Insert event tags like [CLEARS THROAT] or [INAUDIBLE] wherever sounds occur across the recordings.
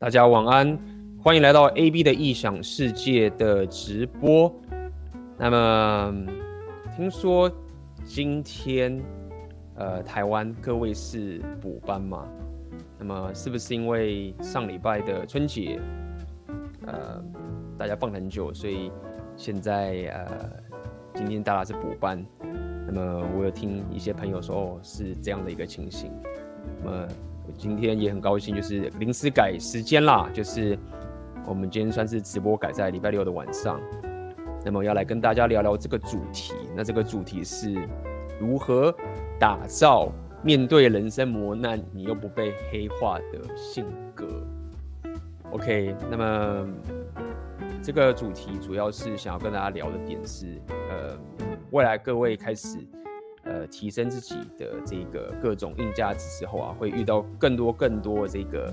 大家晚安，欢迎来到 AB 的异想世界的直播。那么，听说今天呃台湾各位是补班嘛？那么是不是因为上礼拜的春节呃大家放很久，所以现在呃今天大家是补班？那么我有听一些朋友说，哦，是这样的一个情形。那么。今天也很高兴，就是临时改时间啦，就是我们今天算是直播改在礼拜六的晚上。那么要来跟大家聊聊这个主题，那这个主题是如何打造面对人生磨难你又不被黑化的性格。OK，那么这个主题主要是想要跟大家聊的点是，呃，未来各位开始。呃，提升自己的这个各种硬价值之后啊，会遇到更多更多这个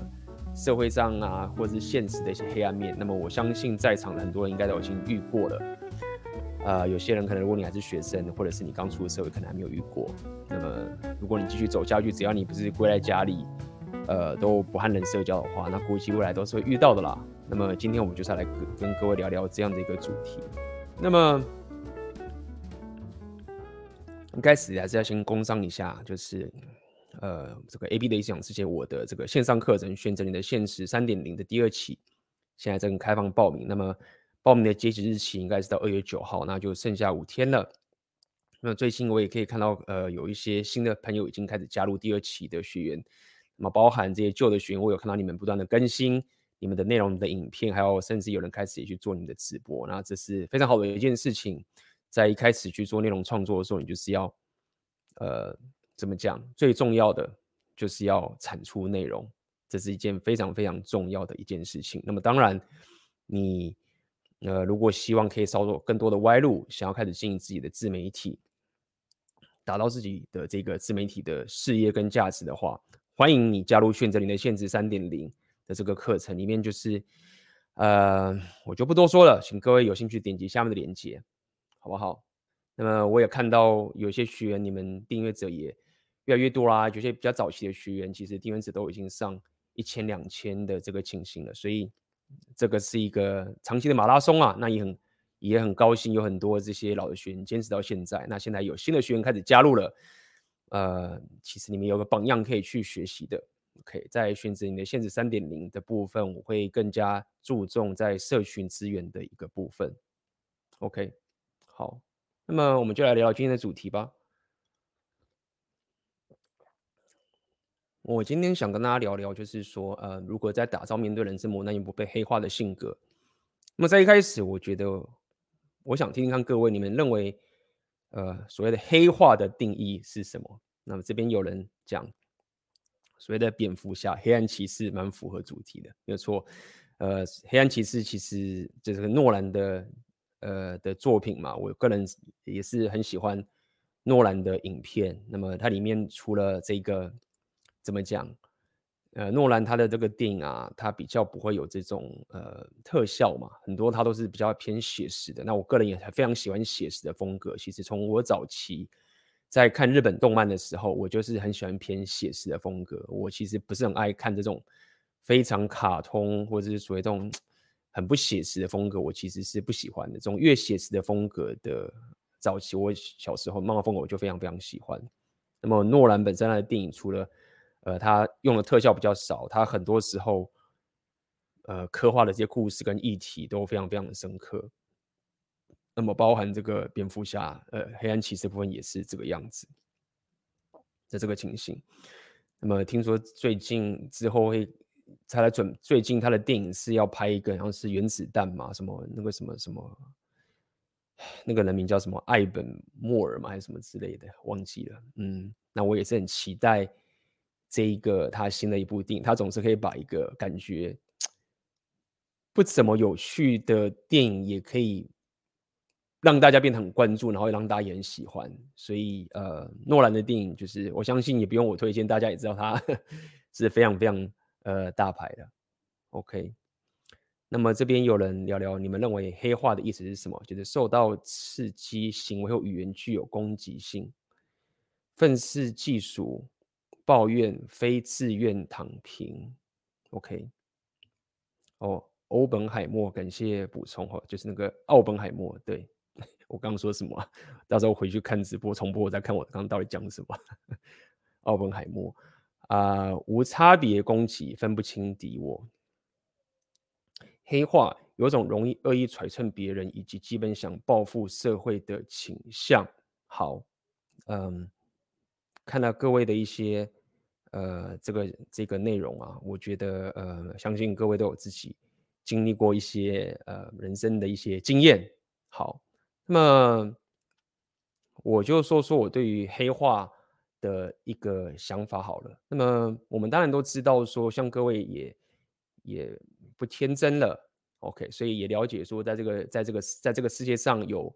社会上啊，或者是现实的一些黑暗面。那么我相信在场的很多人应该都已经遇过了。呃，有些人可能如果你还是学生，或者是你刚出的社会，可能还没有遇过。那么如果你继续走下去，只要你不是归在家里，呃，都不和人社交的话，那估计未来都是会遇到的啦。那么今天我们就是来跟各位聊聊这样的一个主题。那么。开始还是要先工商一下，就是，呃，这个 AB 的一想世界，我的这个线上课程选择你的现实三点零的第二期，现在正开放报名。那么报名的截止日期应该是到二月九号，那就剩下五天了。那最近我也可以看到，呃，有一些新的朋友已经开始加入第二期的学员。那么包含这些旧的学员，我有看到你们不断的更新你们的内容、的影片，还有甚至有人开始也去做你们的直播，那这是非常好的一件事情。在一开始去做内容创作的时候，你就是要，呃，怎么讲？最重要的就是要产出内容，这是一件非常非常重要的一件事情。那么当然，你呃，如果希望可以少走更多的歪路，想要开始经营自己的自媒体，达到自己的这个自媒体的事业跟价值的话，欢迎你加入选择你的限制三点零的这个课程里面，就是，呃，我就不多说了，请各位有兴趣点击下面的链接。好不好？那么我也看到有些学员，你们订阅者也越来越多啦。有些比较早期的学员，其实订阅者都已经上一千、两千的这个情形了。所以这个是一个长期的马拉松啊。那也很也很高兴，有很多这些老的学员坚持到现在。那现在有新的学员开始加入了，呃，其实你们有个榜样可以去学习的。OK，在选择你的限制三点零的部分，我会更加注重在社群资源的一个部分。OK。好，那么我们就来聊聊今天的主题吧。我今天想跟大家聊聊，就是说，呃，如果在打造面对人生磨难又不被黑化的性格。那么在一开始，我觉得我想听听看各位，你们认为，呃，所谓的黑化的定义是什么？那么这边有人讲，所谓的蝙蝠侠、黑暗骑士，蛮符合主题的，没有错。呃，黑暗骑士其实就是诺兰的。呃的作品嘛，我个人也是很喜欢诺兰的影片。那么它里面除了这个怎么讲？呃，诺兰他的这个电影啊，他比较不会有这种呃特效嘛，很多他都是比较偏写实的。那我个人也非常喜欢写实的风格。其实从我早期在看日本动漫的时候，我就是很喜欢偏写实的风格。我其实不是很爱看这种非常卡通或者是属于这种。很不写实的风格，我其实是不喜欢的。这种越写实的风格的早期，我小时候漫画风格我就非常非常喜欢。那么诺兰本身他的电影，除了呃他用的特效比较少，他很多时候呃刻画的这些故事跟议题都非常非常的深刻。那么包含这个蝙蝠侠，呃黑暗骑士部分也是这个样子的这个情形。那么听说最近之后会。才来准，最近他的电影是要拍一个，好像是原子弹嘛，什么那个什么什么，那个人名叫什么艾本莫尔嘛，还是什么之类的，忘记了。嗯，那我也是很期待这一个他新的一部电影，他总是可以把一个感觉不怎么有趣的电影，也可以让大家变得很关注，然后让大家也很喜欢。所以呃，诺兰的电影就是我相信也不用我推荐，大家也知道他 [LAUGHS] 是非常非常。呃，大牌的，OK。那么这边有人聊聊，你们认为黑化的意思是什么？就是受到刺激，行为或语言具有攻击性，愤世嫉俗，抱怨，非自愿躺平，OK。哦，欧本海默，感谢补充哈，就是那个奥本海默。对，[LAUGHS] 我刚刚说什么？到时候回去看直播重播，我再看我刚刚到底讲什么。[LAUGHS] 奥本海默啊、无差别攻击，分不清敌我。黑化有种容易恶意揣测别人，以及基本想报复社会的倾向。好，嗯，看到各位的一些呃这个这个内容啊，我觉得呃，相信各位都有自己经历过一些呃人生的一些经验。好，那么我就说说我对于黑化的一个想法好了。那么我们当然都知道说，像各位也也。不天真了，OK，所以也了解说，在这个在这个在这个世界上有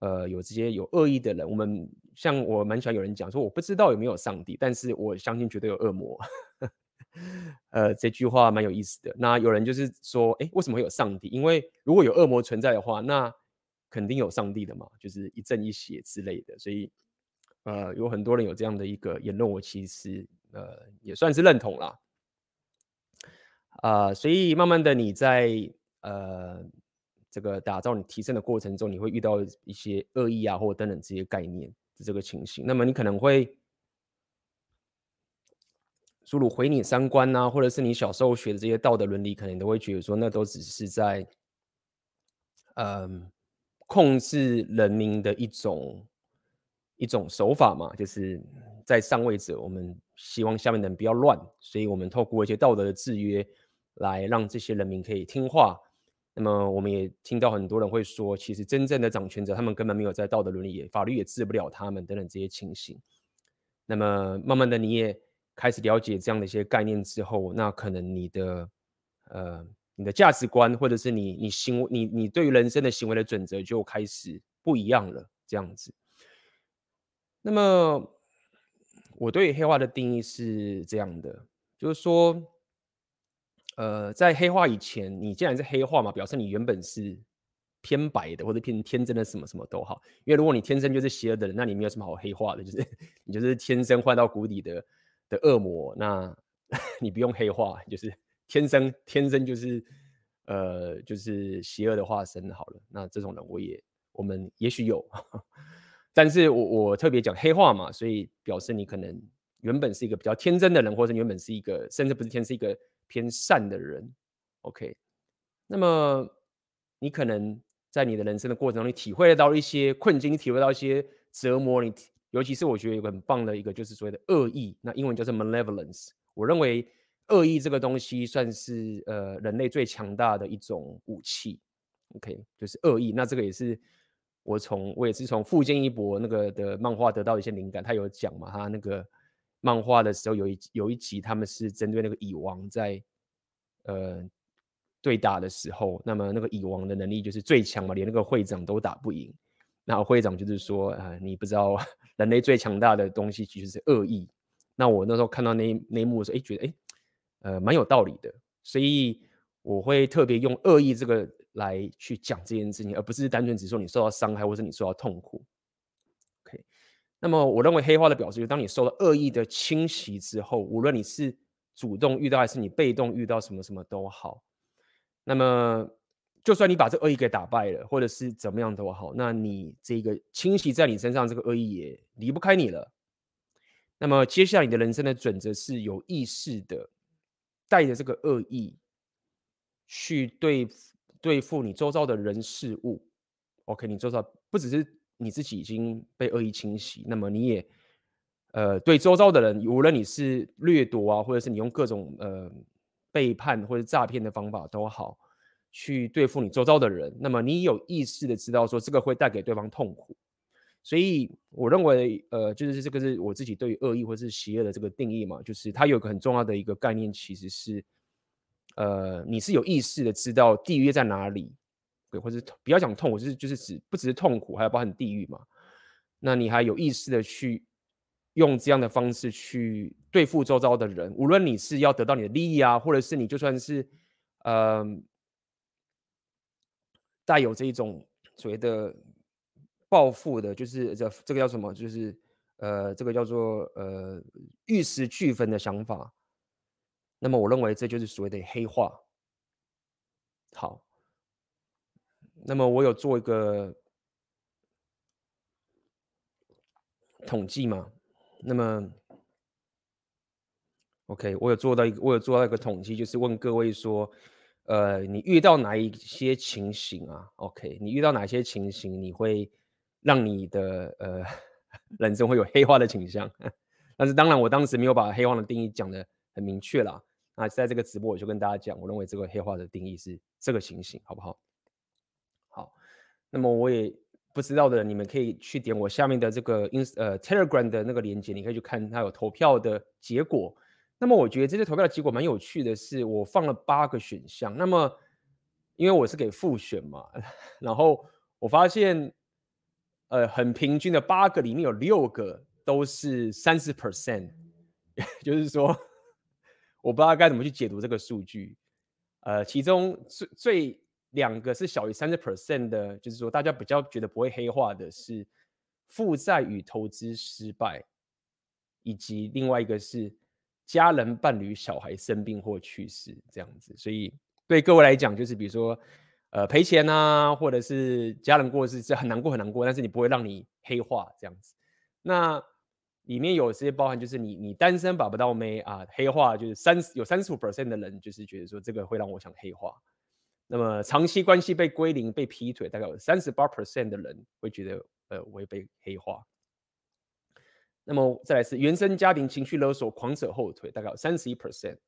呃有这些有恶意的人。我们像我蛮喜欢有人讲说，我不知道有没有上帝，但是我相信绝对有恶魔。[LAUGHS] 呃，这句话蛮有意思的。那有人就是说，哎，为什么会有上帝？因为如果有恶魔存在的话，那肯定有上帝的嘛，就是一正一邪之类的。所以呃，有很多人有这样的一个言论，我其实呃也算是认同啦。啊、所以慢慢的你在呃这个打造你提升的过程中，你会遇到一些恶意啊，或等等这些概念的这个情形。那么你可能会诸如毁你三观啊，或者是你小时候学的这些道德伦理，可能都会觉得说，那都只是在嗯、控制人民的一种一种手法嘛，就是在上位者，我们希望下面的人不要乱，所以我们透过一些道德的制约。来让这些人民可以听话。那么我们也听到很多人会说，其实真正的掌权者，他们根本没有在道德伦理，法律也治不了他们等等这些情形。那么慢慢的你也开始了解这样的一些概念之后，那可能你的呃你的价值观，或者是你你行为你你对于人生的行为的准则就开始不一样了。这样子。那么我对黑化的定义是这样的，就是说。呃，在黑化以前，你既然是黑化嘛，表示你原本是偏白的，或者偏天真的，什么什么都好。因为如果你天生就是邪恶的人，那你没有什么好黑化的，就是 [LAUGHS] 你就是天生坏到谷底的的恶魔。那 [LAUGHS] 你不用黑化，就是天生天生就是呃就是邪恶的化身好了。那这种人我也我们也许有，但是我我特别讲黑话嘛，所以表示你可能原本是一个比较天真的人，或者原本是一个甚至不是天是一个。偏善的人，OK，那么你可能在你的人生的过程中，你体会得到一些困境，你体会到一些折磨，你尤其是我觉得有个很棒的一个，就是所谓的恶意，那英文叫做 malevolence。我认为恶意这个东西算是呃人类最强大的一种武器，OK，就是恶意。那这个也是我从我也是从富坚义博那个的漫画得到一些灵感，他有讲嘛，他那个。漫画的时候有一有一集，他们是针对那个蚁王在呃对打的时候，那么那个蚁王的能力就是最强嘛，连那个会长都打不赢。那会长就是说啊、你不知道 [LAUGHS] 人类最强大的东西其实是恶意。那我那时候看到那那一幕的时候，哎，觉得哎，呃，蛮有道理的。所以我会特别用恶意这个来去讲这件事情，而不是单纯只说你受到伤害或者你受到痛苦。OK，那么，我认为黑化的表示，就是当你受到恶意的侵袭之后，无论你是主动遇到还是你被动遇到什么什么都好，那么就算你把这恶意给打败了，或者是怎么样都好，那你这个侵袭在你身上这个恶意也离不开你了。那么接下来你的人生的准则是有意识的带着这个恶意去对对付你周遭的人事物。OK，你周遭不只是。你自己已经被恶意侵袭，那么你也，呃，对周遭的人，无论你是掠夺啊，或者是你用各种呃背叛或者诈骗的方法都好，去对付你周遭的人，那么你有意识的知道说这个会带给对方痛苦，所以我认为，呃，就是这个是我自己对于恶意或是邪恶的这个定义嘛，就是它有个很重要的一个概念，其实是，呃，你是有意识的知道地狱在哪里。对，或者不要讲痛苦，就是就是指不只是痛苦，还有包含地狱嘛。那你还有意识的去用这样的方式去对付周遭的人，无论你是要得到你的利益啊，或者是你就算是呃带有这一种所谓的报复的，就是这这个叫什么？就是呃这个叫做呃玉石俱焚的想法。那么我认为这就是所谓的黑化。好，那么我有做一个统计嘛？那么，OK，我有做到一个，我有做到一个统计，就是问各位说，呃，你遇到哪一些情形啊？OK，你遇到哪些情形，你会让你的呃 [LAUGHS] 人生会有黑化的倾向？[LAUGHS] 但是当然，我当时没有把黑化的定义讲的很明确啦。那在这个直播，我就跟大家讲，我认为这个黑化的定义是这个情形，好不好？好，那么我也不知道的，你们可以去点我下面的这个 ins 呃 Telegram 的那个链接，你可以去看它有投票的结果。那么我觉得这些投票的结果蛮有趣的是，我放了八个选项。那么因为我是给复选嘛，[LAUGHS] 然后我发现，呃，很平均的八个里面有六个都是三十 percent，[LAUGHS] 就是说。我不知道该怎么去解读这个数据，呃，其中最最两个是小于三十 percent 的，就是说大家比较觉得不会黑化的是负债与投资失败，以及另外一个是家人、伴侣、小孩生病或去世这样子。所以对各位来讲，就是比如说呃赔钱啊，或者是家人过世，是很难过很难过，但是你不会让你黑化这样子。那里面有些包含，就是你你单身把不到妹啊，黑化就是三有三十五 percent 的人就是觉得说这个会让我想黑化。那么长期关系被归零、被劈腿，大概有三十八 percent 的人会觉得呃我会被黑化。那么再来是原生家庭情绪勒索、狂扯后腿，大概有三十一 percent。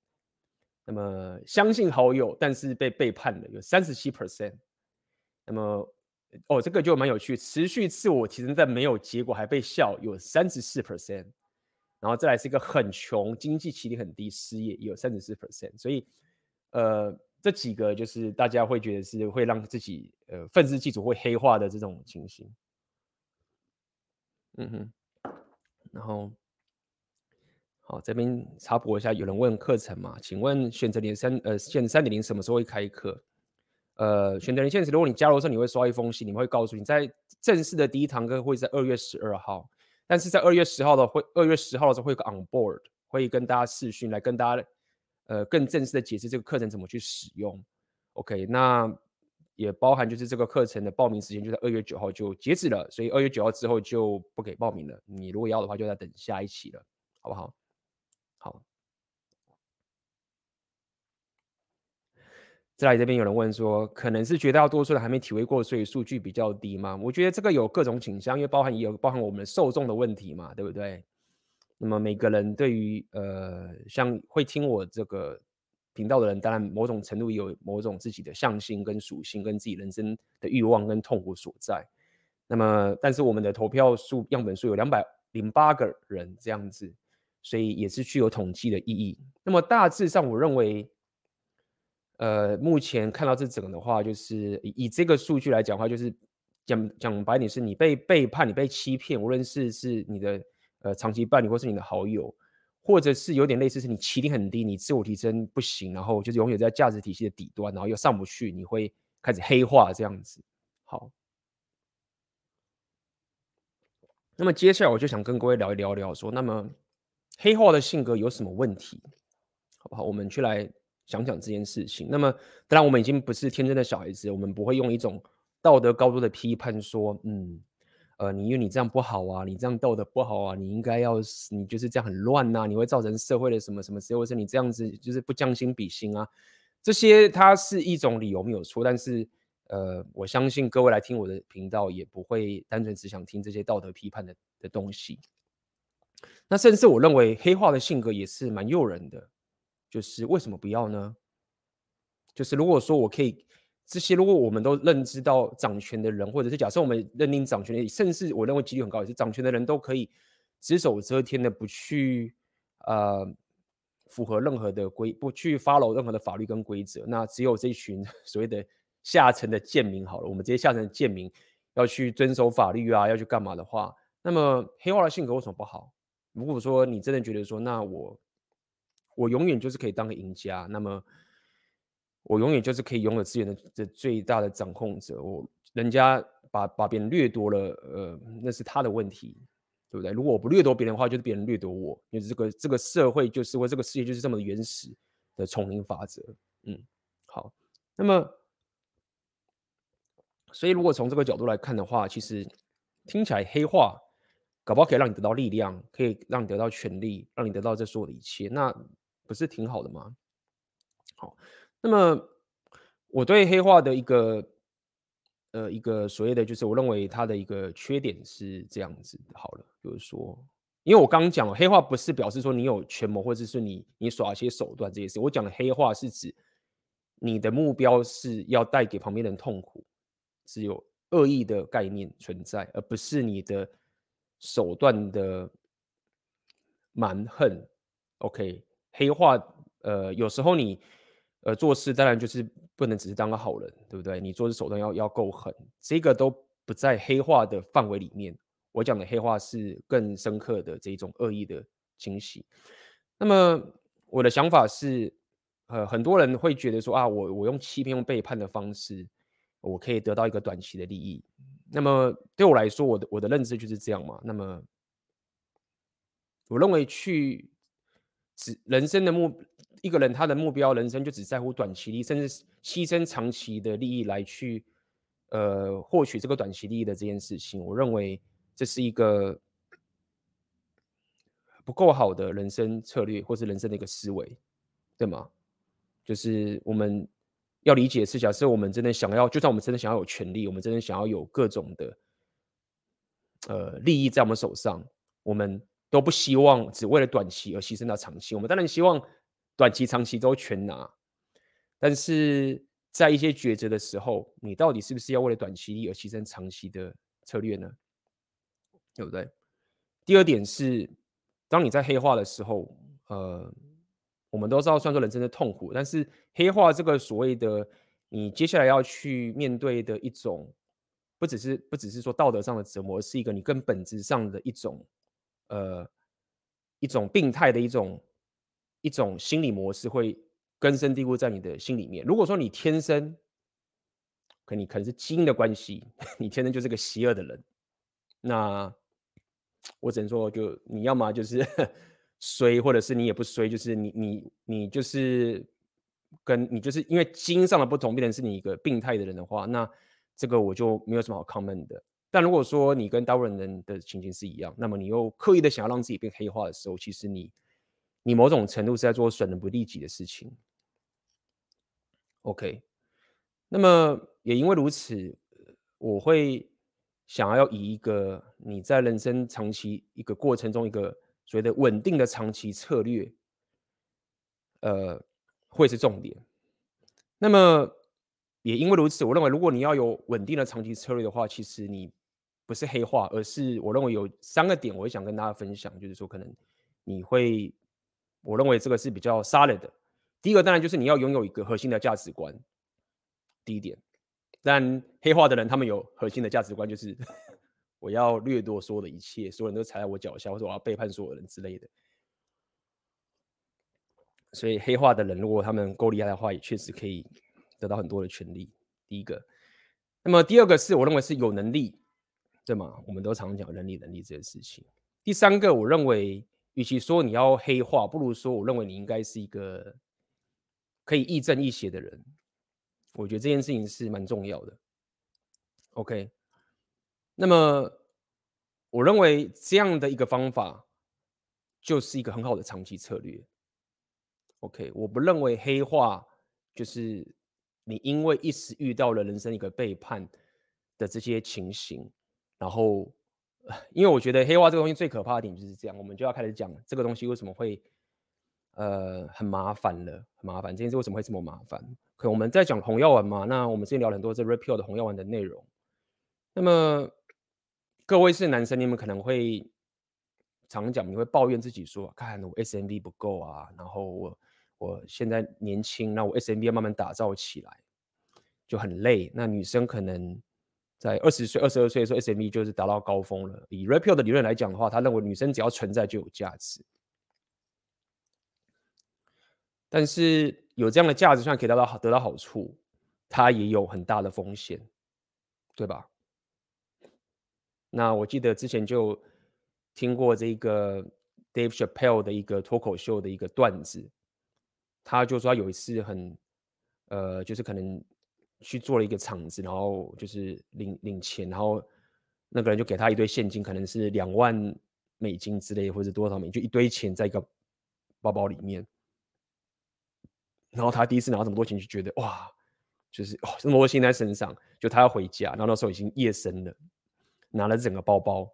那么相信好友但是被背叛了，有三十七 percent。那么哦，这个就蛮有趣。持续自我提升但没有结果还被笑，有三十四 percent。然后再来是一个很穷，经济起点很低，失业也有三十四 percent。所以，呃，这几个就是大家会觉得是会让自己呃愤世嫉俗会黑化的这种情形。嗯哼。然后，好，这边插播一下，有人问课程嘛？请问选择连三呃选三点零什么时候会开课？呃，选择连线时，如果你加入的时候，你会收一封信，你们会告诉你在正式的第一堂课会在二月十二号，但是在二月十号的会，二月十号的时候会有个 on board，会跟大家视讯来跟大家呃更正式的解释这个课程怎么去使用。OK，那也包含就是这个课程的报名时间就在二月九号就截止了，所以二月九号之后就不给报名了。你如果要的话，就在等下一期了，好不？好。再来这边有人问说，可能是绝大多数人还没体会过，所以数据比较低吗？我觉得这个有各种倾向，因为包含也有包含我们受众的问题嘛，对不对？那么每个人对于呃，像会听我这个频道的人，当然某种程度有某种自己的向性跟属性，跟自己人生的欲望跟痛苦所在。那么，但是我们的投票数样本数有两百零八个人这样子，所以也是具有统计的意义。那么大致上，我认为。呃，目前看到这整个的话，就是以，以这个数据来讲的话，就是讲讲白点，是你被背叛，你被欺骗，无论是是你的呃长期伴侣，或是你的好友，或者是有点类似，是你起点很低，你自我提升不行，然后就是永远在价值体系的底端，然后又上不去，你会开始黑化这样子。好，那么接下来我就想跟各位聊一聊聊说，那么黑化的性格有什么问题？好不好？我们去来。想想这件事情，那么当然我们已经不是天真的小孩子，我们不会用一种道德高度的批判说，嗯，呃，你因为你这样不好啊，你这样道德不好啊，你应该要，你就是这样很乱呐、你会造成社会的什么什么事，或者你这样子就是不将心比心啊，这些它是一种理由没有错，但是呃，我相信各位来听我的频道也不会单纯只想听这些道德批判的的东西，那甚至我认为黑化的性格也是蛮诱人的。就是为什么不要呢？就是如果说我可以这些，如果我们都认知到掌权的人，或者是假设我们认定掌权的，甚至我认为几率很高，也是掌权的人都可以只手遮天的，不去呃符合任何的规，不去 follow 任何的法律跟规则，那只有这一群 [LAUGHS] 所谓的下层的贱民好了。我们这些下层的贱民要去遵守法律啊，要去干嘛的话，那么黑化的性格为什么不好？如果说你真的觉得说，那我。我永远就是可以当个赢家，那么我永远就是可以拥有资源的的最大的掌控者。我人家把把别人掠夺了，呃，那是他的问题，对不对？如果我不掠夺别人的话，就是别人掠夺我。因为这个这个社会就是或这个世界就是这么原始的丛林法则。嗯，好。那么所以如果从这个角度来看的话，其实听起来黑化搞不好可以让你得到力量，可以让你得到权力，让你得到这所有的一切，那不是挺好的吗？好，那么我对黑化的一个。呃，一个所谓的就是，我认为它的一个缺点是这样子。好了，就是说，因为我刚刚讲了，黑化不是表示说你有权谋，或者是你你耍一些手段这些事。我讲的黑化是指你的目标是要带给旁边人痛苦，是有恶意的概念存在，而不是你的手段的蛮横。OK，黑化，呃，有时候你。呃，做事当然就是不能只是当个好人，对不对？你做事手段要要够狠，这个都不在黑化的范围里面。我讲的黑化是更深刻的这种恶意的侵袭。那么我的想法是，呃，很多人会觉得说啊，我我用欺骗、用背叛的方式，我可以得到一个短期的利益。那么对我来说，我的我的认知就是这样嘛。那么我认为去只人生的目。一个人他的目标，人生就只在乎短期利益，甚至牺牲长期的利益来去，呃，获取这个短期利益的这件事情，我认为这是一个不够好的人生策略，或是人生的一个思维，对吗？就是我们要理解的是，假设我们真的想要，就算我们真的想要有权利，我们真的想要有各种的，呃，利益在我们手上，我们都不希望只为了短期而牺牲到长期。我们当然希望。短期、长期都全拿，但是在一些抉择的时候，你到底是不是要为了短期利益而牺牲长期的策略呢？对不对？第二点是，当你在黑化的时候，呃，我们都知道，算作人生的痛苦，但是黑化这个所谓的你接下来要去面对的一种，不只是不只是说道德上的折磨，是一个你更本质上的一种，呃，一种病态的一种。一种心理模式会根深蒂固在你的心里面。如果说你天生，可你可能是基因的关系，[LAUGHS] 你天生就是个邪恶的人，那我只能说，就你要么就是 [LAUGHS] 衰，或者是你也不衰，就是你你你就是跟你就是因为基因上的不同，变成是你一个病态的人的话，那这个我就没有什么好 comment 的。但如果说你跟大部分人的情形是一样，那么你又刻意的想要让自己变黑化的时候，其实你。你某种程度是在做损人不利己的事情，OK？那么也因为如此，我会想要以一个你在人生长期一个过程中一个所谓的稳定的长期策略，呃，会是重点。那么也因为如此，我认为如果你要有稳定的长期策略的话，其实你不是黑化，而是我认为有三个点，我会想跟大家分享，就是说可能你会。我认为这个是比较 solid 的。第一个当然就是你要拥有一个核心的价值观，第一点。但黑化的人他们有核心的价值观，就是 [LAUGHS] 我要掠夺所有的一切，所有人都踩在我脚下，或者我要背叛所有人之类的。所以黑化的人如果他们够厉害的话，也确实可以得到很多的权利。第一个，那么第二个是我认为是有能力，对吗？我们都常讲人力、能力这件事情。第三个，我认为。与其说你要黑化，不如说我认为你应该是一个可以亦正亦邪的人。我觉得这件事情是蛮重要的。OK，那么我认为这样的一个方法就是一个很好的长期策略。OK，我不认为黑化就是你因为一时遇到了人生一个背叛的这些情形，然后。因为我觉得黑化这个东西最可怕的点就是这样，我们就要开始讲这个东西为什么会呃很麻烦了，很麻烦。这件事为什么会这么麻烦？可我们在讲红药丸嘛，那我们之前聊了很多这 Red Pill 的红药丸的内容。那么各位是男生，你们可能会常讲，你会抱怨自己说，看我 SMV 不够啊，然后我我现在年轻，那我 SMV 要慢慢打造起来，就很累。那女生可能。在二十岁、二十二岁的时候，SME 就是达到高峰了。以 Red Pill 的理论来讲的话，他认为女生只要存在就有价值。但是有这样的价值，虽然可以得到好得到好处，它也有很大的风险，对吧？那我记得之前就听过这个 Dave Chappelle 的一个脱口秀的一个段子，他就说他有一次很呃，就是可能。去做了一个场子，然后就是领领钱，然后那个人就给他一堆现金，可能是两万美金之类，或者多少美金，就一堆钱在一个包包里面。然后他第一次拿这么多钱，就觉得哇，就是哦，这么多钱在身上，就他要回家，然后那时候已经夜深了，拿了整个包包，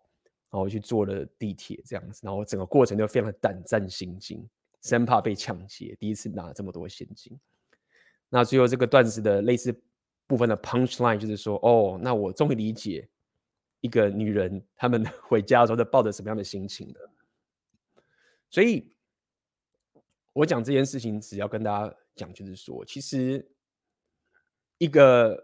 然后去坐了地铁这样子，然后整个过程就非常的胆战心惊，生怕被抢劫，第一次拿这么多现金。那最后这个段子的类似部分的 punch line 就是说，哦，那我终于理解一个女人她们 [LAUGHS] 回家的时候在抱着什么样的心情了。所以，我讲这件事情，只要跟大家讲，就是说，其实一个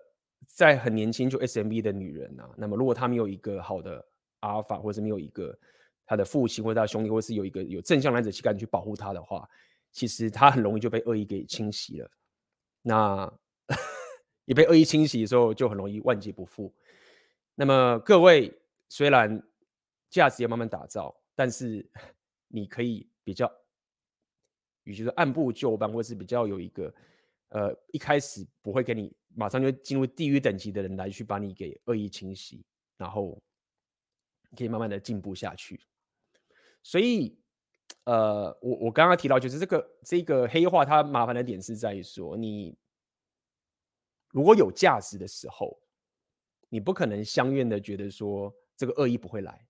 在很年轻就 SMV 的女人啊，那么如果她没有一个好的阿尔法，或者是没有一个她的父亲或者她的兄弟，或是有一个有正向男子气概去保护她的话，其实她很容易就被恶意给侵袭了。那也被恶意侵袭的时候，就很容易万劫不复。那么各位虽然价值要慢慢打造，但是你可以比较，与其说按部就班，或是比较有一个呃一开始不会给你马上就进入地狱等级的人来去把你给恶意侵袭，然后可以慢慢的进步下去。所以。呃，我我刚刚提到，就是这个这个黑化，它麻烦的点是在于说，你如果有价值的时候，你不可能相愿的觉得说这个恶意不会来。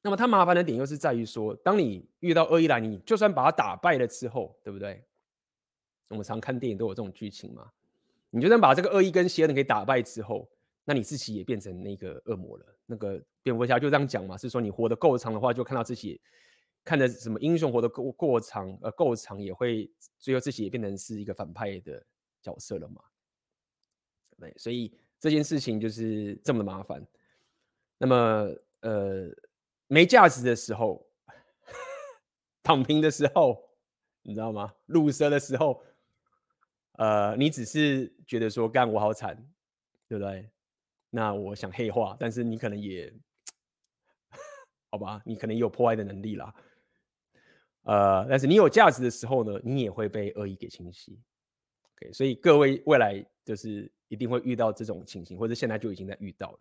那么它麻烦的点又是在于说，当你遇到恶意来，你就算把它打败了之后，对不对？我们常看电影都有这种剧情嘛，你就算把这个恶意跟邪恶给打败之后。那你自己也变成那个恶魔了。那个蝙蝠侠就这样讲嘛，是说你活得够长的话，就看到自己看着什么英雄活得够过长，呃，够长也会最后自己也变成是一个反派的角色了嘛。对，所以这件事情就是这么麻烦。那么，呃，没价值的时候，[LAUGHS] 躺平的时候，你知道吗？鲁蛇的时候，呃，你只是觉得说干我好惨，对不对？那我想黑化，但是你可能也，[LAUGHS] 好吧，你可能也有破坏的能力啦。呃，但是你有价值的时候呢，你也会被恶意给侵袭。OK，所以各位未来就是一定会遇到这种情形，或者现在就已经在遇到了。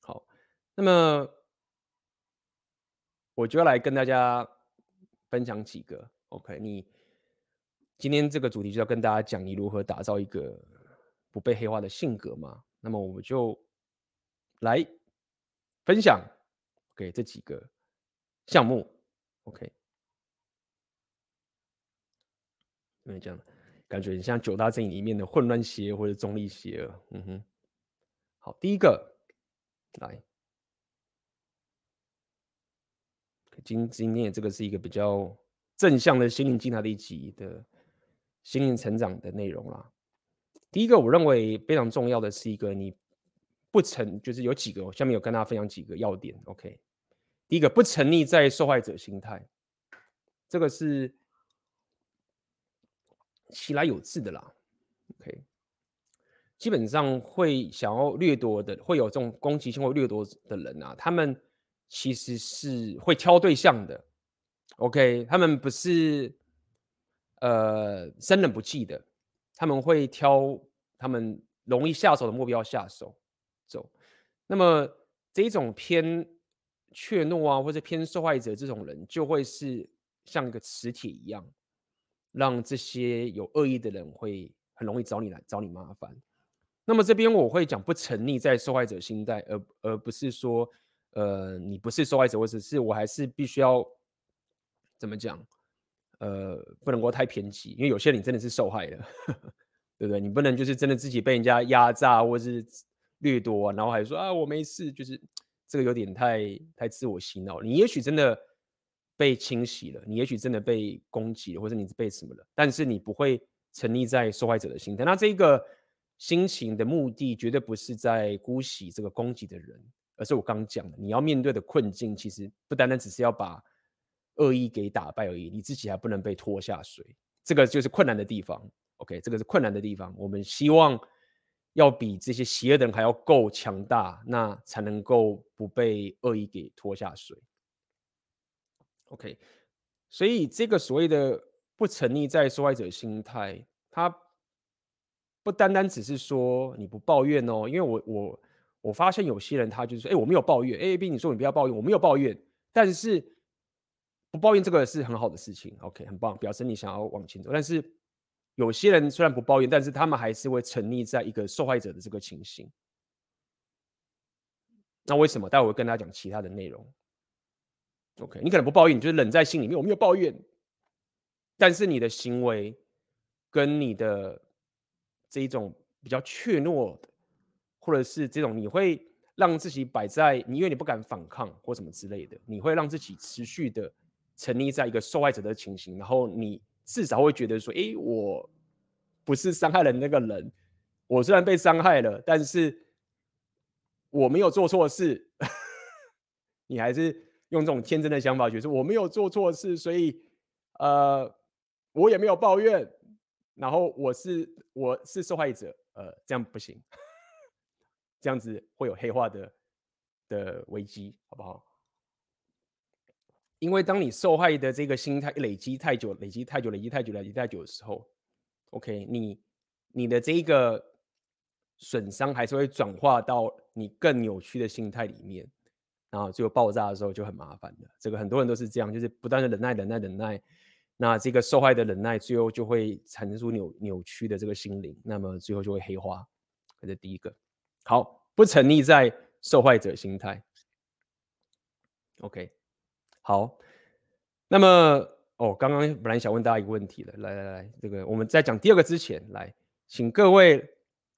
好，那么我就要来跟大家分享几个。OK，你今天这个主题就要跟大家讲你如何打造一个不被黑化的性格嘛。那么我们就来分享给这几个项目，OK？因为这样感觉很像九大阵营里面的混乱邪恶或者中立邪恶。嗯哼，好，第一个来，今今天这个是一个比较正向的心灵鸡汤的一集的心灵成长的内容啦。第一个，我认为非常重要的是一个，你不成，就是有几个，我下面有跟大家分享几个要点。OK，第一个，不成立在受害者心态，这个是其来有自的啦。OK，基本上会想要掠夺的，会有这种攻击性或掠夺的人啊，他们其实是会挑对象的。OK，他们不是呃生冷不忌的。他们会挑他们容易下手的目标下手走，那么这种偏怯懦啊，或者偏受害者这种人，就会是像一个磁铁一样，让这些有恶意的人会很容易找你来找你麻烦。那么这边我会讲不沉溺在受害者心态，而而不是说，呃，你不是受害者，或者是我还是必须要怎么讲？呃，不能够太偏激，因为有些人你真的是受害了，[LAUGHS] 对不对？你不能就是真的自己被人家压榨或是掠夺，然后还说啊我没事，就是这个有点太太自我洗脑。你也许真的被清洗了，你也许真的被攻击了，或者你被什么了，但是你不会沉溺在受害者的心态。那这个心情的目的绝对不是在姑息这个攻击的人，而是我刚讲的，你要面对的困境，其实不单单只是要把。恶意给打败而已，你自己还不能被拖下水，这个就是困难的地方。OK，这个是困难的地方。我们希望要比这些邪恶的人还要够强大，那才能够不被恶意给拖下水。OK，所以这个所谓的不沉溺在受害者心态，它不单单只是说你不抱怨哦，因为我我我发现有些人他就是说，哎，我没有抱怨，A A B 你说你不要抱怨，我没有抱怨，但是不抱怨这个是很好的事情，OK，很棒，表示你想要往前走。但是有些人虽然不抱怨，但是他们还是会沉溺在一个受害者的这个情形。那为什么？待会会跟大家讲其他的内容。OK，你可能不抱怨，你就是忍在心里面，我没有抱怨。但是你的行为跟你的这一种比较怯懦的，或者是这种你会让自己摆在你，因为你不敢反抗或什么之类的，你会让自己持续的沉溺在一个受害者的情形，然后你至少会觉得说，诶，我不是伤害了那个人，我虽然被伤害了，但是。我没有做错事，[LAUGHS] 你还是用这种天真的想法，觉得我没有做错事，所以呃，我也没有抱怨，然后我是我是受害者，呃，这样不行，这样子会有黑化的的危机，好不好？因为当你受害的这个心态累积太久，累积太久，累积太久，累积太久的时候，OK，你你的这个。损伤还是会转化到你更扭曲的心态里面，然后最后爆炸的时候就很麻烦的。这个很多人都是这样，就是不断的忍耐、忍耐、忍耐。那这个受害的忍耐，最后就会产生出扭扭曲的这个心灵，那么最后就会黑化。这是第一个。好，不沉溺在受害者心态。OK，好。那么哦，刚刚本来想问大家一个问题的，来来来，这个我们在讲第二个之前，来，请各位。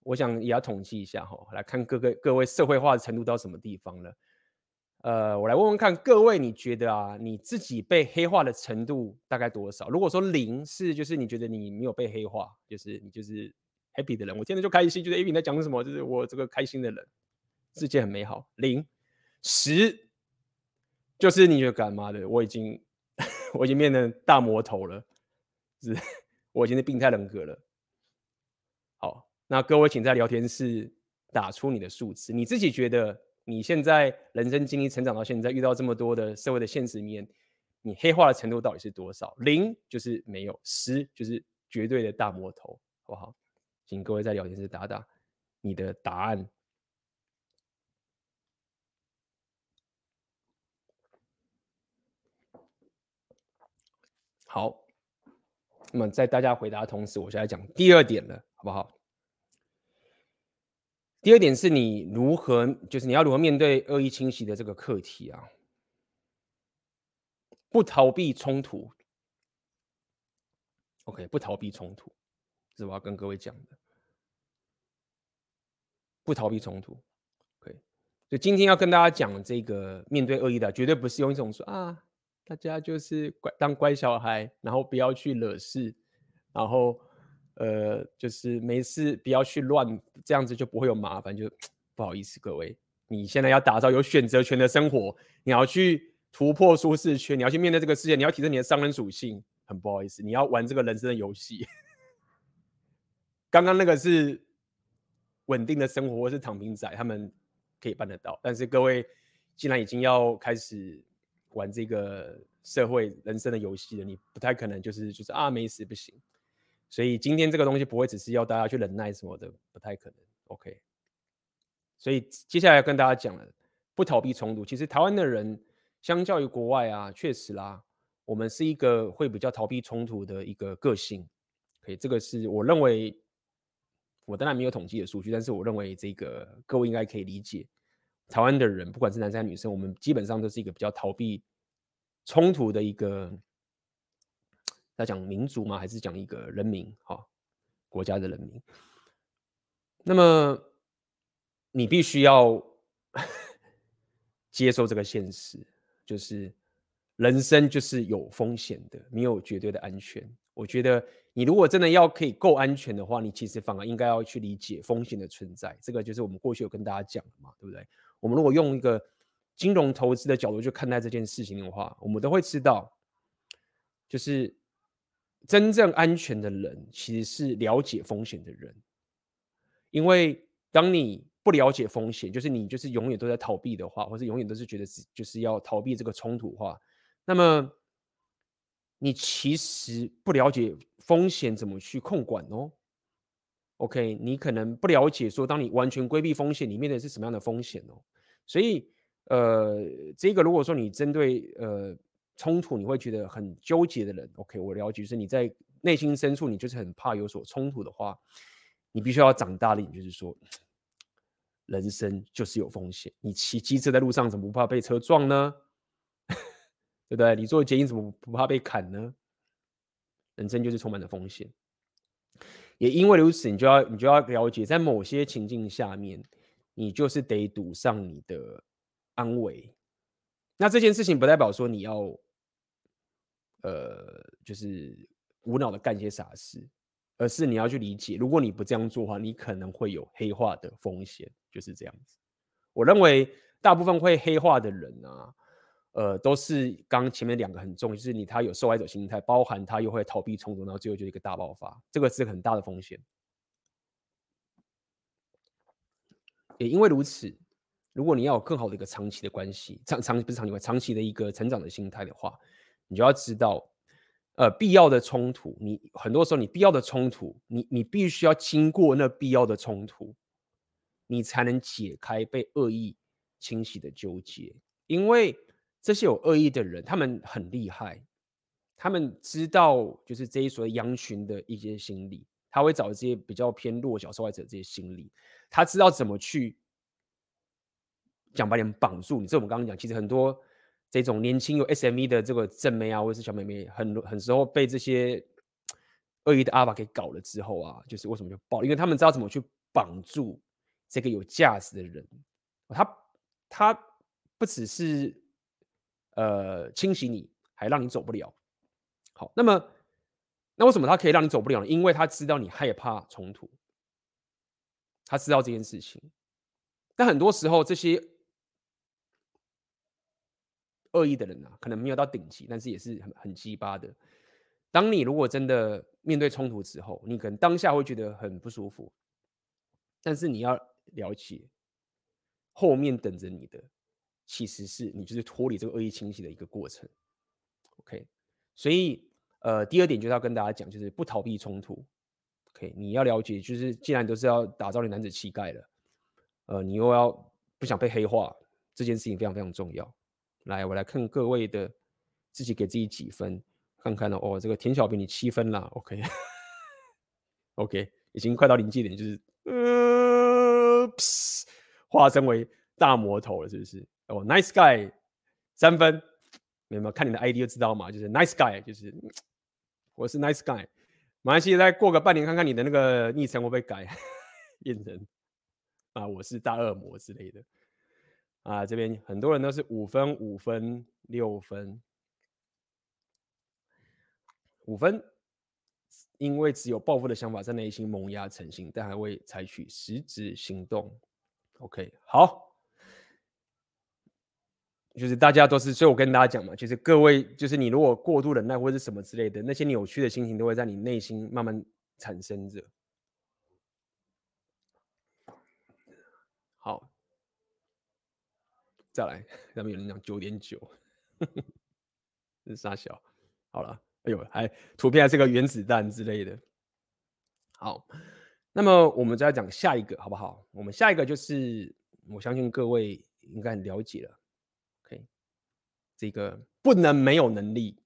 我想也要统计一下哈，来看各个各位社会化的程度到什么地方了。呃，我来问问看各位，你觉得啊，你自己被黑化的程度大概多少？如果说零是，就是你觉得你没有被黑化，就是你就是 happy 的人，我现在就开心，就是 A B 在讲什么，就是我这个开心的人，世界很美好。零十就是你觉得干嘛的？我已经 [LAUGHS] 我已经变成大魔头了，是，我已经是病态人格了。好。那各位，请在聊天室打出你的数字。你自己觉得你现在人生经历成长到现在，遇到这么多的社会的现实面，你黑化的程度到底是多少？零就是没有，十就是绝对的大魔头，好不好？请各位在聊天室打打你的答案。好，那么在大家回答的同时，我就来讲第二点了，好不好？第二点是你如何，就是你要如何面对恶意侵袭的这个课题啊？不逃避冲突，OK，不逃避冲突，这是我要跟各位讲的。不逃避冲突，OK，所以今天要跟大家讲这个面对恶意的，绝对不是用一种说啊，大家就是乖当乖小孩，然后不要去惹事，然后。呃，就是没事，不要去乱，这样子就不会有麻烦。就不好意思，各位，你现在要打造有选择权的生活，你要去突破舒适圈，你要去面对这个世界，你要提升你的商人属性。很不好意思，你要玩这个人生的游戏。[LAUGHS] 刚刚那个是稳定的生活，或是躺平仔，他们可以办得到。但是各位，既然已经要开始玩这个社会人生的游戏了，你不太可能就是就是啊，没事不行。所以今天这个东西不会只是要大家去忍耐什么的，不太可能。OK，所以接下来要跟大家讲了，不逃避冲突。其实台湾的人相较于国外啊，确实啦，我们是一个会比较逃避冲突的一个个性。OK，这个是我认为，我当然没有统计的数据，但是我认为这个各位应该可以理解，台湾的人不管是男生还是女生，我们基本上都是一个比较逃避冲突的一个。在讲民族吗？还是讲一个人民？哈，国家的人民。那么你必须要 [LAUGHS] 接受这个现实，就是人生就是有风险的，没有绝对的安全。我觉得你如果真的要可以够安全的话，你其实反而应该要去理解风险的存在。这个就是我们过去有跟大家讲的嘛，对不对？我们如果用一个金融投资的角度去看待这件事情的话，我们都会知道，就是。真正安全的人，其实是了解风险的人。因为当你不了解风险，就是你就是永远都在逃避的话，或是永远都是觉得是就是要逃避这个冲突的话，那么你其实不了解风险怎么去控管哦。OK，你可能不了解说，当你完全规避风险，你面对的是什么样的风险哦。所以，呃，这个如果说你针对呃冲突，你会觉得很纠结的人，OK，我了解，是你在内心深处你就是很怕有所冲突的话，你必须要长大一点，就是说，人生就是有风险。你骑机车在路上怎么不怕被车撞呢？[LAUGHS] 对不对？你坐捷运怎么不怕被砍呢？人生就是充满了风险。也因为如此，你就要你就要了解，在某些情境下面，你就是得赌上你的安危。那这件事情不代表说你要，呃，就是无脑的干些傻事，而是你要去理解，如果你不这样做的话，你可能会有黑化的风险，就是这样子。我认为大部分会黑化的人啊。呃，都是刚前面两个很重，就是你他有受害者心态，包含他又会逃避冲突，然后最后就一个大爆发，这个是很大的风险。也因为如此，如果你要有更好的一个长期的关系，长长不是长期关，长期的一个成长的心态的话，你就要知道，呃，必要的冲突，你很多时候你必要的冲突，你你必须要经过那必要的冲突，你才能解开被恶意清洗的纠结，因为。这些有恶意的人，他们很厉害，他们知道就是这一所谓羊群的一些心理，他会找这些比较偏弱小受害者这些心理，他知道怎么去讲把你们绑住你。这我们刚刚讲，其实很多这种年轻有 SME 的这个正妹啊，或者是小妹妹，很很时候被这些恶意的阿爸给搞了之后啊，就是为什么就爆？因为他们知道怎么去绑住这个有价值的人，他他不只是。呃，清洗你，还让你走不了。好，那么，那为什么他可以让你走不了呢？因为他知道你害怕冲突，他知道这件事情。但很多时候，这些恶意的人啊，可能没有到顶级，但是也是很很鸡巴的。当你如果真的面对冲突之后，你可能当下会觉得很不舒服，但是你要了解，后面等着你的。其实是你就是脱离这个恶意侵袭的一个过程，OK？所以呃，第二点就是要跟大家讲，就是不逃避冲突，OK？你要了解，就是既然都是要打造你男子气概了，呃，你又要不想被黑化，这件事情非常非常重要。来，我来看各位的自己给自己几分，看看呢？哦，这个田小平你七分啦，OK？OK？[LAUGHS] 已经快到临界点，就是呃，化身为大魔头了，是不是？哦、，Nice guy，三分，有没有看你的 ID 就知道嘛？就是 Nice guy，就是我是 Nice guy。马来西亚再过个半年，看看你的那个昵称会不会改，[LAUGHS] 变成啊，我是大恶魔之类的。啊，这边很多人都是五分、五分、六分、五分，因为只有报复的想法在内心萌芽成型，但还未采取实质行动。OK，好。就是大家都是，所以我跟大家讲嘛，就是各位，就是你如果过度忍耐或者是什么之类的，那些扭曲的心情都会在你内心慢慢产生着。好，再来，咱们有人讲九点九，这是啥小？好了，哎呦，还图片还是个原子弹之类的。好，那么我们再讲下一个，好不好？我们下一个就是，我相信各位应该很了解了。OK，这个不能没有能力，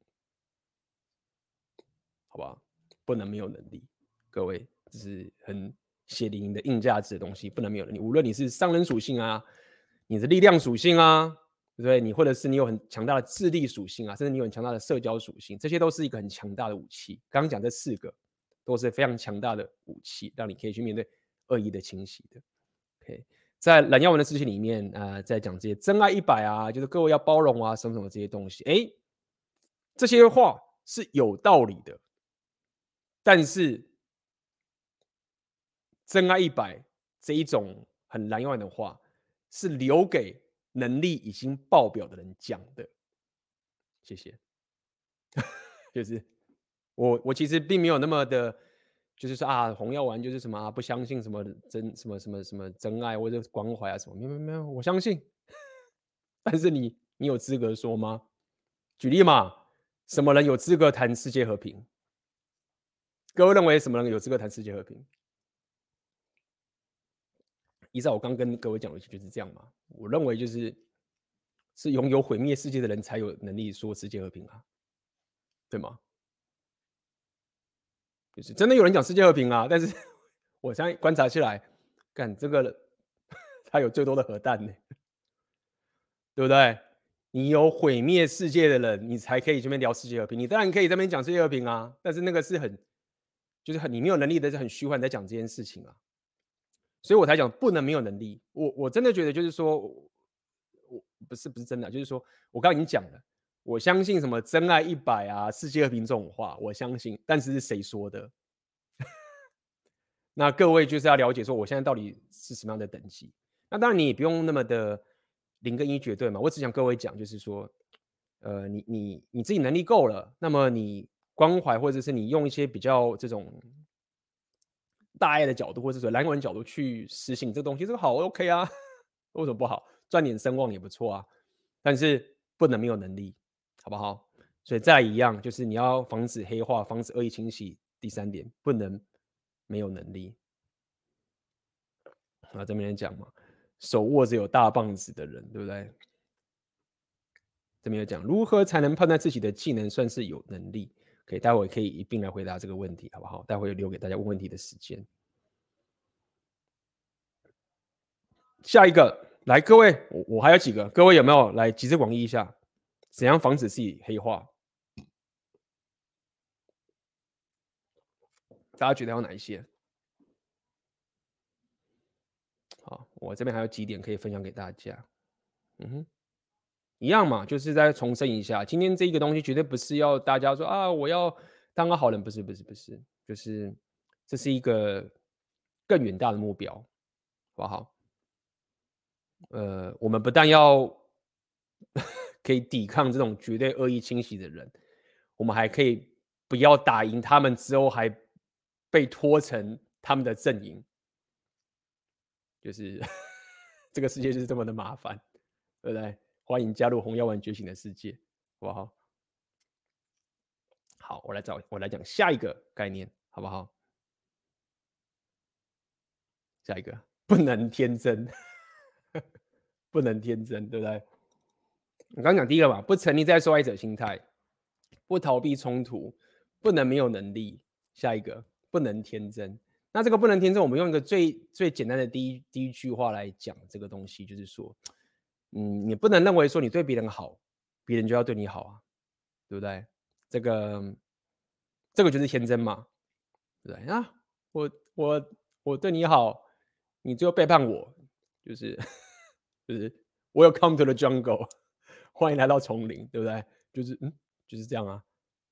好吧？不能没有能力，各位，这是很血淋淋的硬价值的东西，不能没有能力。无论你是商人属性啊，你的力量属性啊，对不对？你或者是你有很强大的智力属性啊，甚至你有很强大的社交属性，这些都是一个很强大的武器。刚刚讲这四个都是非常强大的武器，让你可以去面对恶意的侵袭的。OK。在蓝耀文的事情里面啊、在讲这些真爱一百啊，就是各位要包容啊，什么什么这些东西，哎，这些话是有道理的。但是真爱一百这一种很蓝耀文的话，是留给能力已经爆表的人讲的。谢谢。[LAUGHS] 就是我，我其实并没有那么的。就是说啊，红药丸就是什么、啊、不相信什么真什么什么什么真爱或者关怀啊什么，没有没有没有，我相信。[LAUGHS] 但是你你有资格说吗？举例嘛，什么人有资格谈世界和平？各位认为什么人有资格谈世界和平？依照我刚跟各位讲的就是这样嘛。我认为就是是拥有毁灭世界的人才有能力说世界和平啊，对吗？就是真的有人讲世界和平啊，但是 [LAUGHS] 我现在观察起来，干这个 [LAUGHS] 他有最多的核弹呢，对不对？你有毁灭世界的人，你才可以这边聊世界和平。你当然可以这边讲世界和平啊，但是那个是很，就是很你没有能力的，是很虚幻在讲这件事情啊。所以我才讲不能没有能力。我我真的觉得就是说，我不是不是真的，就是说我刚刚已经讲了，我相信什么真爱一百啊，世界和平这种话，我相信。但是是谁说的？[LAUGHS] 那各位就是要了解说，我现在到底是什么样的等级？那当然你也不用那么的。零跟一绝对嘛？我只想各位讲，就是说，呃，你你你自己能力够了，那么你关怀或者是你用一些比较这种大爱的角度，或者说蓝管角度去实行这个东西，这个好 OK 啊？[LAUGHS] 为什么不好？赚点声望也不错啊。但是不能没有能力，好不好？所以再一样，就是你要防止黑化，防止恶意清洗。第三点，不能没有能力。啊，这边讲嘛。手握着有大棒子的人，对不对？这边有讲如何才能判断自己的技能算是有能力？可以，待会可以一并来回答这个问题，好不好？待会留给大家问问题的时间。下一个，来，各位，我我还有几个，各位有没有来集思广益一下？怎样防止自己黑化？大家觉得有哪一些？好，我这边还有几点可以分享给大家。嗯哼，一样嘛，就是再重申一下，今天这个东西绝对不是要大家说啊，我要当个好人，不是，不是，不是，就是这是一个更远大的目标，好不好？呃，我们不但要 [LAUGHS] 可以抵抗这种绝对恶意侵袭的人，我们还可以不要打赢他们之后还被拖成他们的阵营。就是 [LAUGHS] 这个世界就是这么的麻烦，对不对？欢迎加入红药丸觉醒的世界，好不好？好，我来找我来讲下一个概念，好不好？下一个不能天真，不能天真，对不对？我刚讲第一个嘛，不沉溺在受害者心态，不逃避冲突，不能没有能力。下一个不能天真。那这个不能天真，我们用一个最最简单的第一第一句话来讲这个东西，就是说，嗯，你不能认为说你对别人好，别人就要对你好啊，对不对？这个这个就是天真嘛，对不对啊？我我我对你好，你最后背叛我，就是 [LAUGHS] 就是 Welcome to the jungle，[LAUGHS] 欢迎来到丛林，对不对？就是嗯，就是这样啊，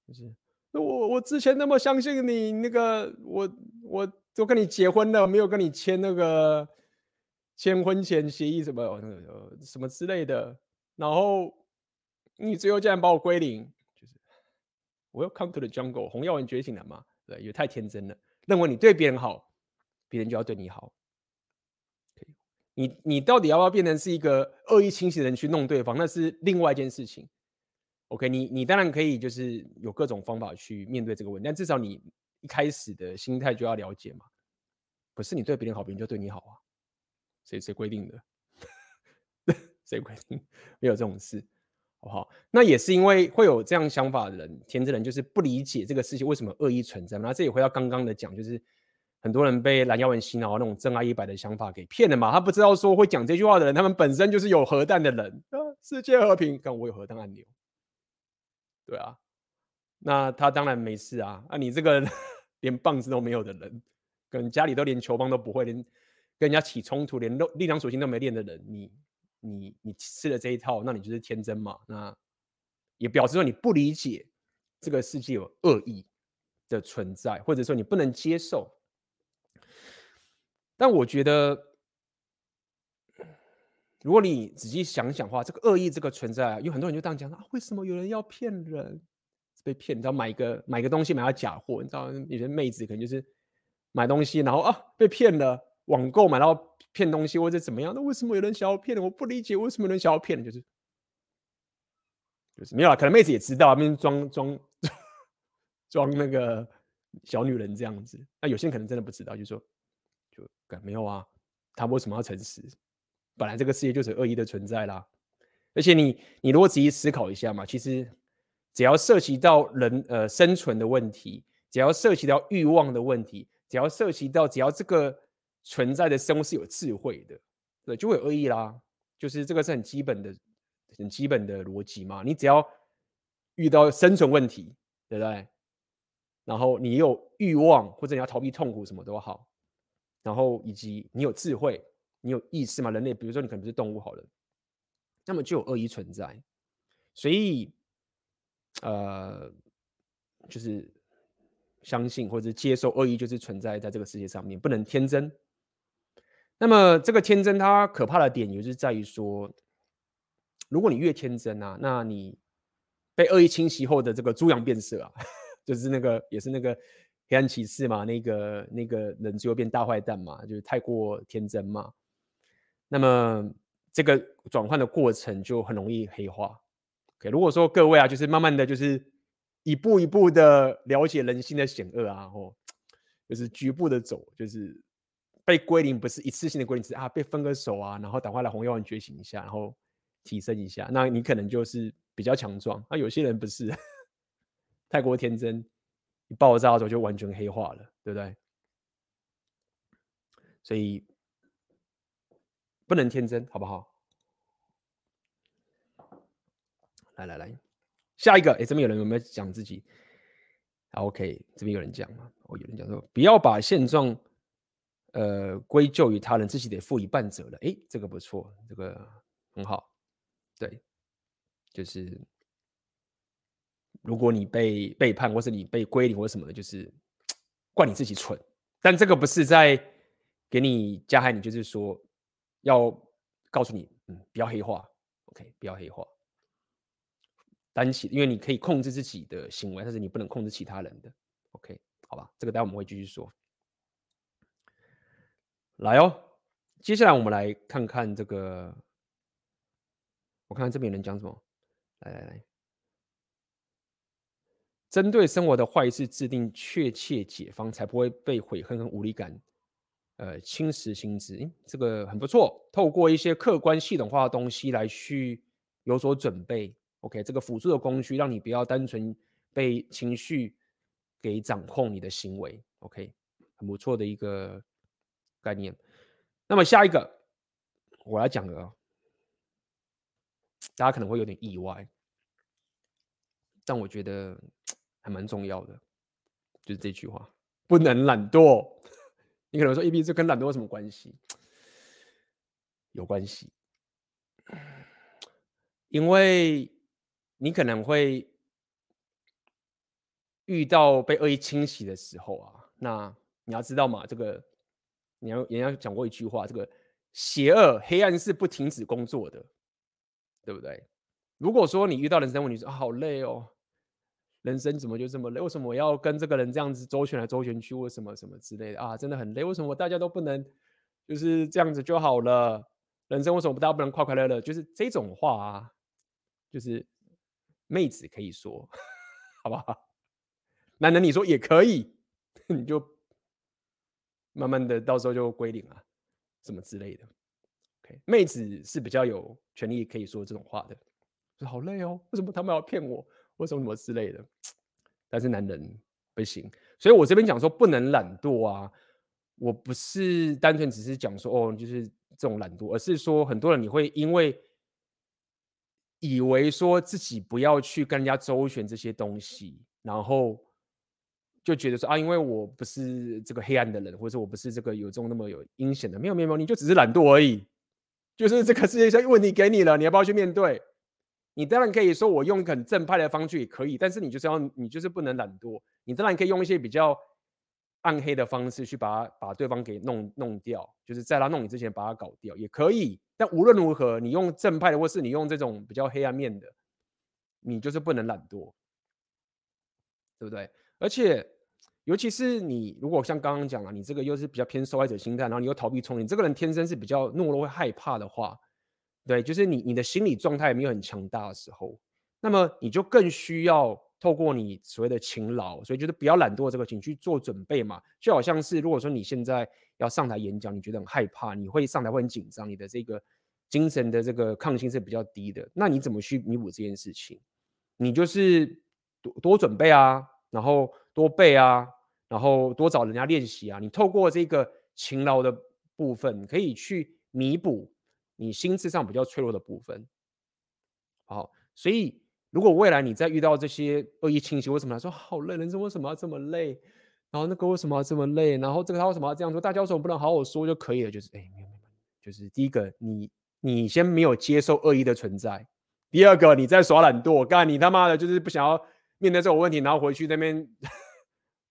就是那我我之前那么相信你，那个我我。都跟你结婚了，没有跟你签那个签婚前协议什么什么之类的，然后你最后竟然把我归零，就是 Welcome to the jungle，红药丸觉醒了嘛？对，也太天真了，认为你对别人好，别人就要对你好。你你到底要不要变成是一个恶意清洗的人去弄对方？那是另外一件事情。OK，你你当然可以就是有各种方法去面对这个问题，但至少你。一开始的心态就要了解嘛，不是你对别人好，别人就对你好啊？谁谁规定的？[LAUGHS] 谁规定？没有这种事，好不好？那也是因为会有这样想法的人，天真人就是不理解这个事情为什么恶意存在。那这也回到刚刚的讲，就是很多人被蓝耀文洗脑那种真爱一百的想法给骗了嘛。他不知道说会讲这句话的人，他们本身就是有核弹的人啊！世界和平，看我有核弹按钮，对啊，那他当然没事啊。啊，你这个。[LAUGHS] 连棒子都没有的人，可能家里都连球棒都不会，连跟人家起冲突，连力量属性都没练的人，你你你吃了这一套，那你就是天真嘛？那也表示说你不理解这个世界有恶意的存在，或者说你不能接受。但我觉得，如果你仔细想想的话，这个恶意这个存在，有很多人就这样讲啊，为什么有人要骗人？被骗，你知道买个买个东西买到假货，你知道有些妹子可能就是买东西，然后啊被骗了，网购买到骗东西或者怎么样？那为什么有人想要骗？我不理解为什么有人想要骗人，就是就是没有啊，可能妹子也知道，那边装装装那个小女人这样子。那有些人可能真的不知道，就说就没有啊，他为什么要诚实？本来这个世界就是恶意的存在啦。而且你你如果仔细思考一下嘛，其实只要涉及到人呃生存的问题，只要涉及到欲望的问题，只要涉及到只要这个存在的生物是有智慧的，对，就会有恶意啦。就是这个是很基本的、很基本的逻辑嘛。你只要遇到生存问题，对不对？然后你有欲望，或者你要逃避痛苦，什么都好。然后以及你有智慧，你有意识嘛？人类，比如说你可能不是动物好了，那么就有恶意存在。所以，呃，就是相信或者接受恶意，就是存在在这个世界上面，不能天真。那么这个天真，它可怕的点，也就是在于说，如果你越天真啊，那你被恶意侵袭后的这个猪羊变色啊，[LAUGHS] 就是那个也是那个黑暗骑士嘛，那个那个人最后变大坏蛋嘛，就是太过天真嘛。那么这个转换的过程就很容易黑化。OK，如果说各位啊，就是慢慢的就是一步一步的了解人性的险恶啊，吼，就是局部的走，就是。被归零不是一次性的归零，是啊，被分个手啊，然后赶快来红药丸觉醒一下，然后提升一下，那你可能就是比较强壮。那、啊、有些人不是 [LAUGHS] 太过天真，一爆炸的时候就完全黑化了，对不对？所以不能天真，好不好？来来来，下一个，哎，这边有人有没有讲自己？啊，OK，这边有人讲嘛？哦，有人讲说，不要把现状。呃，归咎于他人，自己得负一半责任。诶，这个不错，这个很好。对，就是如果你被背叛，或是你被归零或什么的，就是怪你自己蠢。但这个不是在给你加害你，就是说要告诉你，嗯，不要黑化。OK，不要黑化。担起，因为你可以控制自己的行为，但是你不能控制其他人的。OK，好吧，这个待会我们会继续说。来哦，接下来我们来看看这个。我看看这边有人讲什么。来来来，针对生活的坏事制定确切解方，才不会被悔恨和无力感呃侵蚀心智。诶，这个很不错。透过一些客观系统化的东西来去有所准备。OK，这个辅助的工具，让你不要单纯被情绪给掌控你的行为。OK，很不错的一个。概念，那么下一个我要讲的，大家可能会有点意外，但我觉得还蛮重要的，就是这句话：不能懒惰。你可能说，EB 这跟懒惰有什么关系？有关系，因为你可能会遇到被恶意侵袭的时候啊，那你要知道嘛，这个。你要人家讲过一句话，这个邪恶黑暗是不停止工作的，对不对？如果说你遇到人生问题说，好累哦，人生怎么就这么累？为什么我要跟这个人这样子周旋来周旋去？为什么什么之类的啊？真的很累。为什么大家都不能就是这样子就好了？人生为什么大家不能快快乐乐？就是这种话啊，就是妹子可以说，[LAUGHS] 好不好？男人你说也可以，[LAUGHS] 你就。慢慢的，到时候就归零了，什么之类的。OK，妹子是比较有权利可以说这种话的，说好累哦，为什么他们要骗我？为什么什么之类的？但是男人不行，所以我这边讲说不能懒惰啊，我不是单纯只是讲说哦，就是这种懒惰，而是说很多人你会因为以为说自己不要去跟人家周旋这些东西，然后。就觉得说啊，因为我不是这个黑暗的人，或者说我不是这个有这种那么有阴险的，没有没有，你就只是懒惰而已。就是这个世界上问题给你了，你要不要去面对？你当然可以说我用很正派的方式也可以，但是你就是要你就是不能懒惰。你当然可以用一些比较暗黑的方式去把把对方给弄弄掉，就是在他弄你之前把他搞掉也可以。但无论如何，你用正派的，或是你用这种比较黑暗面的，你就是不能懒惰，对不对？而且。尤其是你，如果像刚刚讲了，你这个又是比较偏受害者心态，然后你又逃避冲突，你这个人天生是比较懦弱、会害怕的话，对，就是你你的心理状态没有很强大的时候，那么你就更需要透过你所谓的勤劳，所以就是不要懒惰这个，情去做准备嘛。就好像是如果说你现在要上台演讲，你觉得很害怕，你会上台会很紧张，你的这个精神的这个抗性是比较低的，那你怎么去弥补这件事情？你就是多多准备啊，然后多背啊，然后多找人家练习啊。你透过这个勤劳的部分，可以去弥补你心智上比较脆弱的部分。好，所以。如果未来你再遇到这些恶意侵袭，为什么他说好累？人生为什么要这么累？然后那个为什么要这么累？然后这个他为什么要这样说？大家为什么不能好好说就可以了？就是哎，没有没有，就是第一个，你你先没有接受恶意的存在；第二个，你在耍懒惰，干你他妈的，就是不想要面对这种问题，然后回去那边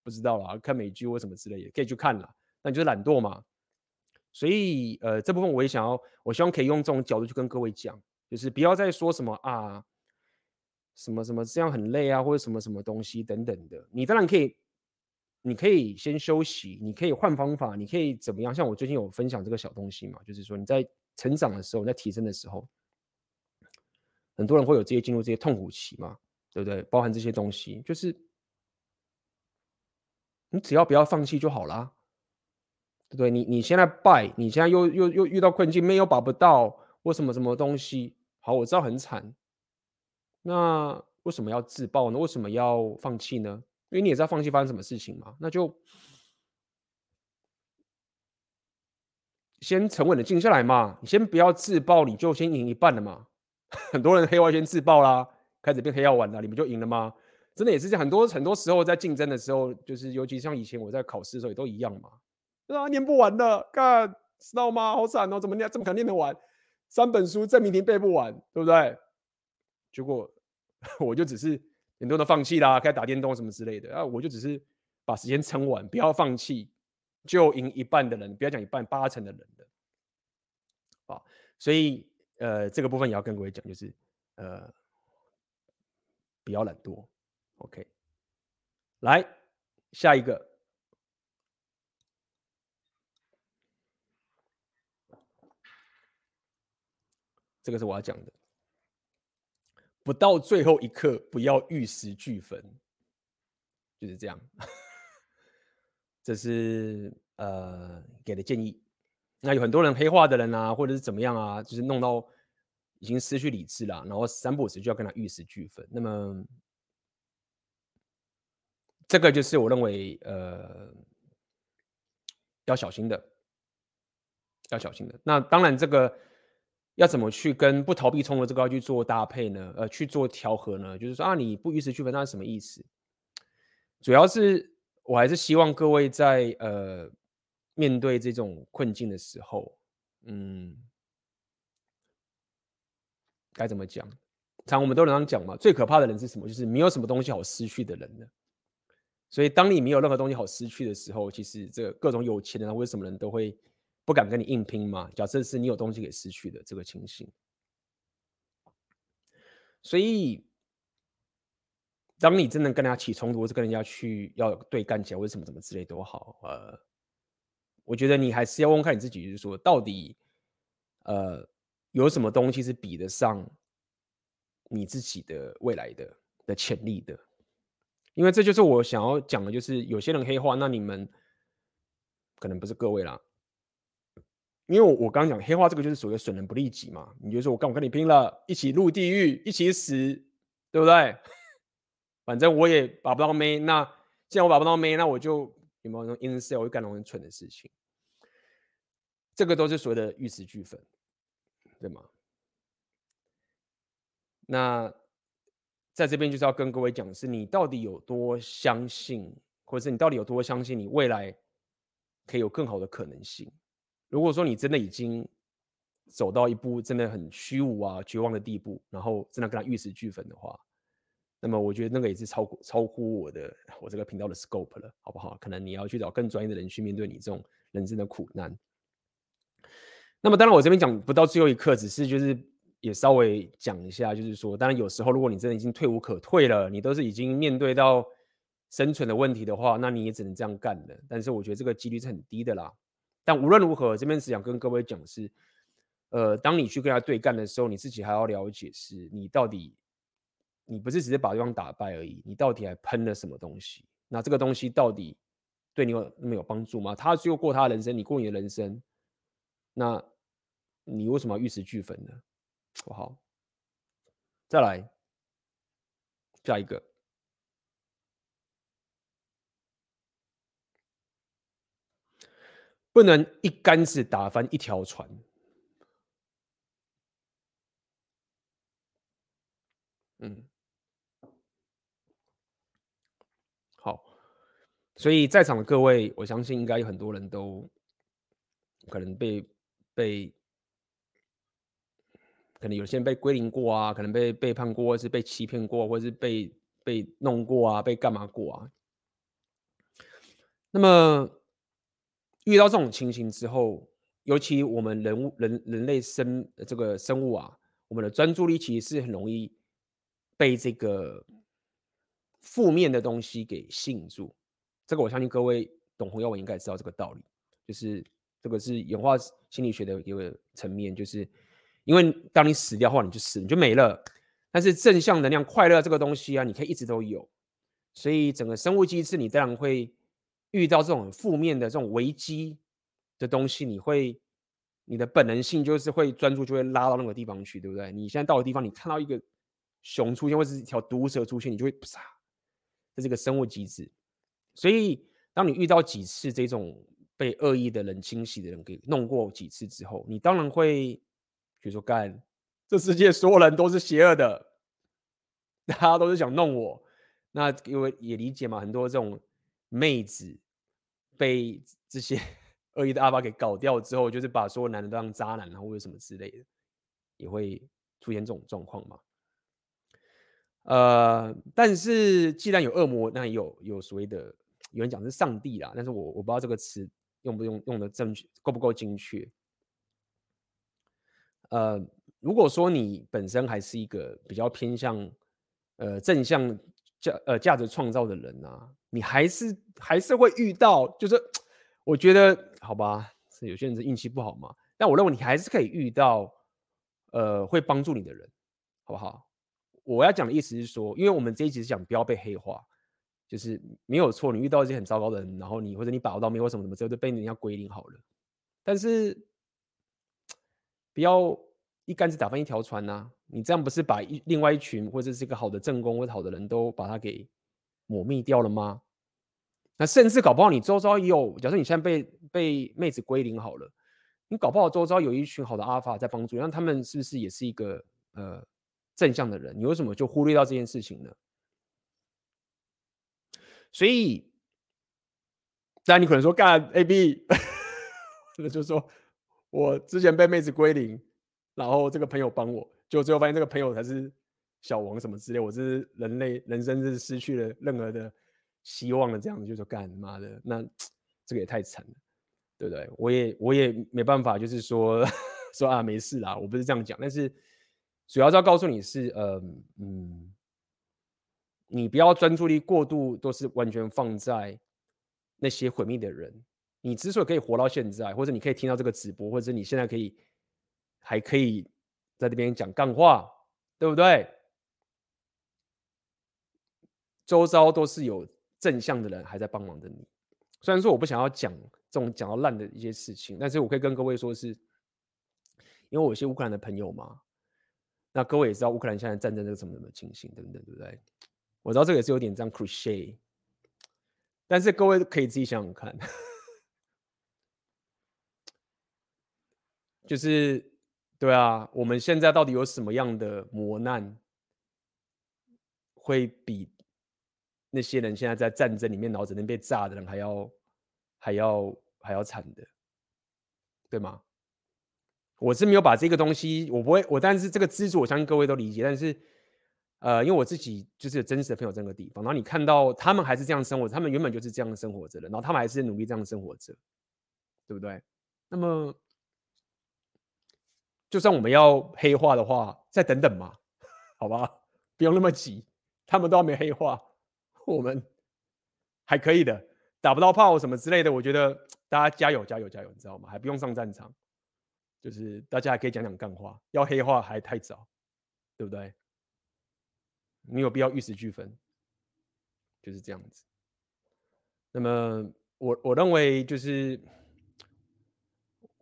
不知道了，看美剧或什么之类的，可以去看了。那你就懒惰嘛。所以呃，这部分我也想要，我希望可以用这种角度去跟各位讲，就是不要再说什么啊。什么什么这样很累啊，或者什么什么东西等等的，你当然可以，你可以先休息，你可以换方法，你可以怎么样？像我最近有分享这个小东西嘛，就是说你在成长的时候，在提升的时候，很多人会有这些进入这些痛苦期嘛，对不对？包含这些东西，就是你只要不要放弃就好啦，对不对？你你现在败，你现在又又又遇到困境，没有把不到或什么什么东西，好，我知道很惨。那为什么要自爆呢？为什么要放弃呢？因为你也知道放弃发生什么事情嘛。那就先沉稳的静下来嘛。你先不要自爆，你就先赢一半了嘛。[LAUGHS] 很多人黑化先自爆啦，开始变黑药丸了，你们就赢了吗？真的也是这样。很多很多时候在竞争的时候，就是尤其像以前我在考试的时候也都一样嘛。啊，念不完的，看，知道吗？好惨哦，怎么念？怎么可能念得完？三本书证明题背不完，对不对？结果。[LAUGHS] 我就只是很多人都放弃啦，开始打电动什么之类的啊，我就只是把时间撑完，不要放弃，就赢一半的人，不要讲一半，八成的人的，啊，所以呃，这个部分也要跟各位讲，就是呃，不要懒惰，OK，来下一个，这个是我要讲的。不到最后一刻，不要玉石俱焚，就是这样。这是呃给的建议。那有很多人黑化的人啊，或者是怎么样啊，就是弄到已经失去理智了，然后三不五时就要跟他玉石俱焚。那么这个就是我认为呃要小心的，要小心的。那当然这个。要怎么去跟不逃避冲突这个要去做搭配呢？呃，去做调和呢？就是说啊，你不玉石俱焚，那是什么意思？主要是我还是希望各位在呃面对这种困境的时候，嗯，该怎么讲？常我们都常讲嘛，最可怕的人是什么？就是没有什么东西好失去的人呢。所以当你没有任何东西好失去的时候，其实这各种有钱人或者什么人都会。不敢跟你硬拼嘛？假设是你有东西给失去的这个情形，所以当你真的跟人家起冲突，或是跟人家去要对干起来，或者什么什么之类都好，呃，我觉得你还是要问看你自己，就是说到底，呃，有什么东西是比得上你自己的未来的的潜力的？因为这就是我想要讲的，就是有些人黑化，那你们可能不是各位啦。因为我我刚讲黑化这个就是所谓损人不利己嘛，你就说我跟我跟你拼了，一起入地狱，一起死，对不对？[LAUGHS] 反正我也把不到妹，那既然我把不到妹，那我就有没有那种 incel 会干那种很蠢的事情？这个都是所谓的玉石俱焚，对吗？那在这边就是要跟各位讲，是你到底有多相信，或者是你到底有多相信你未来可以有更好的可能性？如果说你真的已经走到一步真的很虚无啊、绝望的地步，然后真的跟他玉石俱焚的话，那么我觉得那个也是超过超乎我的我这个频道的 scope 了，好不好？可能你要去找更专业的人去面对你这种人生的苦难。那么当然我这边讲不到最后一刻，只是就是也稍微讲一下，就是说，当然有时候如果你真的已经退无可退了，你都是已经面对到生存的问题的话，那你也只能这样干的。但是我觉得这个几率是很低的啦。但无论如何，这边只想跟各位讲是，呃，当你去跟他对干的时候，你自己还要了解是，你到底你不是只是把对方打败而已，你到底还喷了什么东西？那这个东西到底对你有那么有帮助吗？他就过他的人生，你过你的人生，那你为什么要玉石俱焚呢？好，再来下一个，不能一竿子打翻一条船。嗯。好所以在场的各位，我相信应该有很多人都可能被被，可能有些人被归零过啊，可能被背叛过，或是被欺骗过，或是被被弄过啊，被干嘛过啊？那么遇到这种情形之后，尤其我们人物人人类生这个生物啊，我们的专注力其实是很容易被这个负面的东西给吸引住。这个我相信各位懂红药丸应该知道这个道理，就是这个是演化心理学的一个层面，就是因为当你死掉后，你就死，你就没了。但是正向能量、快乐这个东西啊，你可以一直都有。所以整个生物机制，你当然会遇到这种负面的这种危机的东西，你会你的本能性就是会专注，就会拉到那个地方去，对不对？你现在到的地方，你看到一个熊出现，或者是一条毒蛇出现，你就会啪，这是个生物机制。所以，当你遇到几次这种被恶意的人清洗的人给弄过几次之后，你当然会，比如说干，这世界所有人都是邪恶的，[LAUGHS] 大家都是想弄我。那因为也理解嘛，很多这种妹子被这些 [LAUGHS] 恶意的阿巴给搞掉之后，就是把所有男的都当渣男啊，或者什么之类的，也会出现这种状况嘛。呃，但是既然有恶魔，那有有所谓的。有人讲是上帝啦，但是我我不知道这个词用不用用的正确，够不够精确。呃，如果说你本身还是一个比较偏向呃正向价呃价值创造的人啊，你还是还是会遇到，就是我觉得好吧，是有些人是运气不好嘛，但我认为你还是可以遇到呃会帮助你的人，好不好？我要讲的意思是说，因为我们这一集是讲不要被黑化。就是没有错，你遇到一些很糟糕的人，然后你或者你把握到没有什么什么之后，就被人家归零好了。但是不要一竿子打翻一条船呐、你这样不是把一另外一群或者是一个好的正宫或者好的人都把他给抹灭掉了吗？那甚至搞不好你周遭也有，假设你现在被被妹子归零好了，你搞不好周遭有一群好的阿尔法在帮助，那他们是不是也是一个呃正向的人？你为什么就忽略到这件事情呢？所以，当然你可能说干 A B，[LAUGHS] 那就说我之前被妹子归零，然后这个朋友帮我，就最后发现这个朋友才是小王什么之类，我这是人类人生是失去了任何的希望了，这样子就说干妈的，那 [TSK] 这个也太惨了，对不对？我也我也没办法，就是说 [LAUGHS] 说啊没事啦，我不是这样讲，但是主要是要告诉你是，呃嗯。你不要专注力过度，都是完全放在那些毁灭的人。你之所以可以活到现在，或者你可以听到这个直播，或者你现在可以还可以在这边讲干话，对不对？周遭都是有正向的人还在帮忙着你。虽然说我不想要讲这种讲到烂的一些事情，但是我可以跟各位说是，因为我有些乌克兰的朋友嘛，那各位也知道乌克兰现在战争这个什么什么情形等等，对不对？我知道这个也是有点这样 cliche，但是各位可以自己想想看，就是对啊，我们现在到底有什么样的磨难，会比那些人现在在战争里面脑子能被炸的人还要还要还要惨的，对吗？我是没有把这个东西，我不会，我但是这个资助，我相信各位都理解，但是。呃，因为我自己就是有真实的朋友这个地方，然后你看到他们还是这样生活，他们原本就是这样的生活着的，然后他们还是努力这样生活着，对不对？那么，就算我们要黑化的话，再等等嘛，[LAUGHS] 好吧，不用那么急，他们都还没黑化，[LAUGHS] 我们还可以的，打不到炮什么之类的，我觉得 [TSK] 大家加油加油加油，你知道吗？还不用上战场，就是大家还可以讲讲干话，要黑化还太早，对不对？没有必要玉石俱焚，就是这样子。那么我我认为就是，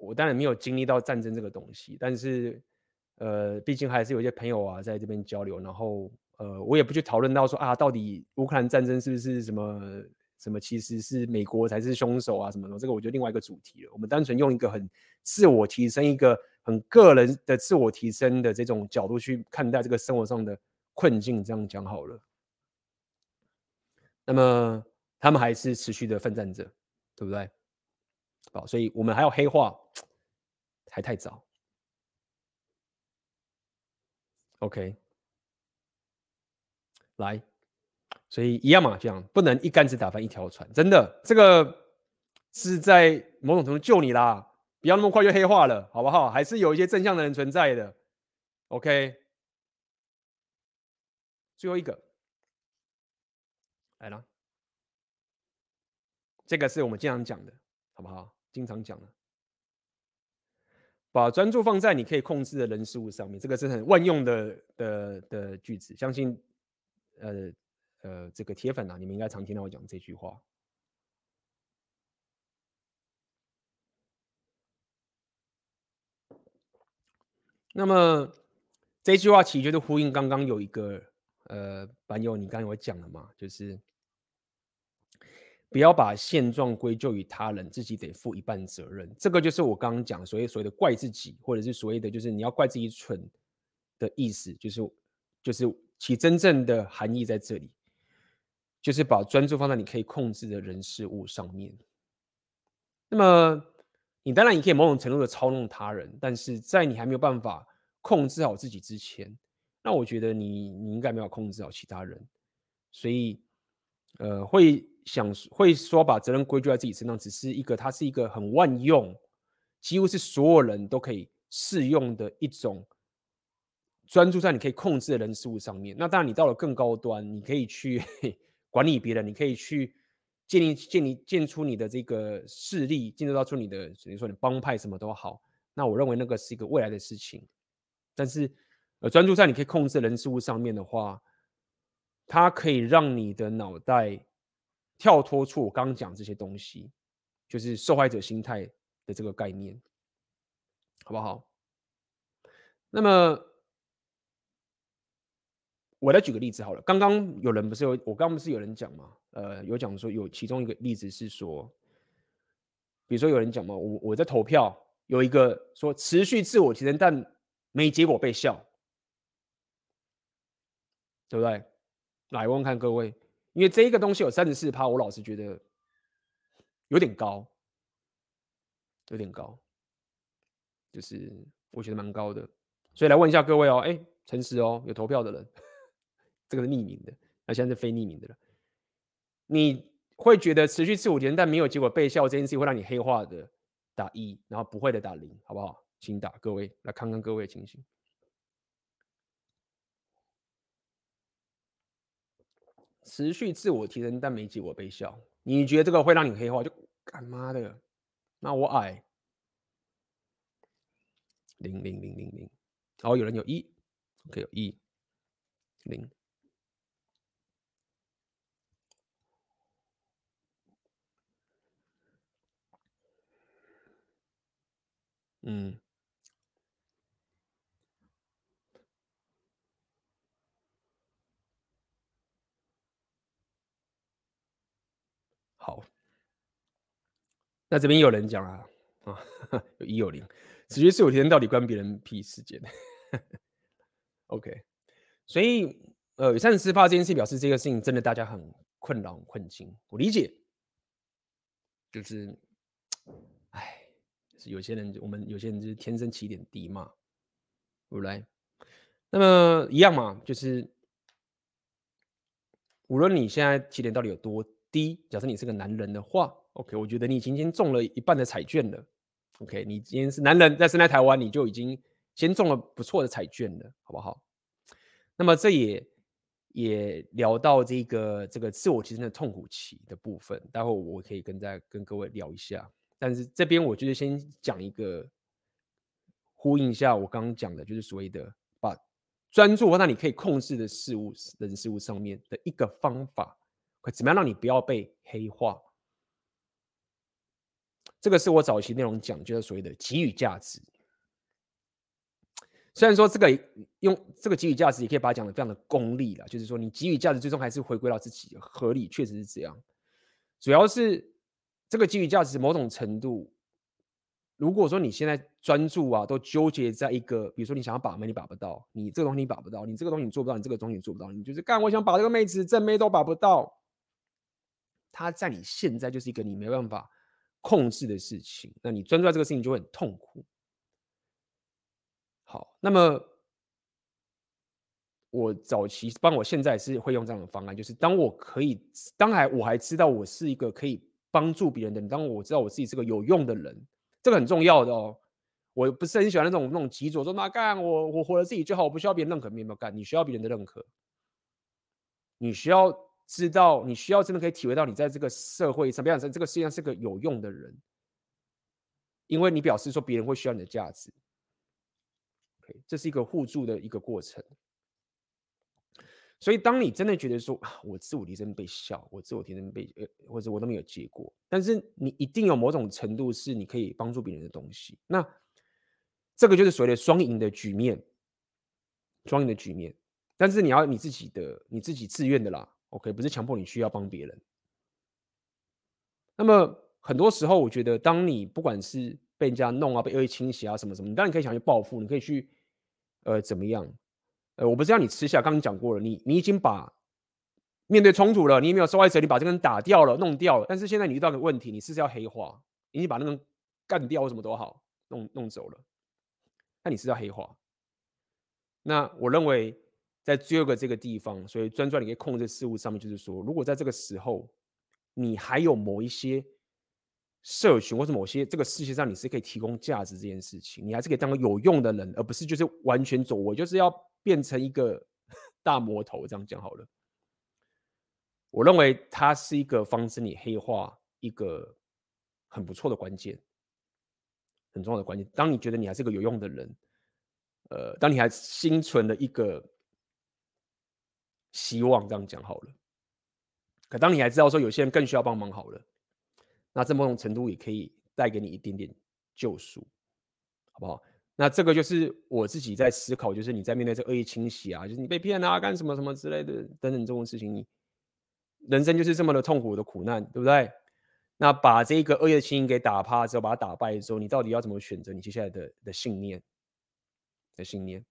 我当然没有经历到战争这个东西，但是呃，毕竟还是有些朋友啊在这边交流，然后呃，我也不去讨论到说啊，到底乌克兰战争是不是什么什么，其实是美国才是凶手啊什么的，这个我觉得另外一个主题了。我们单纯用一个很自我提升、一个很个人的自我提升的这种角度去看待这个生活上的困境，这样讲好了。那么他们还是持续的奋战着，对不对？好，所以我们还要黑化，还太早。OK，来。所以一样嘛，这样不能一竿子打翻一条船，真的，这个是在某种程度救你啦，不要那么快就黑化了，好不好？还是有一些正向的人存在的。OK，最后一个来了，这个是我们经常讲的，好不好？经常讲的，把专注放在你可以控制的人事物上面，这个是很万用的的的句子，相信呃。呃，这个铁粉啊，你们应该常听到我讲这句话。那么这句话其实就是呼应刚刚有一个呃版友，你刚才有讲了嘛，就是不要把现状归咎于他人，自己得负一半责任。这个就是我刚刚讲所谓所谓的怪自己，或者是所谓的就是你要怪自己蠢的意思，就是就是其真正的含义在这里。就是把专注放在你可以控制的人事物上面。那么，你当然你可以某种程度的操弄他人，但是在你还没有办法控制好自己之前，那我觉得你你应该没有控制好其他人。所以，呃，会想会说把责任归咎在自己身上，只是一个它是一个很万用，几乎是所有人都可以适用的一种专注在你可以控制的人事物上面。那当然，你到了更高端，你可以去。[LAUGHS] 管理别人，你可以去建立、建立、建出你的这个势力，建造出你的，比如说你帮派什么都好。那我认为那个是一个未来的事情。但是，呃，专注在你可以控制的人事物上面的话，它可以让你的脑袋跳脱出我刚刚讲这些东西，就是受害者心态的这个概念，好不好？那么。我来举个例子好了，刚刚有人不是有，我刚不是有人讲嘛，呃，有讲说有其中一个例子是说，比如说有人讲嘛，我我在投票，有一个说持续自我提升，但没结果被笑，对不对？来问问看各位，因为这一个东西有三十四趴，我老是觉得有点高，有点高，就是我觉得蛮高的，所以来问一下各位哦，哎，诚实哦，有投票的人。[LAUGHS] 这个是匿名的，那现在是非匿名的了。你会觉得持续四五天但没有结果被笑这件事情会让你黑化的，打一，然后不会的打零，好不好？请打各位来看看各位的情形。持续自我提升但没结果被笑，你觉得这个会让你黑化？就干妈的，那我矮零零零零零，哦有人有一，OK 有一零。嗯，好，那这边有人讲啊，啊，[LAUGHS] 有一有零，持续自我提升到底关别人屁事件？[LAUGHS] OK，所以呃，有三十四趴这件事表示这个事情真的大家很困扰、很困境，我理解，就是，哎。是有些人，我们有些人就是天生起点低嘛，对不对？那么一样嘛，就是无论你现在起点到底有多低，假设你是个男人的话，OK，我觉得你已经先中了一半的彩券了。OK，你今天是男人，在生在台湾，你就已经先中了不错的彩券了，好不好？那么这也也聊到这个这个自我提升的痛苦期的部分，待会我可以跟再跟各位聊一下。但是这边我就是先讲一个，呼应一下我刚刚讲的，就是所谓的把专注在你可以控制的事物、人事物上面的一个方法。可怎么样让你不要被黑化？这个是我早期内容讲，就是所谓的给予价值。虽然说这个用这个给予价值，也可以把它讲得非常的功利了，就是说你给予价值，最终还是回归到自己合理，确实是这样。主要是这个给予价值某种程度，如果说你现在专注啊，都纠结在一个，比如说你想要把妹，你把不到；你这个东西你把不到，你这个东西你做不到，你这个东西你做不到，你就是干，我想把这个妹子正妹都把不到。它在你现在就是一个你没办法控制的事情，那你专注在这个事情就会很痛苦。好，那么我早期，帮我现在是会用这样的方案，就是当我可以，当还我还知道我是一个可以帮助别人的人，当我知道我自己是个有用的人，这个很重要的哦。我不是很喜欢那种那种急着说那干我我活了自己就好，我不需要别人认可，没有干，你需要别人的认可，你需要。知道你需要真的可以体会到你在这个社会上，比方说这个世界上是个有用的人，因为你表示说别人会需要你的价值。OK，这是一个互助的一个过程。所以当你真的觉得说啊，我自我提升被笑，我自我提升被呃，或者我都没有结果，但是你一定有某种程度是你可以帮助别人的东西，那这个就是所谓的双赢的局面，双赢的局面。但是你要你自己的，你自己自愿的啦。OK，不是强迫你需要帮别人。那么很多时候，我觉得，当你不管是被人家弄啊，被恶意侵袭啊，什么什么，你当然可以想去报复，你可以去，呃，怎么样？呃，我不是让你吃下，刚刚讲过了，你你已经把面对冲突了，你也没有受害者，你把这个人打掉了，弄掉了。但是现在你遇到个问题，你是不是要黑化？你已经把那个人干掉或，什么都好，弄弄走了，那你是要黑化？那我认为。在最后一个这个地方，所以专注你可以控制事物上面，就是说，如果在这个时候，你还有某一些社群或者某些这个世界上，你是可以提供价值这件事情，你还是可以当个有用的人，而不是就是完全走，我就是要变成一个 [LAUGHS] 大魔头，这样讲好了。我认为它是一个防止你黑化一个很不错的关键，很重要的关键。当你觉得你还是个有用的人，呃，当你还心存了一个。希望这样讲好了，可当你还知道说有些人更需要帮忙好了，那这某种程度也可以带给你一点点救赎，好不好？那这个就是我自己在思考，就是你在面对这恶意侵袭啊，就是你被骗啊，干什么什么之类的等等这种事情，你人生就是这么的痛苦的苦难，对不对？那把这个恶意的侵袭给打趴之后，把它打败之后，你到底要怎么选择你接下来的的信念的信念？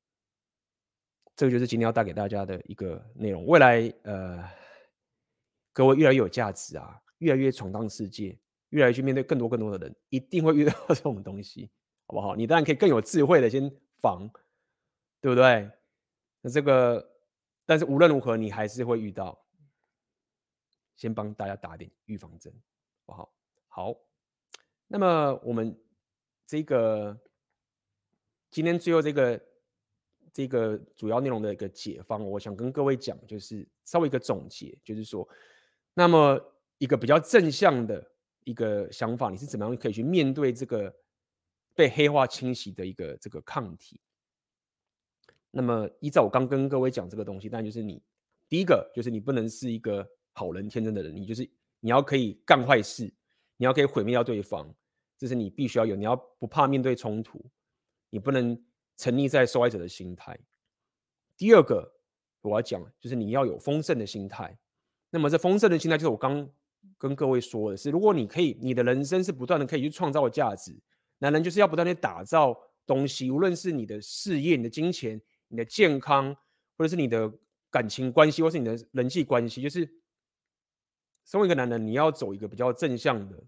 这个就是今天要带给大家的一个内容。未来，呃，各位越来越有价值啊，越来越闯荡世界，越来越去面对更多更多的人，一定会遇到 [LAUGHS] 这种东西，好不好？你当然可以更有智慧的先防，对不对？那这个，但是无论如何，你还是会遇到。先帮大家打点预防针，好不好？好，那么我们这个今天最后这个。这个主要内容的一个解方，我想跟各位讲，就是稍微一个总结，就是说，那么一个比较正向的一个想法，你是怎么样可以去面对这个被黑化侵袭的一个这个抗体？那么依照我刚跟各位讲这个东西，但就是你第一个就是你不能是一个好人天真的人，你就是你要可以干坏事，你要可以毁灭掉对方，这是你必须要有，你要不怕面对冲突，你不能。沉溺在受害者的心态。第二个，我要讲就是你要有丰盛的心态。那么这丰盛的心态，就是我刚跟各位说的是，如果你可以，你的人生是不断的可以去创造价值。男人就是要不断的打造东西，无论是你的事业、你的金钱、你的健康，或者是你的感情关系，或是你的人际关系，就是身为一个男人，你要走一个比较正向的、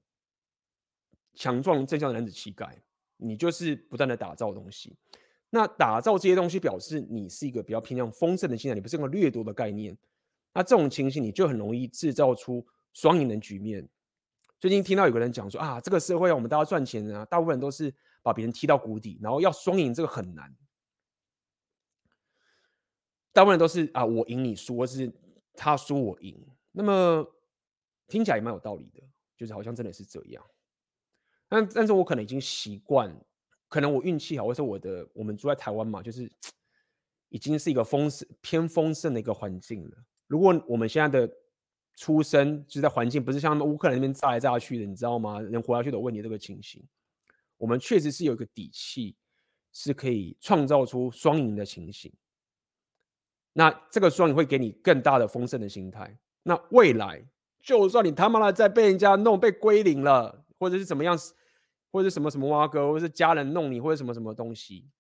强壮、正向的男子气概。你就是不断的打造东西。那打造这些东西，表示你是一个比较偏向丰盛的心态，你不是一个掠夺的概念。那这种情形，你就很容易制造出双赢的局面。最近听到有个人讲说啊，这个社会我们大家赚钱啊，大部分人都是把别人踢到谷底，然后要双赢，这个很难。大部分人都是啊，我赢你输，或是他输我赢。那么听起来也蛮有道理的，就是好像真的是这样。但但是我可能已经习惯。可能我运气好，或者我的我们住在台湾嘛，就是 [TSK] 已经是一个丰盛偏丰盛的一个环境了。如果我们现在的出生就是在环境不是像乌克兰那边炸来炸去的，你知道吗？人活下去的问题这个情形，我们确实是有一个底气，是可以创造出双赢的情形。那这个双赢会给你更大的丰盛的心态。那未来，就算你他妈的再被人家弄被归零了，或者是怎么样，或者什么什么挖哥，或者是家人弄你，或者什么什么东西，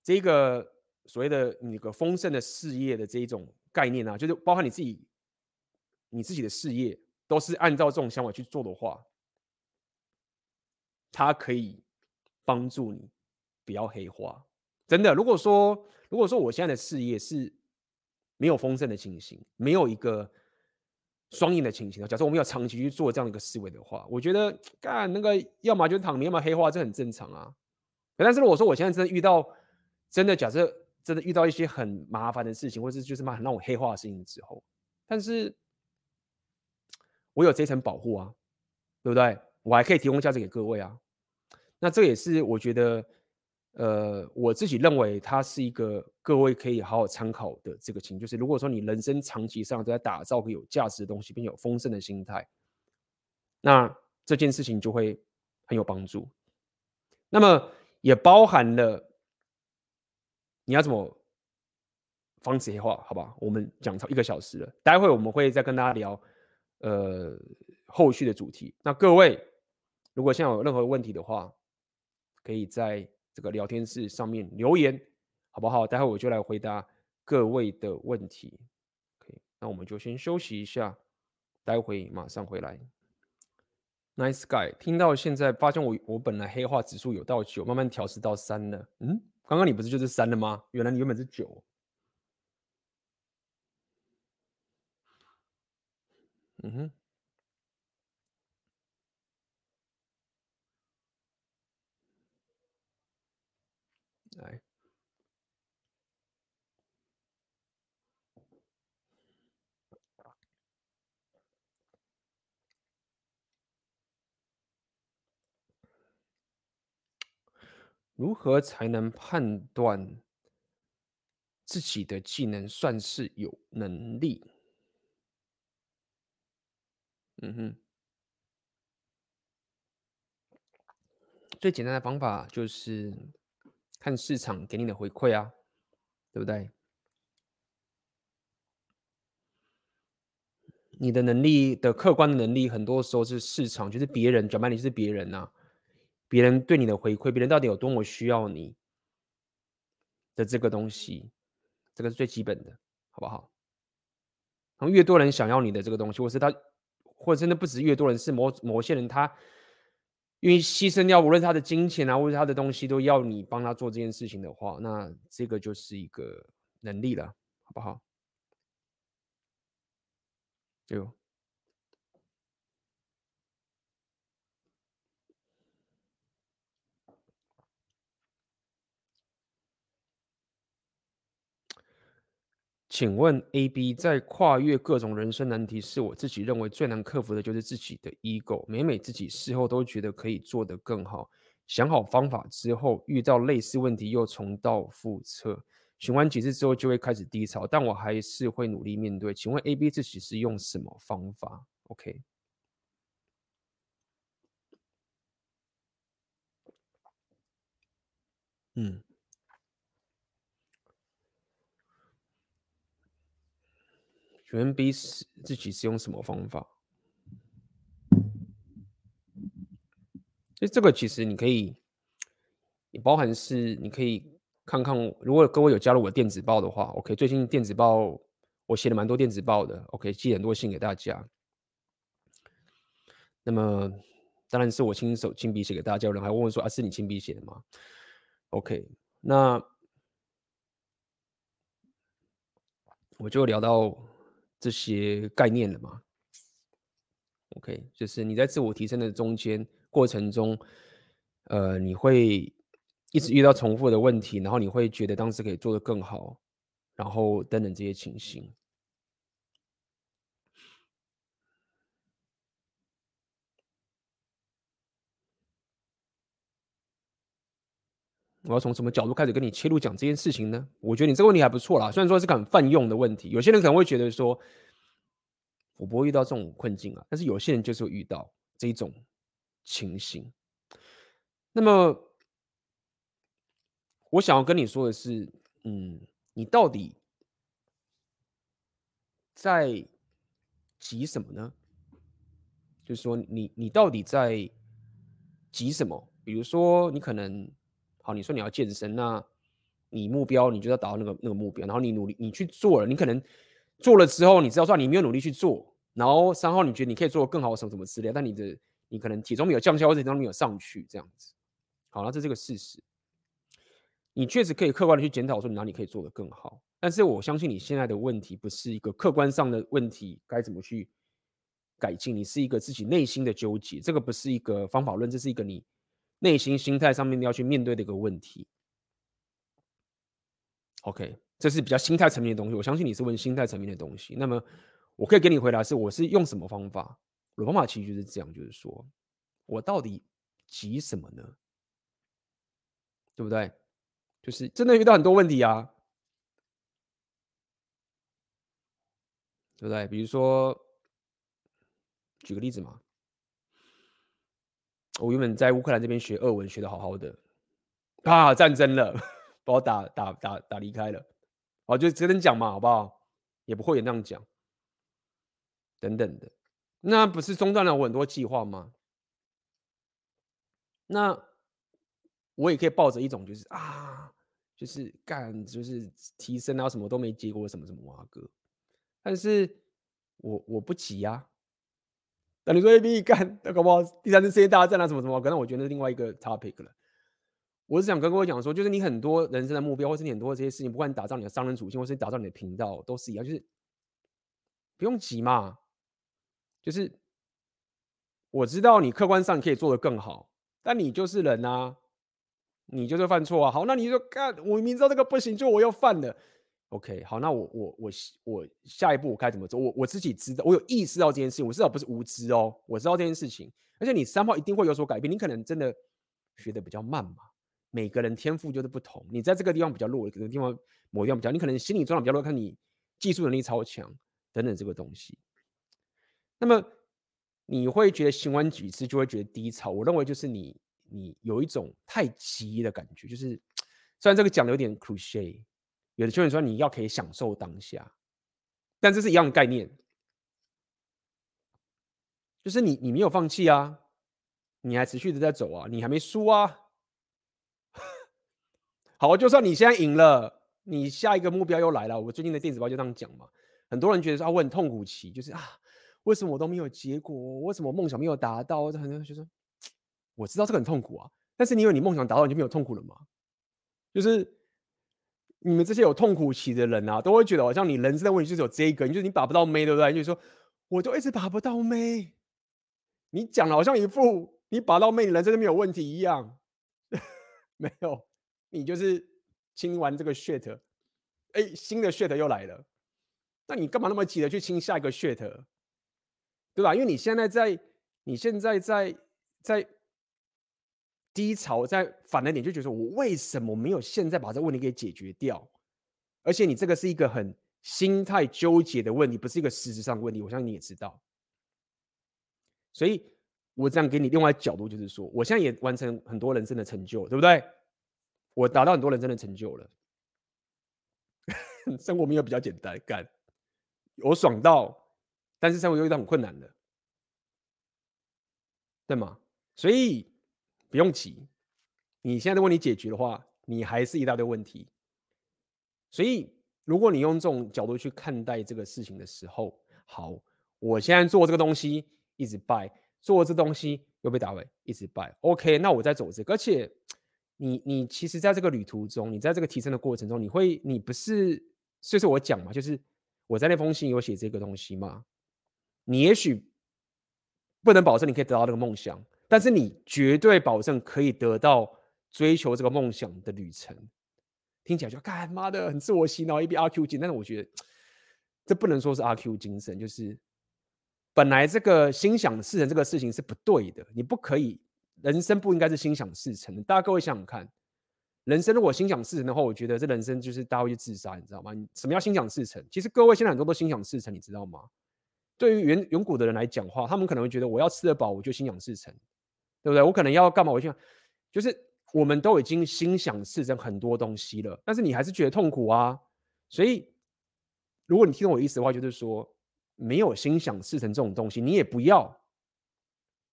这个所谓的那个丰盛的事业的这一种概念啊，就是包含你自己。你自己的事业都是按照这种想法去做的话，它可以帮助你不要黑化。真的，如果说如果说我现在的事业是没有丰盛的情形，没有一个双赢的情形，假设我们要长期去做这样一个思维的话，我觉得干那个要么就躺平，要么黑化，这很正常啊。但是如果说我现在真的遇到真的假设真的遇到一些很麻烦的事情，或者是就是蛮很让我黑化的事情之后，但是。我有这层保护啊，对不对？我还可以提供价值给各位啊。那这也是我觉得，呃，我自己认为它是一个各位可以好好参考的这个情，就是如果说你人生长期上都在打造个有价值的东西，并有丰盛的心态，那这件事情就会很有帮助。那么也包含了你要怎么防止黑化，好吧？我们讲超一个小时了，待会我们会再跟大家聊。呃，后续的主题，那各位如果现在有任何问题的话，可以在这个聊天室上面留言，好不好？待会我就来回答各位的问题。OK，那我们就先休息一下，待会马上回来。Nice guy，听到现在发现我我本来黑化指数有到九，慢慢调试到三了。嗯，刚刚你不是就是三了吗？原来你原本是九。嗯哼，来，如何才能判断自己的技能算是有能力？嗯哼，最简单的方法就是看市场给你的回馈啊，对不对？你的能力的客观能力，很多时候是市场，就是别人转卖你是别人呐、啊，别人对你的回馈，别人到底有多么需要你的这个东西，这个是最基本的，好不好？然后越多人想要你的这个东西，或是他。或者真的不止越多人，是某某些人，他因为牺牲掉无论他的金钱啊，或者他的东西，都要你帮他做这件事情的话，那这个就是一个能力了，好不好？有。请问 A、B 在跨越各种人生难题，是我自己认为最难克服的，就是自己的 ego。每每自己事后都觉得可以做得更好，想好方法之后，遇到类似问题又重蹈覆辙，循环几次之后就会开始低潮，但我还是会努力面对。请问 A、B 自己是用什么方法？OK，嗯。原 B 是自己是用什么方法？就这个其实你可以，也包含是你可以看看，如果各位有加入我电子报的话，OK，最近电子报我写了蛮多电子报的，OK，寄很多信给大家。那么当然是我亲手亲笔写给大家，有人还问我说：“啊，是你亲笔写的吗？”OK，那我就聊到。这些概念了吗？OK，就是你在自我提升的中间过程中，呃，你会一直遇到重复的问题，然后你会觉得当时可以做得更好，然后等等这些情形。我要从什么角度开始跟你切入讲这件事情呢？我觉得你这个问题还不错啦，虽然说是个很泛用的问题，有些人可能会觉得说，我不会遇到这种困境啊，但是有些人就是会遇到这种情形。那么，我想要跟你说的是，嗯，你到底在急什么呢？就是说，你你到底在急什么？比如说，你可能好，你说你要健身，那你目标你就要达到那个那个目标，然后你努力你去做了，你可能做了之后，你知道说你没有努力去做，然后三号你觉得你可以做的更好什么什么之类，但你的你可能体重没有降下，或者体重没有上去这样子。好，那这是个事实，你确实可以客观的去检讨说你哪里可以做得更好，但是我相信你现在的问题不是一个客观上的问题，该怎么去改进？你是一个自己内心的纠结，这个不是一个方法论，这是一个你内心心态上面要去面对的一个问题。OK，这是比较心态层面的东西。我相信你是问心态层面的东西。那么我可以给你回答是，我是用什么方法？我的方法其实就是这样，就是说我到底急什么呢？对不对？就是真的遇到很多问题啊，对不对？比如说。举个例子嘛，我原本在乌克兰这边学俄文，学的好好的，啊，战争了，[LAUGHS] 把我打打打打离开了，哦，就只能讲嘛，好不好？也不会也那样讲，等等的，那不是中断了我很多计划吗？那我也可以抱着一种就是啊，就是干，就是提升啊，什么都没结果，什么什么哇哥，但是我我不急呀、啊。那你说 A B 干，那 [LAUGHS] 搞不好第三次世界大战啊，什么什么？可能我觉得是另外一个 topic 了。我是想跟各位讲说，就是你很多人生的目标，或是你很多这些事情，不管你打造你的商人属性，或是打造你的频道，都是一样，就是不用急嘛。就是我知道你客观上可以做得更好，但你就是人啊，你就是犯错啊。好，那你就干，我明知道这个不行，就我又犯了。OK，好，那我我我我下一步我该怎么做？我我自己知道，我有意识到这件事情，我至少不是无知哦，我知道这件事情。而且你三号一定会有所改变，你可能真的学的比较慢嘛。每个人天赋就是不同，你在这个地方比较弱，可能地方某个地方比较，你可能心理状态比较弱，看你技术能力超强等等这个东西。那么你会觉得行完几次就会觉得低潮？我认为就是你你有一种太急的感觉，就是 [TSK] 虽然这个讲的有点 cliché。有的球员说你要可以享受当下，但这是一样的概念，就是你你没有放弃啊，你还持续的在走啊，你还没输啊。[LAUGHS] 好，就算你现在赢了，你下一个目标又来了。我最近的电子报就这样讲嘛，很多人觉得说啊，我很痛苦期，就是啊，为什么我都没有结果？为什么梦想没有达到？这很多人就说，[TSK] 我知道这个很痛苦啊，但是你以为你梦想达到你就没有痛苦了吗？就是。你们这些有痛苦期的人啊，都会觉得好像你人生的问题就是有这一个，就是你把不到妹，对不对？就是说，我就一直把不到妹。你讲的好像一副你把到妹，你人生都没有问题一样。[LAUGHS] 没有，你就是清完这个 shit，哎，新的 shit 又来了。那你干嘛那么急的去清下一个 shit，对吧？因为你现在在，你现在在在。低潮在反了点，就觉得我为什么没有现在把这个问题给解决掉？而且你这个是一个很心态纠结的问题，不是一个实质上的问题。我相信你也知道，所以我这样给你另外角度，就是说，我现在也完成很多人生的成就，对不对？我达到很多人生的成就了，生活没有比较简单干，我爽到，但是生活又遇到很困难的，对吗？所以。不用急，你现在的问题解决的话，你还是一大堆问题。所以，如果你用这种角度去看待这个事情的时候，好，我现在做这个东西一直败，做这东西又被打败，一直败。OK，那我在走这个，而且你你其实在这个旅途中，你在这个提升的过程中，你会你不是，就是我讲嘛，就是我在那封信有写这个东西嘛，你也许不能保证你可以得到这个梦想。但是你绝对保证可以得到追求这个梦想的旅程，听起来就干妈的很自我洗脑，一比阿 Q 精。但是我觉得这不能说是阿 Q 精神，就是本来这个心想事成这个事情是不对的，你不可以，人生不应该是心想事成的。大家各位想想看，人生如果心想事成的话，我觉得这人生就是大家会去自杀，你知道吗？什么叫心想事成？其实各位现在很多都心想事成，你知道吗？对于远远古的人来讲话，他们可能会觉得我要吃得饱，我就心想事成，对不对？我可能要干嘛？我就想，就是我们都已经心想事成很多东西了，但是你还是觉得痛苦啊。所以，如果你听懂我意思的话，就是说没有心想事成这种东西，你也不要。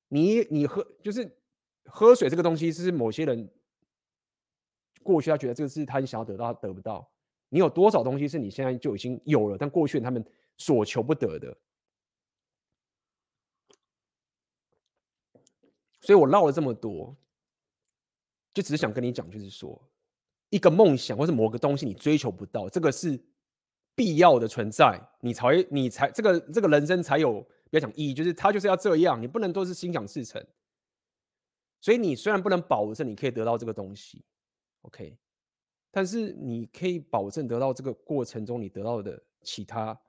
你你喝就是喝水这个东西，是某些人过去他觉得这个是他想要得到，得不到。你有多少东西是你现在就已经有了，但过去他们所求不得的？所以我唠了这么多，就只是想跟你讲，就是说，一个梦想或是某个东西你追求不到，这个是必要的存在，你才，你才这个这个人生才有，不要讲意义，就是他就是要这样，你不能都是心想事成。所以你虽然不能保证你可以得到这个东西，OK，但是你可以保证得到这个过程中你得到的其他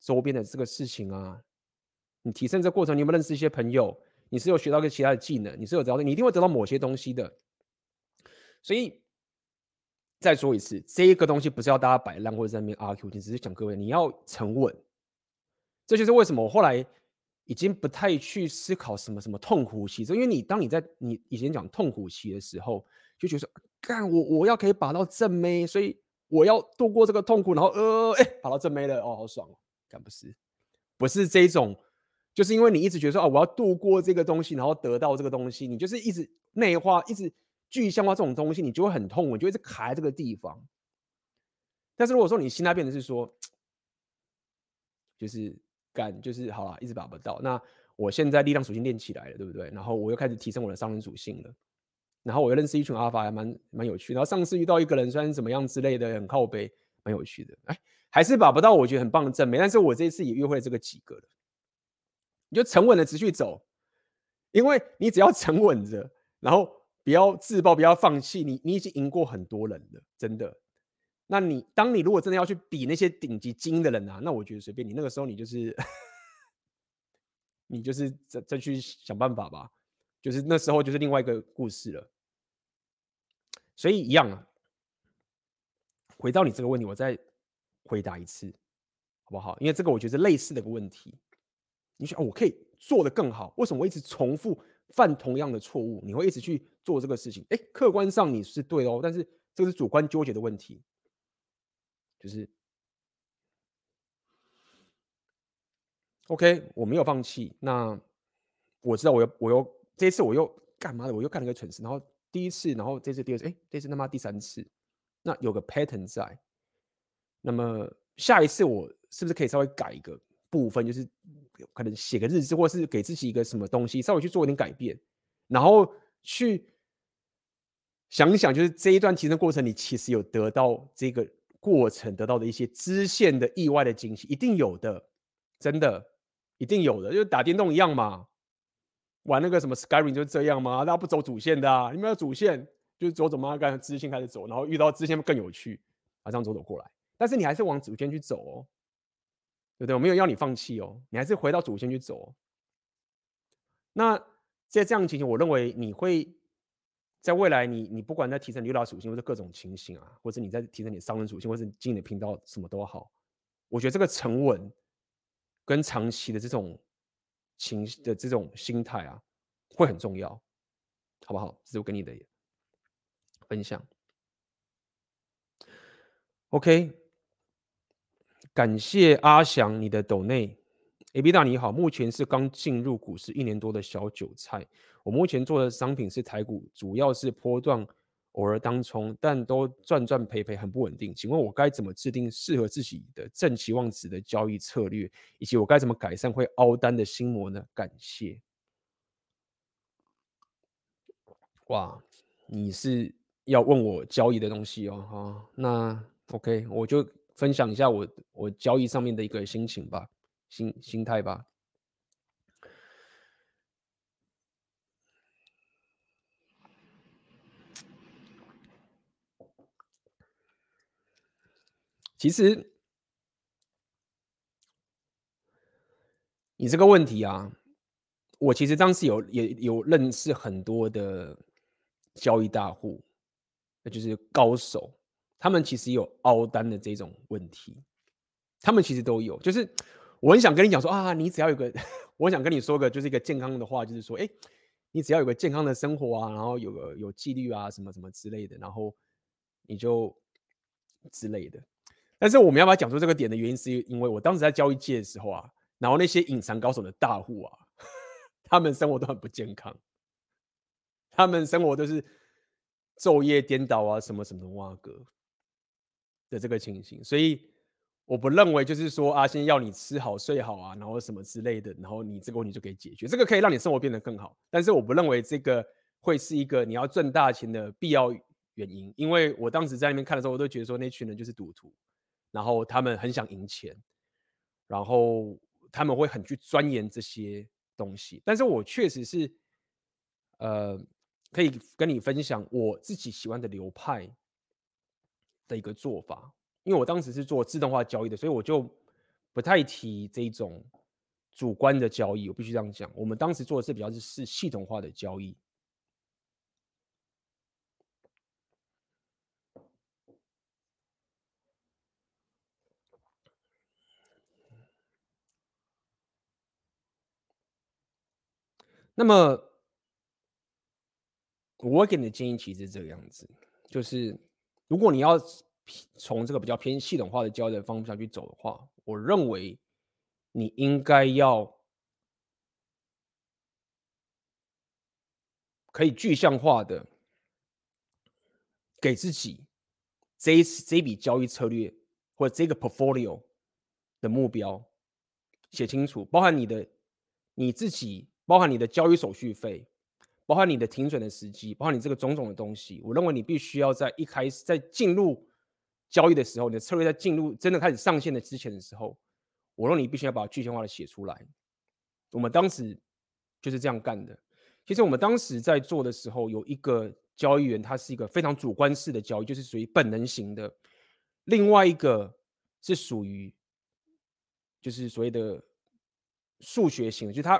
周边的这个事情啊，你提升这个过程，你有没有认识一些朋友？你是有学到一个其他的技能，你是有得到，你一定会得到某些东西的。所以再说一次，这个东西不是要大家摆烂或者在那边 argue，你只是讲各位你要沉稳。这就是为什么我后来已经不太去思考什么什么痛苦期，因为你当你在你以前讲痛苦期的时候，就觉得说干我我要可以把到正妹，所以我要度过这个痛苦，然后呃哎把到正妹了哦好爽哦，干不是不是这种。就是因为你一直觉得说啊，我要度过这个东西，然后得到这个东西，你就是一直内化、一直具象化这种东西，你就会很痛，你就一直卡在这个地方。但是如果说你心态变成是说，就是干，就是好了，一直把不到。那我现在力量属性练起来了，对不对？然后我又开始提升我的商人属性了，然后我又认识一群阿法，还蛮蛮有趣。然后上次遇到一个人，虽然怎么样之类的，很靠背，蛮有趣的。哎，还是把不到，我觉得很棒的正妹。但是我这一次也约会了这个几个了。你就沉稳的持续走，因为你只要沉稳着，然后不要自爆，不要放弃，你你已经赢过很多人了，真的。那你当你如果真的要去比那些顶级精英的人啊，那我觉得随便你，那个时候你就是 [LAUGHS] 你就是再再去想办法吧，就是那时候就是另外一个故事了。所以一样啊，回到你这个问题，我再回答一次，好不好？因为这个我觉得类似的一个问题。你想，我可以做得更好，为什么我一直重复犯同样的错误？你会一直去做这个事情？哎，客观上你是对哦，但是这个是主观纠结的问题。就是 OK，我没有放弃。那我知道我又我又这次我又干嘛的？我又干了一个蠢事。然后第一次，然后这次第二次，哎，这次他妈第三次。那有个 pattern 在。那么下一次我是不是可以稍微改一个部分？就是。可能写个日志，或是给自己一个什么东西，稍微去做一点改变，然后去想一想，就是这一段提升过程，你其实有得到这个过程得到的一些支线的意外的惊喜，一定有的，真的一定有的，就打电动一样嘛，玩那个什么 Skyrim 就是这样嘛？大家不走主线的啊，你们要主线就是走走嘛，刚支线开始走，然后遇到支线更有趣，马上走走过来，但是你还是往主线去走哦。对不对？我没有要你放弃哦，你还是回到主线去走。那在这样的情形，我认为你会在未来你，你不管在提升你的属性，或者各种情形啊，或者你在提升你商人属性，或者经营的频道什么都好，我觉得这个沉稳跟长期的这种情的这种心态啊，会很重要，好不好？这是我跟你的分享。OK。感谢阿翔你的抖内，AB 大你好，目前是刚进入股市一年多的小韭菜。我目前做的商品是台股，主要是波段，偶尔当冲，但都赚赚赔赔，很不稳定。请问我该怎么制定适合自己的正期望值的交易策略，以及我该怎么改善会凹单的心魔呢？感谢。哇，你是要问我交易的东西哦？哈，那 OK，我就。分享一下我我交易上面的一个心情吧，心心态吧。其实你这个问题啊，我其实当时有也有认识很多的交易大户，那就是高手，他们其实有凹单的这种问题，他们其实都有。就是我很想跟你讲说啊，你只要有个，我想跟你说个就是一个健康的话，就是说，哎，你只要有个健康的生活啊，然后有个有纪律啊，什么什么之类的，然后你就之类的。但是我们要不要讲出这个点的原因，是因为我当时在交易界的时候啊，然后那些隐藏高手的大户啊，[LAUGHS] 他们生活都很不健康，他们生活都是。昼夜颠倒啊，什么什么哇哥的这个情形，所以我不认为就是说阿先要你吃好睡好啊，然后什么之类的，然后你这个问题就可以解决，这个可以让你生活变得更好，但是我不认为这个会是一个你要赚大钱的必要原因，因为我当时在那边看的时候，我都觉得说那群人就是赌徒，然后他们很想赢钱，然后他们会很去钻研这些东西，但是我确实是呃。可以跟你分享我自己喜欢的流派的一个做法，因为我当时是做自动化交易的，所以我就不太提这种主观的交易。我必须这样讲，我们当时做的是比较是系统化的交易。那么。我给你的建议其实这个样子，就是如果你要从这个比较偏系统化的交易的方向去走的话，我认为你应该要可以具象化的给自己这一次这笔交易策略或者这个 portfolio 的目标写清楚，包含你的你自己，包含你的交易手续费。包括你的停损的时机，包括你这个种种的东西，我认为你必须要在一开始在进入交易的时候，你的策略在进入真的开始上线的之前的时候，我认为你必须要把具象化的写出来。我们当时就是这样干的。其实我们当时在做的时候，有一个交易员，他是一个非常主观式的交易，就是属于本能型的；另外一个是属于就是所谓的数学型，就是他。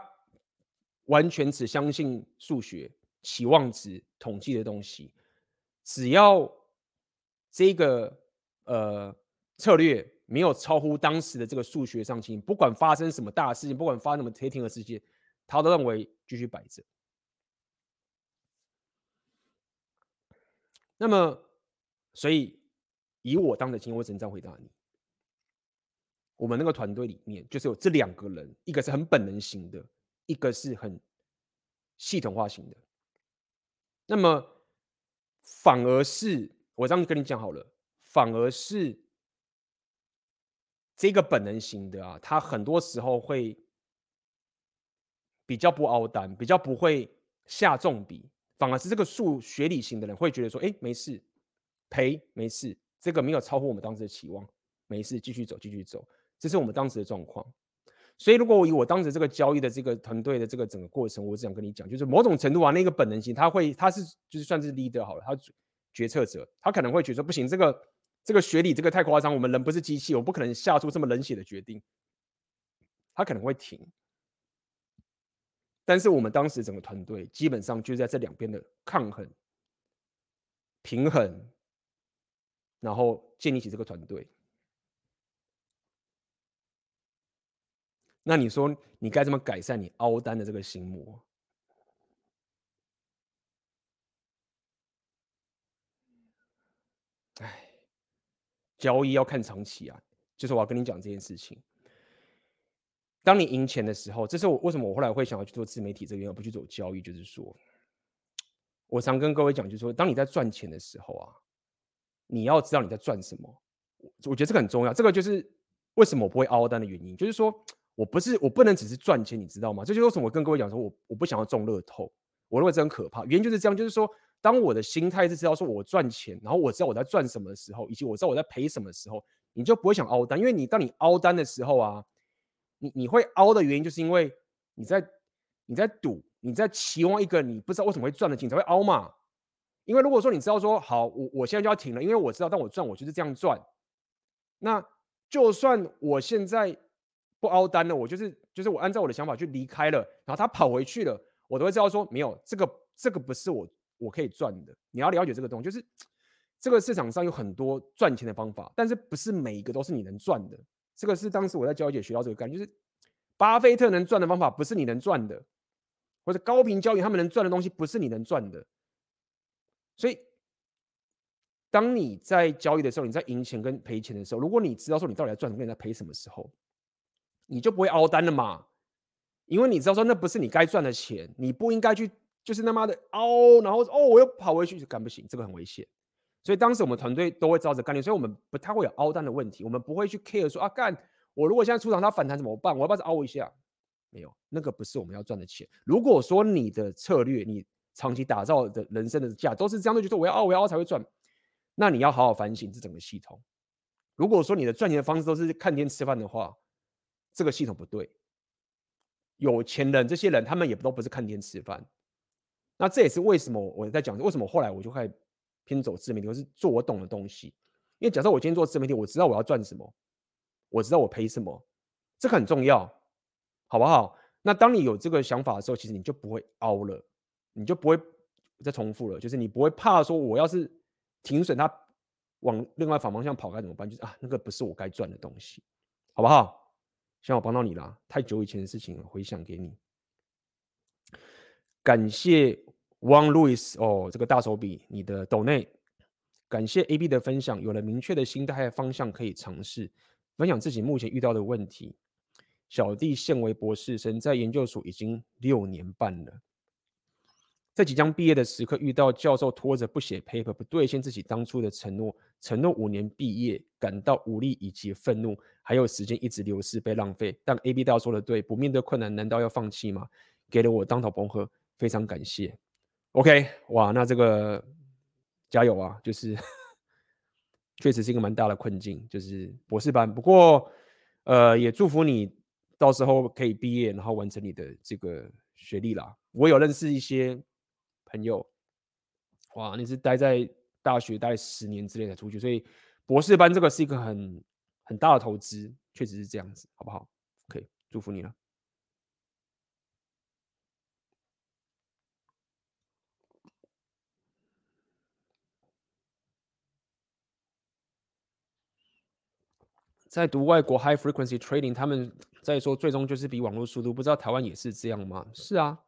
完全只相信数学、期望值、统计的东西，只要这个呃策略没有超乎当时的这个数学上限，不管发生什么大事情，不管发生什么跌停的事情，他都认为继续摆着。那么，所以以我当的经验，我只能这样回答你：我们那个团队里面就是有这两个人，一个是很本能型的。一个是很系统化型的，那么反而是我这样跟你讲好了，反而是这个本能型的啊，他很多时候会比较不凹单，比较不会下重笔，反而是这个数学理型的人会觉得说，哎，没事，赔没事，这个没有超乎我们当时的期望，没事，继续走，继续走，这是我们当时的状况。所以，如果我以我当时这个交易的这个团队的这个整个过程，我只想跟你讲，就是某种程度啊，那个本能性，他会，他是就是算是 leader 好了，他决策者，他可能会觉得，不行，这个这个学理这个太夸张，我们人不是机器，我不可能下出这么冷血的决定，他可能会停。但是我们当时整个团队基本上就在这两边的抗衡、平衡，然后建立起这个团队。那你说你该怎么改善你凹单的这个心魔？哎，交易要看长期啊，就是我要跟你讲这件事情。当你赢钱的时候，这是我为什么我后来会想要去做自媒体这边，而不去做交易，就是说，我常跟各位讲，就是说，当你在赚钱的时候啊，你要知道你在赚什么。我觉得这个很重要，这个就是为什么我不会凹单的原因，就是说。我不是，我不能只是赚钱，你知道吗？这就是为什么我跟各位讲说，我我不想要中乐透，我认为这很可怕。原因就是这样，就是说，当我的心态是知道说我赚钱，然后我知道我在赚什么的时候，以及我知道我在赔什么的时候，你就不会想凹单。因为你当你凹单的时候啊，你你会凹的原因，就是因为你在你在赌，你在期望一个你不知道为什么会赚的钱才会凹嘛。因为如果说你知道说好，我我现在就要停了，因为我知道当我赚，我就是这样赚。那就算我现在。不凹单了，我就是就是我按照我的想法去离开了，然后他跑回去了，我都会知道说没有这个这个不是我我可以赚的。你要了解这个东西，就是这个市场上有很多赚钱的方法，但是不是每一个都是你能赚的。这个是当时我在交易界学到这个概念，就是巴菲特能赚的方法不是你能赚的，或者高频交易他们能赚的东西不是你能赚的。所以，当你在交易的时候，你在赢钱跟赔钱的时候，如果你知道说你到底在赚什么，你在赔什么时候，你就不会凹单了嘛。因为你知道说那不是你该赚的钱，你不应该去就是他妈的凹，然后哦我又跑回去就干不行，这个很危险。所以当时我们团队都会照着概念，所以我们不太会有凹单的问题，我们不会去 care 说啊干，我如果现在出场它反弹怎么办？我要不要再凹一下？没有，那个不是我们要赚的钱。如果说你的策略，你长期打造的人生的价都是这样的，就是我要凹，我要凹才会赚，那你要好好反省这整个系统。如果说你的赚钱的方式都是看天吃饭的话，这个系统不对。有钱人这些人，他们也都不是看天吃饭。那这也是为什么我在讲，为什么后来我就开始。偏走自媒体，我是做我懂的东西。因为假设我今天做自媒体，我知道我要赚什么，我知道我赔什么，这个很重要，好不好？那当你有这个想法的时候，其实你就不会凹了，你就不会再重复了。就是你不会怕说，我要是停损，它往另外反方向跑该怎么办？就是啊，那个不是我该赚的东西，好不好？希望我帮到你了。太久以前的事情，回想给你，感谢。One Louis 哦，这个大手笔，你的抖内，感谢 AB 的分享，有了明确的心态和方向可以尝试，分享自己目前遇到的问题。小弟现为博士生，在研究所已经六年半了，在即将毕业的时刻，遇到教授拖着不写 paper，不兑现自己当初的承诺，承诺五年毕业，感到无力以及愤怒，还有时间一直流失被浪费。但 AB 大说的对，不面对困难，难道要放弃吗？给了我当头棒喝，非常感谢。OK，哇，那这个加油啊！就是 [LAUGHS] 确实是一个蛮大的困境，就是博士班。不过，呃，也祝福你到时候可以毕业，然后完成你的这个学历啦。我有认识一些朋友，哇，你是待在大学待十年之类的出去，所以博士班这个是一个很很大的投资，确实是这样子，好不好？OK，祝福你了。在读外国 high frequency trading，他们在说最终就是比网络速度，不知道台湾也是这样吗？是啊，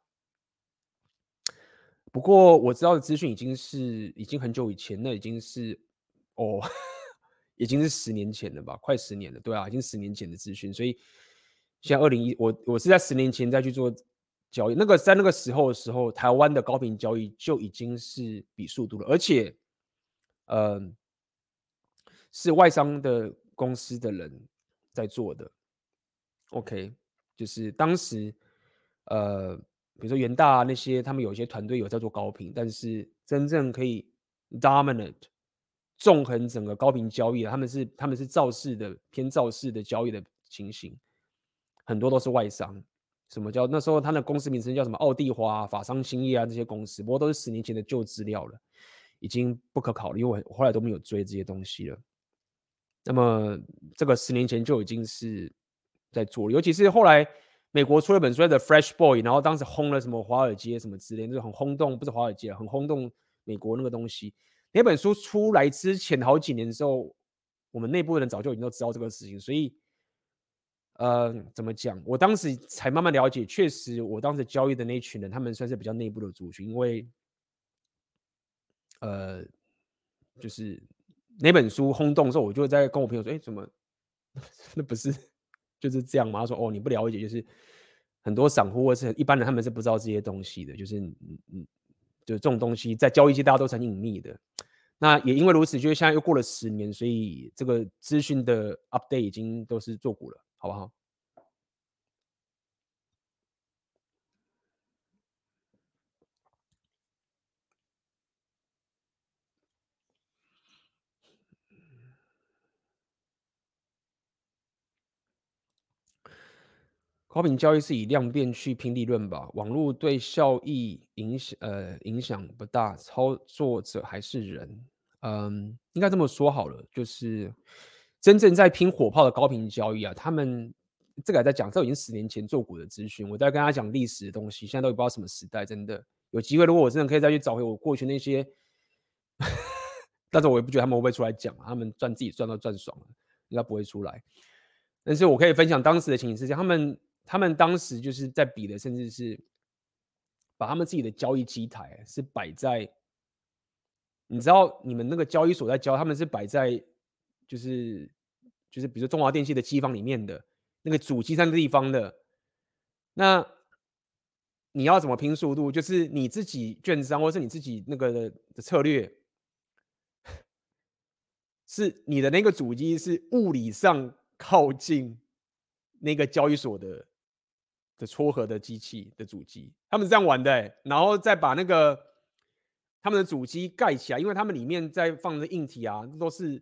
不过我知道的资讯已经是已经很久以前，那已经是哦，[LAUGHS] 已经是十年前了吧，快十年了，对啊，已经十年前的资讯，所以现在二零一我我是在十年前再去做交易，那个在那个时候的时候，台湾的高频交易就已经是比速度了，而且，呃，是外商的。公司的人在做的，OK，就是当时，呃，比如说元大那些，他们有一些团队有在做高频，但是真正可以 dominant 纵横整个高频交易的，他们是他们是造势的偏造势的交易的情形，很多都是外商。什么叫那时候他的公司名称叫什么？奥地华、法商兴业啊这些公司，不过都是十年前的旧资料了，已经不可考虑，因为我后来都没有追这些东西了。那么这个十年前就已经是在做了，尤其是后来美国出了本书的《Fresh Boy》，然后当时轰了什么华尔街什么之类，就是很轰动，不是华尔街，很轰动美国那个东西。那本书出来之前好几年的时候，我们内部的人早就已经都知道这个事情，所以呃，怎么讲？我当时才慢慢了解，确实我当时交易的那一群人，他们算是比较内部的族群，因为呃，就是。那本书轰动的时候，我就在跟我朋友说：“哎，怎么 [LAUGHS] 那不是就是这样嘛？”他说：“哦，你不了解，就是很多散户或是一般人，他们是不知道这些东西的。就是嗯嗯，就这种东西在交易界大家都很隐秘的。那也因为如此，就是现在又过了十年，所以这个资讯的 update 已经都是做股了，好不好？”高频交易是以量变去拼利润吧？网络对效益影响呃影响不大，操作者还是人。嗯，应该这么说好了，就是真正在拼火炮的高频交易啊，他们这个还在讲，这已经十年前做过的资讯，我在跟他讲历史的东西，现在都不知道什么时代。真的有机会，如果我真的可以再去找回我过去那些 [LAUGHS] 但是我也不觉得他们会不会出来讲，他们赚自己赚到赚爽了，应该不会出来。但是我可以分享当时的情形是这样，他们他们当时就是在比的，甚至是把他们自己的交易机台是摆在，你知道你们那个交易所在交，他们是摆在就是就是比如说中华电信的机房里面的那个主机上的地方的，那你要怎么拼速度？就是你自己券商或是你自己那个的，的策略，是你的那个主机是物理上。靠近那个交易所的的撮合的机器的主机，他们是这样玩的、然后再把那个他们的主机盖起来，因为他们里面在放的硬体啊，都是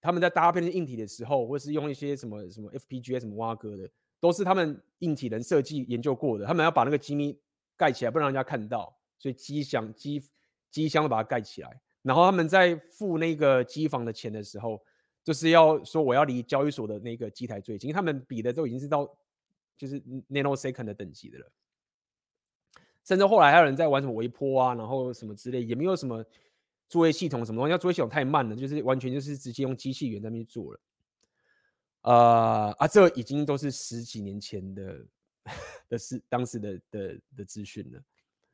他们在搭配那硬体的时候，或是用一些什么什么 FPGA 什么挖哥的，都是他们硬体人设计研究过的。他们要把那个机密盖起来，不让人家看到，所以机箱机机箱都把它盖起来。然后他们在付那个机房的钱的时候。就是要说我要离交易所的那个机台最近，他们比的都已经是到就是 nanosecond 的等级的了，甚至后来还有人在玩什么微波啊，然后什么之类，也没有什么作业系统什么东西，要作业系统太慢了，就是完全就是直接用机器人在那边做了。呃啊，这已经都是十几年前的 [LAUGHS] 的事，当时的的的资讯了。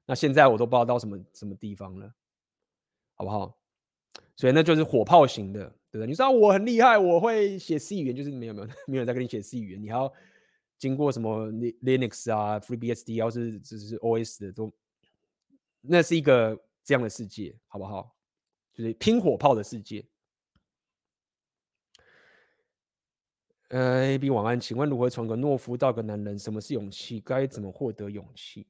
那现在我都不知道到什么什么地方了，好不好？所以那就是火炮型的。对不对？你知道我很厉害，我会写 C 语言，就是没有没有 [LAUGHS] 没有在跟你写 C 语言，你还要经过什么 Linux 啊、FreeBSD，要是只是 OS 的都，那是一个这样的世界，好不好？就是拼火炮的世界。呃，A B 晚安，请问如何从个懦夫到个男人？什么是勇气？该怎么获得勇气？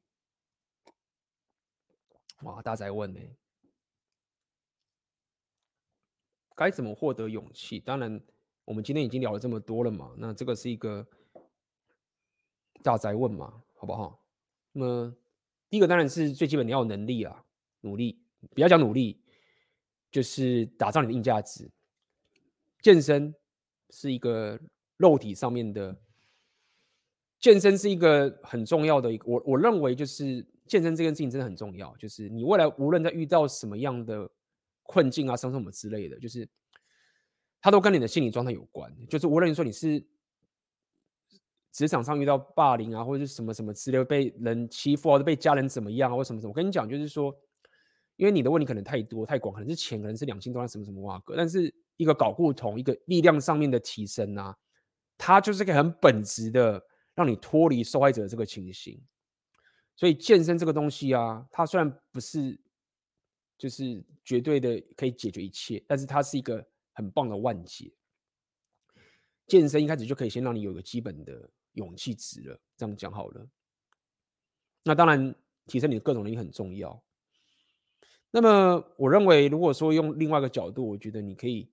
哇，大哉问呢、该怎么获得勇气？当然，我们今天已经聊了这么多了嘛，那这个是一个大哉问嘛，好不好？那么第一个当然是最基本，你要有能力啊，努力。不要讲努力，就是打造你的硬价值。健身是一个肉体上面的，健身是一个很重要的一个。我我认为就是健身这件事情真的很重要，就是你未来无论在遇到什么样的。困境啊，伤什么之类的，就是它都跟你的心理状态有关。就是无论说你是职场上遇到霸凌啊，或者是什么什么之类，被人欺负啊，或者被家人怎么样啊，或什么什么，我跟你讲，就是说，因为你的问题可能太多太广，可能是钱，可能是两性，都什么什么哇哥，但是一个搞不同，一个力量上面的提升啊，它就是个很本质的让你脱离受害者这个情形。所以健身这个东西啊，它虽然不是。就是绝对的可以解决一切，但是它是一个很棒的万解。健身一开始就可以先让你有个基本的勇气值了，这样讲好了。那当然，提升你的各种能力很重要。那么，我认为如果说用另外一个角度，我觉得你可以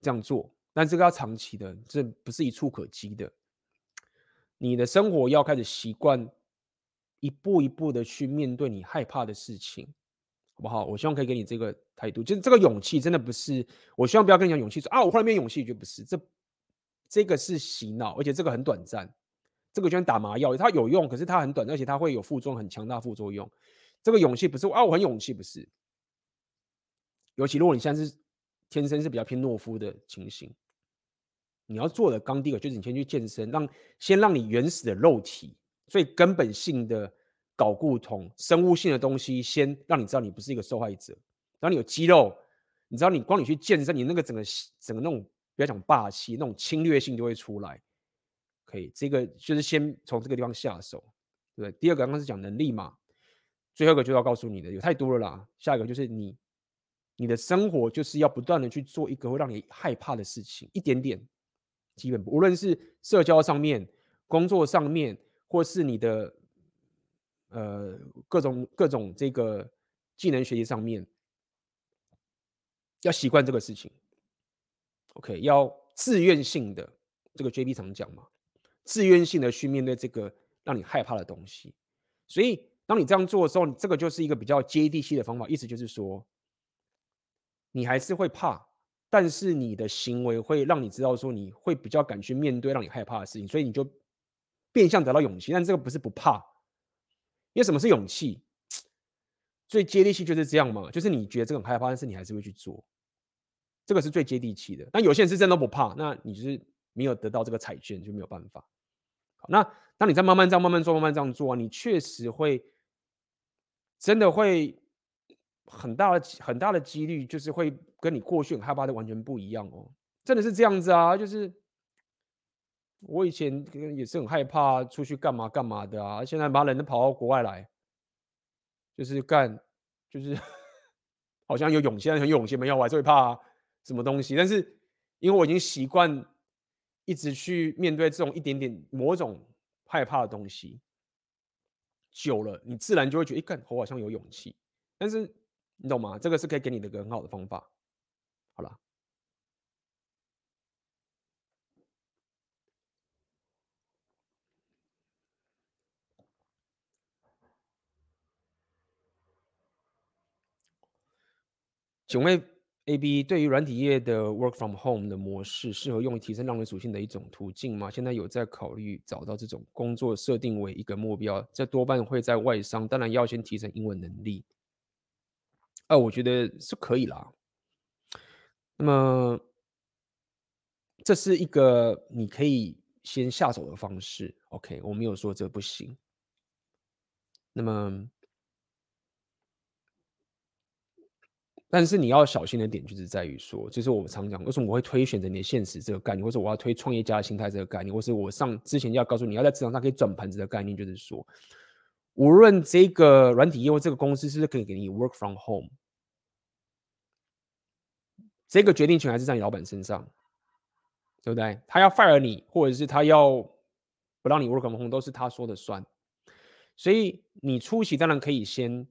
这样做，但这个要长期的，这不是一触可及的。你的生活要开始习惯一步一步的去面对你害怕的事情。好不好？我希望可以给你这个态度，就是这个勇气真的不是。我希望不要跟你讲勇气说啊，我忽然没勇气，就不是。这这个是洗脑，而且这个很短暂。这个就像打麻药，它有用，可是它很短，而且它会有副作用，很强大副作用。这个勇气不是啊，我很勇气，不是。尤其如果你现在是天生是比较偏懦夫的情形，你要做的刚第一个就是你先去健身，让先让你原始的肉体最根本性的。睾固酮生物性的东西，先让你知道你不是一个受害者。然后你有肌肉，你知道你光你去健身，你那个整个整个那种不要讲霸气，那种侵略性就会出来。可以，这个就是先从这个地方下手，对对？第二个刚刚是讲能力嘛，最后一个就要告诉你的有太多了啦。下一个就是你你的生活就是要不断的去做一个会让你害怕的事情，一点点，基本无论是社交上面、工作上面，或是你的。呃，各种各种这个技能学习上面，要习惯这个事情。OK，要自愿性的，这个 JB 常讲嘛，自愿性的去面对这个让你害怕的东西。所以，当你这样做的时候，这个就是一个比较接地气的方法。意思就是说，你还是会怕，但是你的行为会让你知道说，你会比较敢去面对让你害怕的事情，所以你就变相得到勇气。但这个不是不怕。因为什么是勇气？最接地气就是这样嘛，就是你觉得这个很害怕，但是你还是会去做，这个是最接地气的。那有些人是真的不怕，那你是没有得到这个彩券，就没有办法。好，那当你在慢慢这样、慢慢做、慢慢这样做啊，你确实会真的会很大的、很大的几率，就是会跟你过去很害怕的完全不一样哦。真的是这样子啊，就是我以前也是很害怕出去干嘛干嘛的啊，现在把人都跑到国外来，就是干，就是 [LAUGHS] 好像有勇气，很有勇气，没有，我还是会怕什么东西。但是因为我已经习惯一直去面对这种一点点某种害怕的东西，久了，你自然就会觉得，哎，干，我好像有勇气。但是你懂吗？这个是可以给你的一个很好的方法。好了。请问 AB 对于软体业的 work from home 的模式，适合用于提升浪人属性的一种途径吗？现在有在考虑找到这种工作，设定为一个目标，这多半会在外商，当然要先提升英文能力。啊，我觉得是可以啦。那么这是一个你可以先下手的方式。OK，我没有说这不行。那么。但是你要小心的点就是在于说，就是我们常讲，为什么我会推选择你的现实这个概念，或者我要推创业家的心态这个概念，或是我上之前要告诉你要在职场上可以转盘子的概念，就是说，无论这个软体业或这个公司是不是可以给你 work from home，这个决定权还是在你老板身上，对不对？他要 fire 你，或者是他要不让你 work from home，都是他说的算。所以你初期当然可以先。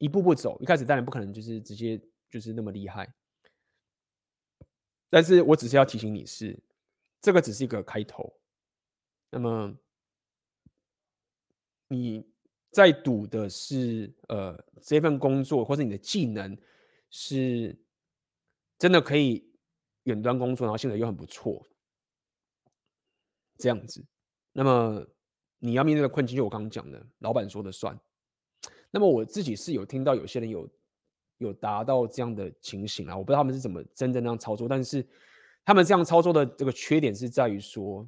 一步步走，一开始当然不可能就是直接就是那么厉害，但是我只是要提醒你是，这个只是一个开头。那么你在赌的是呃这份工作或者你的技能是真的可以远端工作，然后现在又很不错，这样子。那么你要面对的困境，就我刚刚讲的，老板说的算。那么我自己是有听到有些人有有达到这样的情形啊，我不知道他们是怎么真正那样操作，但是他们这样操作的这个缺点是在于说，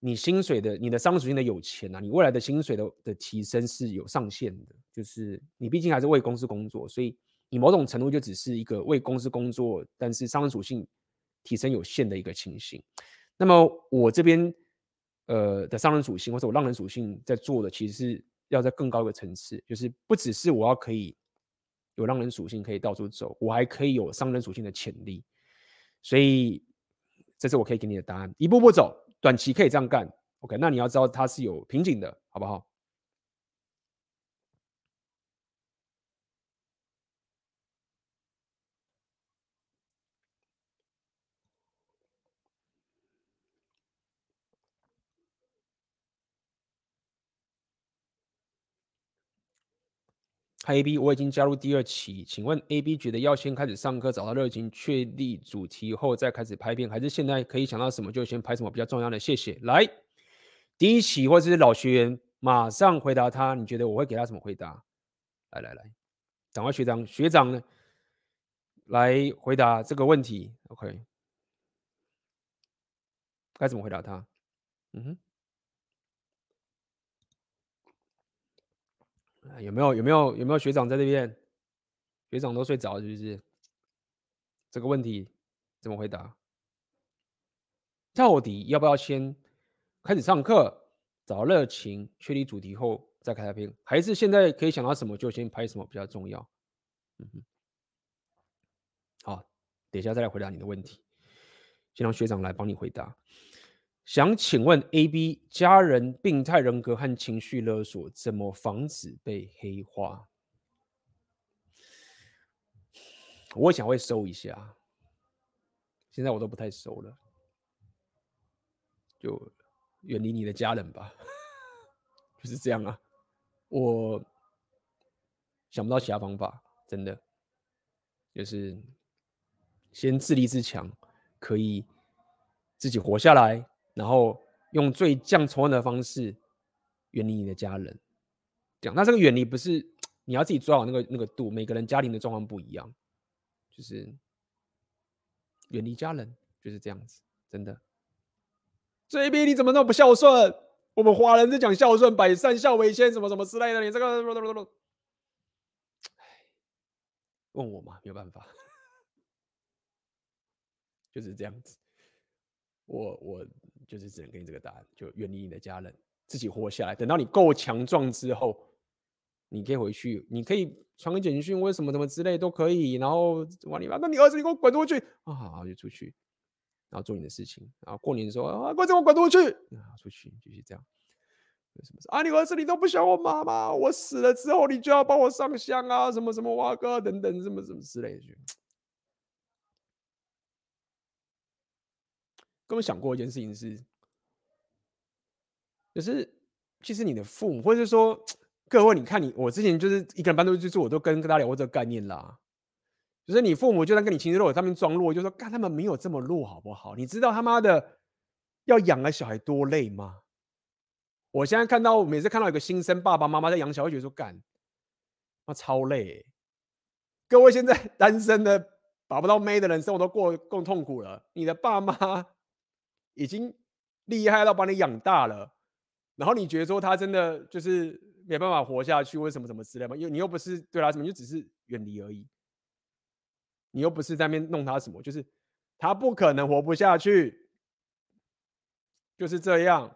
你薪水的你的商业属性的有钱啊，你未来的薪水的的提升是有上限的，就是你毕竟还是为公司工作，所以你某种程度就只是一个为公司工作，但是商人属性提升有限的一个情形。那么我这边呃的商人属性或者我让人属性在做的其实是。要在更高的层次，就是不只是我要可以有让人属性可以到处走，我还可以有商人属性的潜力。所以这是我可以给你的答案，一步步走，短期可以这样干。OK，那你要知道它是有瓶颈的，好不好？AB，我已经加入第二期，请问 AB 觉得要先开始上课，找到热情，确立主题后再开始拍片，还是现在可以想到什么就先拍什么比较重要的？谢谢。来，第一期或者是老学员，马上回答他，你觉得我会给他什么回答？来来来，赶快学长学长呢，来回答这个问题。OK，该怎么回答他？嗯哼。有没有有没有有没有学长在这边？学长都睡着是不是？这个问题怎么回答？到底要不要先开始上课，找热情，确立主题后再开片，还是现在可以想到什么就先拍什么比较重要？嗯哼。好，等一下再来回答你的问题。先让学长来帮你回答。想请问 AB 家人病态人格和情绪勒索怎么防止被黑化？我想会收一下，现在我都不太收了，就远离你的家人吧，就是这样啊。我想不到其他方法，真的，就是先自立自强，可以自己活下来。然后用最降仇恨的方式远离你的家人，这样。那这个远离不是你要自己抓好那个那个度。每个人家庭的状况不一样，就是远离家人就是这样子，真的。这一边你怎么那么不孝顺？我们华人在讲孝顺、百善孝为先，什么什么之类的。你这个，问我嘛，没有办法，[LAUGHS] 就是这样子。我我就是只能给你这个答案，就远离你的家人，自己活下来。等到你够强壮之后，你可以回去，你可以传个简讯，为什么什么之类都可以。然后往里边，那你儿子你给我滚出去啊！好，就出去。然后做你的事情，然后过年的时候啊，快让我滚出去！啊，出去就是这样。什么啊？你儿子你都不想我妈妈，我死了之后你就要帮我上香啊，什么什么哇哥等等，什么什么之类的。跟我想过一件事情是，就是其实你的父母，或者是说各位，你看你我之前就是一个人搬出去住，我都跟跟大家聊过这个概念啦。就是你父母就算跟你亲戚肉，他们装弱，就说干他们没有这么弱，好不好？你知道他妈的要养个小孩多累吗？我现在看到每次看到一个新生爸爸妈妈在养小孩，觉得说干，那超累、各位现在单身的找不到妹的人，生活都过更痛苦了。你的爸妈已经厉害到把你养大了，然后你觉得说他真的就是没办法活下去，或什么什么之类吗？因为你又不是对他什么，就只是远离而已。你又不是在那边弄他什么，就是他不可能活不下去，就是这样。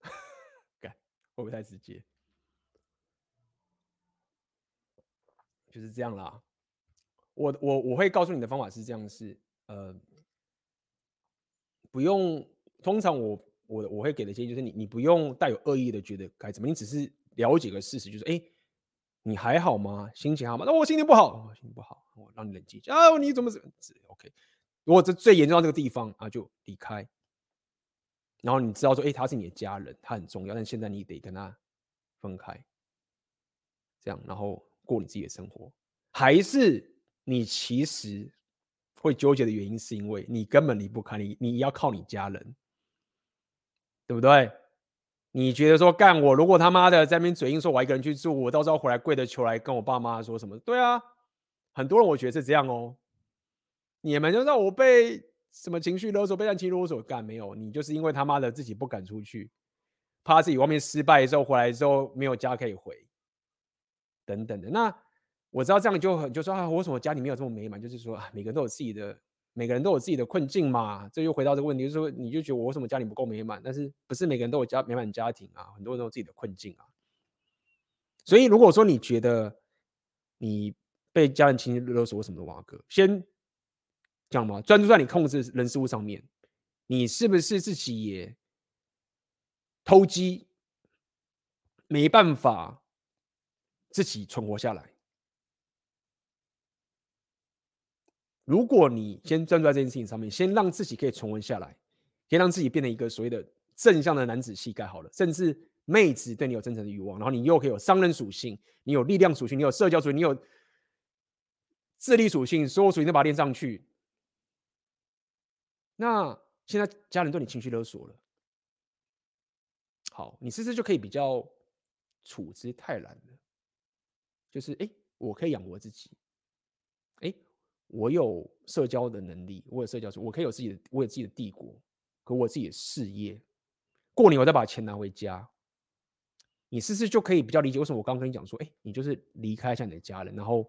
[LAUGHS] 干，会不会太直接？就是这样啦。我我我会告诉你的方法是这样：是呃，不用。通常我我我会给的建议就是你你不用带有恶意的觉得该怎么，你只是了解个事实，就是哎。你还好吗？心情好吗？那我心情不好，哦、心情不好，我让你冷静一下啊！你怎么怎么？OK，如果这最严重到这个地方啊，就离开。然后你知道说，哎、他是你的家人，他很重要，但现在你得跟他分开，这样，然后过你自己的生活。还是你其实会纠结的原因，是因为你根本离不开你，你要靠你家人，对不对？你觉得说干我，如果他妈的在那边嘴硬说，我一个人去住，我到时候回来跪着求来跟我爸妈说什么？对啊，很多人我觉得是这样哦。你们就让我被什么情绪勒索，被人情勒索干没有？你就是因为他妈的自己不敢出去，怕自己外面失败之后回来之后没有家可以回，等等的。那我知道这样就很就说啊，为什么家里没有这么美满？就是说啊，每个人都有自己的。每个人都有自己的困境嘛，这又回到这个问题，就是说，你就觉得我为什么家里不够美满？但是不是每个人都有家美满家庭啊？很多人都有自己的困境啊。所以如果说你觉得你被家人亲戚勒索什么的话，哥，先讲嘛，专注在你控制人事物上面，你是不是自己也偷鸡，没办法自己存活下来？如果你先专注在这件事情上面，先让自己可以重温下来，可以让自己变成一个所谓的正向的男子气概好了，甚至妹子对你有真诚的欲望，然后你又可以有商人属性，你有力量属性，你有社交属性，你有智力属性，所有属性都把它练上去。那现在家人对你情绪勒索了，好，你是不是就可以比较处之泰然了？就是哎，我可以养活自己，我有社交的能力，我有社交，我可以有自己的，我有自己的帝国，和我自己的事业。过年我再把钱拿回家，你是不是就可以比较理解为什么我刚刚跟你讲说，哎，你就是离开一下你的家人，然后，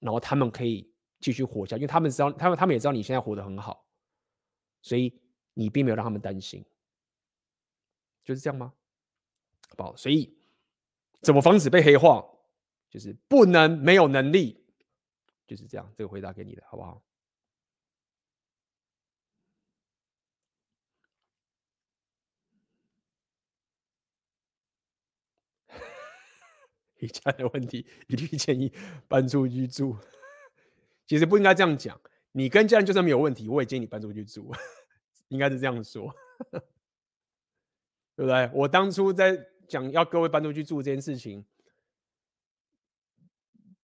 然后他们可以继续活下，因为他们知道，他们他们也知道你现在活得很好，所以你并没有让他们担心，就是这样吗？好不好？所以怎么防止被黑化？就是不能没有能力。就是这样，这个回答给你的，好不好？[LAUGHS] 你家的问题，一律建议搬出去住。[LAUGHS] 其实不应该这样讲，你跟家人就算没有问题，我也建议你搬出去住，[LAUGHS] 应该是这样说，对不对？我当初在讲要各位搬出去住这件事情。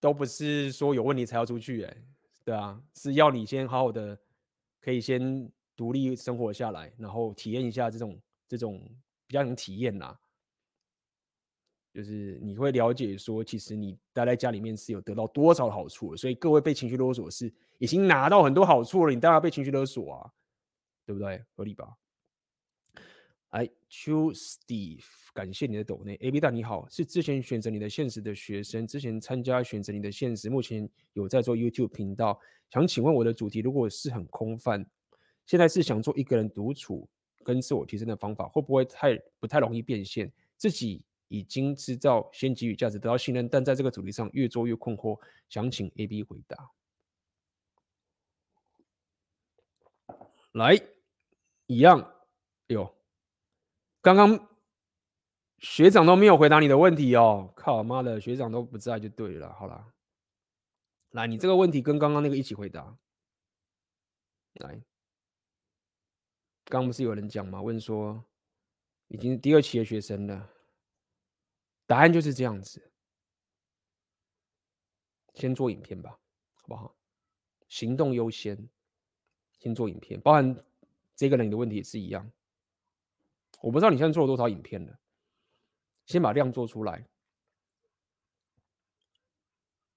都不是说有问题才要出去，哎，对啊，是要你先好好的，可以先独立生活下来，然后体验一下这种这种比较能体验呐，就是你会了解说，其实你待在家里面是有得到多少好处。所以各位被情绪勒索是已经拿到很多好处了，你当然被情绪勒索啊，对不对？合理吧？哎，Choose Steve，感谢你的抖内。AB 大你好，是之前选择你的现实的学生，之前参加选择你的现实，目前有在做 YouTube 频道，想请问我的主题如果是很空泛，现在是想做一个人独处跟自我提升的方法，会不会太不太容易变现？自己已经知道先给予价值，得到信任，但在这个主题上越做越困惑，想请 AB 回答。来，一样，有。刚刚学长都没有回答你的问题哦，靠妈的，学长都不在就对了。好了，来，你这个问题跟刚刚那个一起回答。来，刚不是有人讲吗？问说已经第二期的学生了，答案就是这样子。先做影片吧，好不好？行动优先，先做影片，包含这个人的问题也是一样。我不知道你现在做了多少影片了，先把量做出来。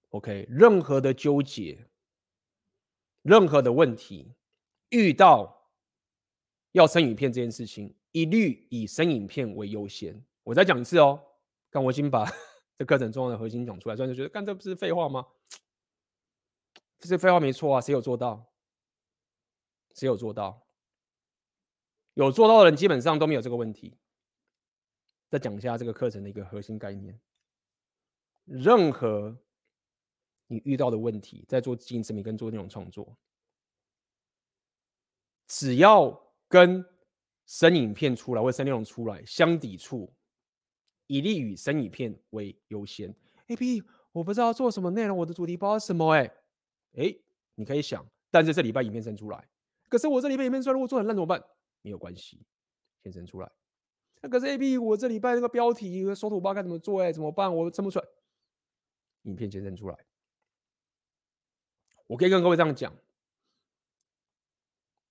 OK，任何的纠结，任何的问题，遇到要生影片这件事情，一律以生影片为优先。我再讲一次哦，刚我已经把 [LAUGHS] 这课程重要的核心讲出来，所以就觉得，干这不是废话吗？这是废话没错啊，谁有做到？谁有做到？有做到的人基本上都没有这个问题。再讲一下这个课程的一个核心概念：任何你遇到的问题，在做经营自媒跟做内容创作，只要跟生影片出来或生内容出来相抵触，以利于生影片为优先。AB，我不知道做什么内容，我的主题包什么？哎，哎，你可以想，但是这礼拜影片生出来，可是我这礼拜影片出来，如果做很烂怎么办？没有关系，先生出来。那可是 AB，我这礼拜那个标题和收图包该怎么做？哎，怎么办？我生不出来。影片先生出来，我可以跟各位这样讲：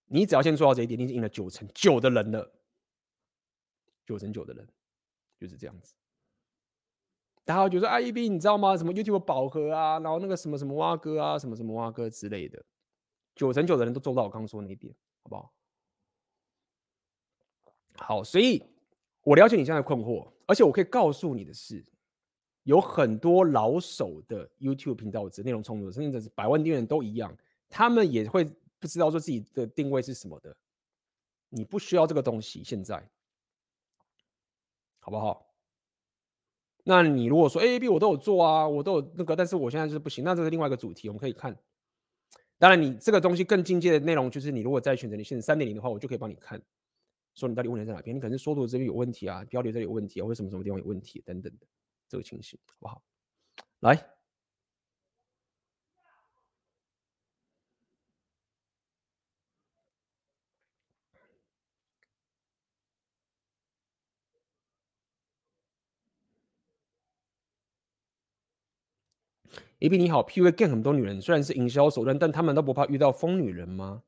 你只要先做到这一点，你已经赢了九成九的人了。九成九的人就是这样子。大家觉得 AB，你知道吗？什么 YouTube 饱和啊，然后那个什么什么蛙哥啊，什么什么蛙哥之类的，九成九的人都做到我刚刚说那一点，好不好？好，所以我了解你现在的困惑，而且我可以告诉你的是，有很多老手的 YouTube 频道者、内容创作者，甚至是百万订阅都一样，他们也会不知道说自己的定位是什么的。你不需要这个东西，现在好不好？那你如果说 A、B 我都有做啊，我都有那个，但是我现在就是不行，那这是另外一个主题，我们可以看。当然，你这个东西更进阶的内容，就是你如果再选择你现在三点零的话，我就可以帮你看。说你到底问题在哪边？你可能是缩图这边有问题啊，标题这里有问题啊，或者什么什么地方有问题等等的这个情形，好不好？来，AB 你好，PUA game 很多女人，虽然是营销手段，但他们都不怕遇到疯女人吗？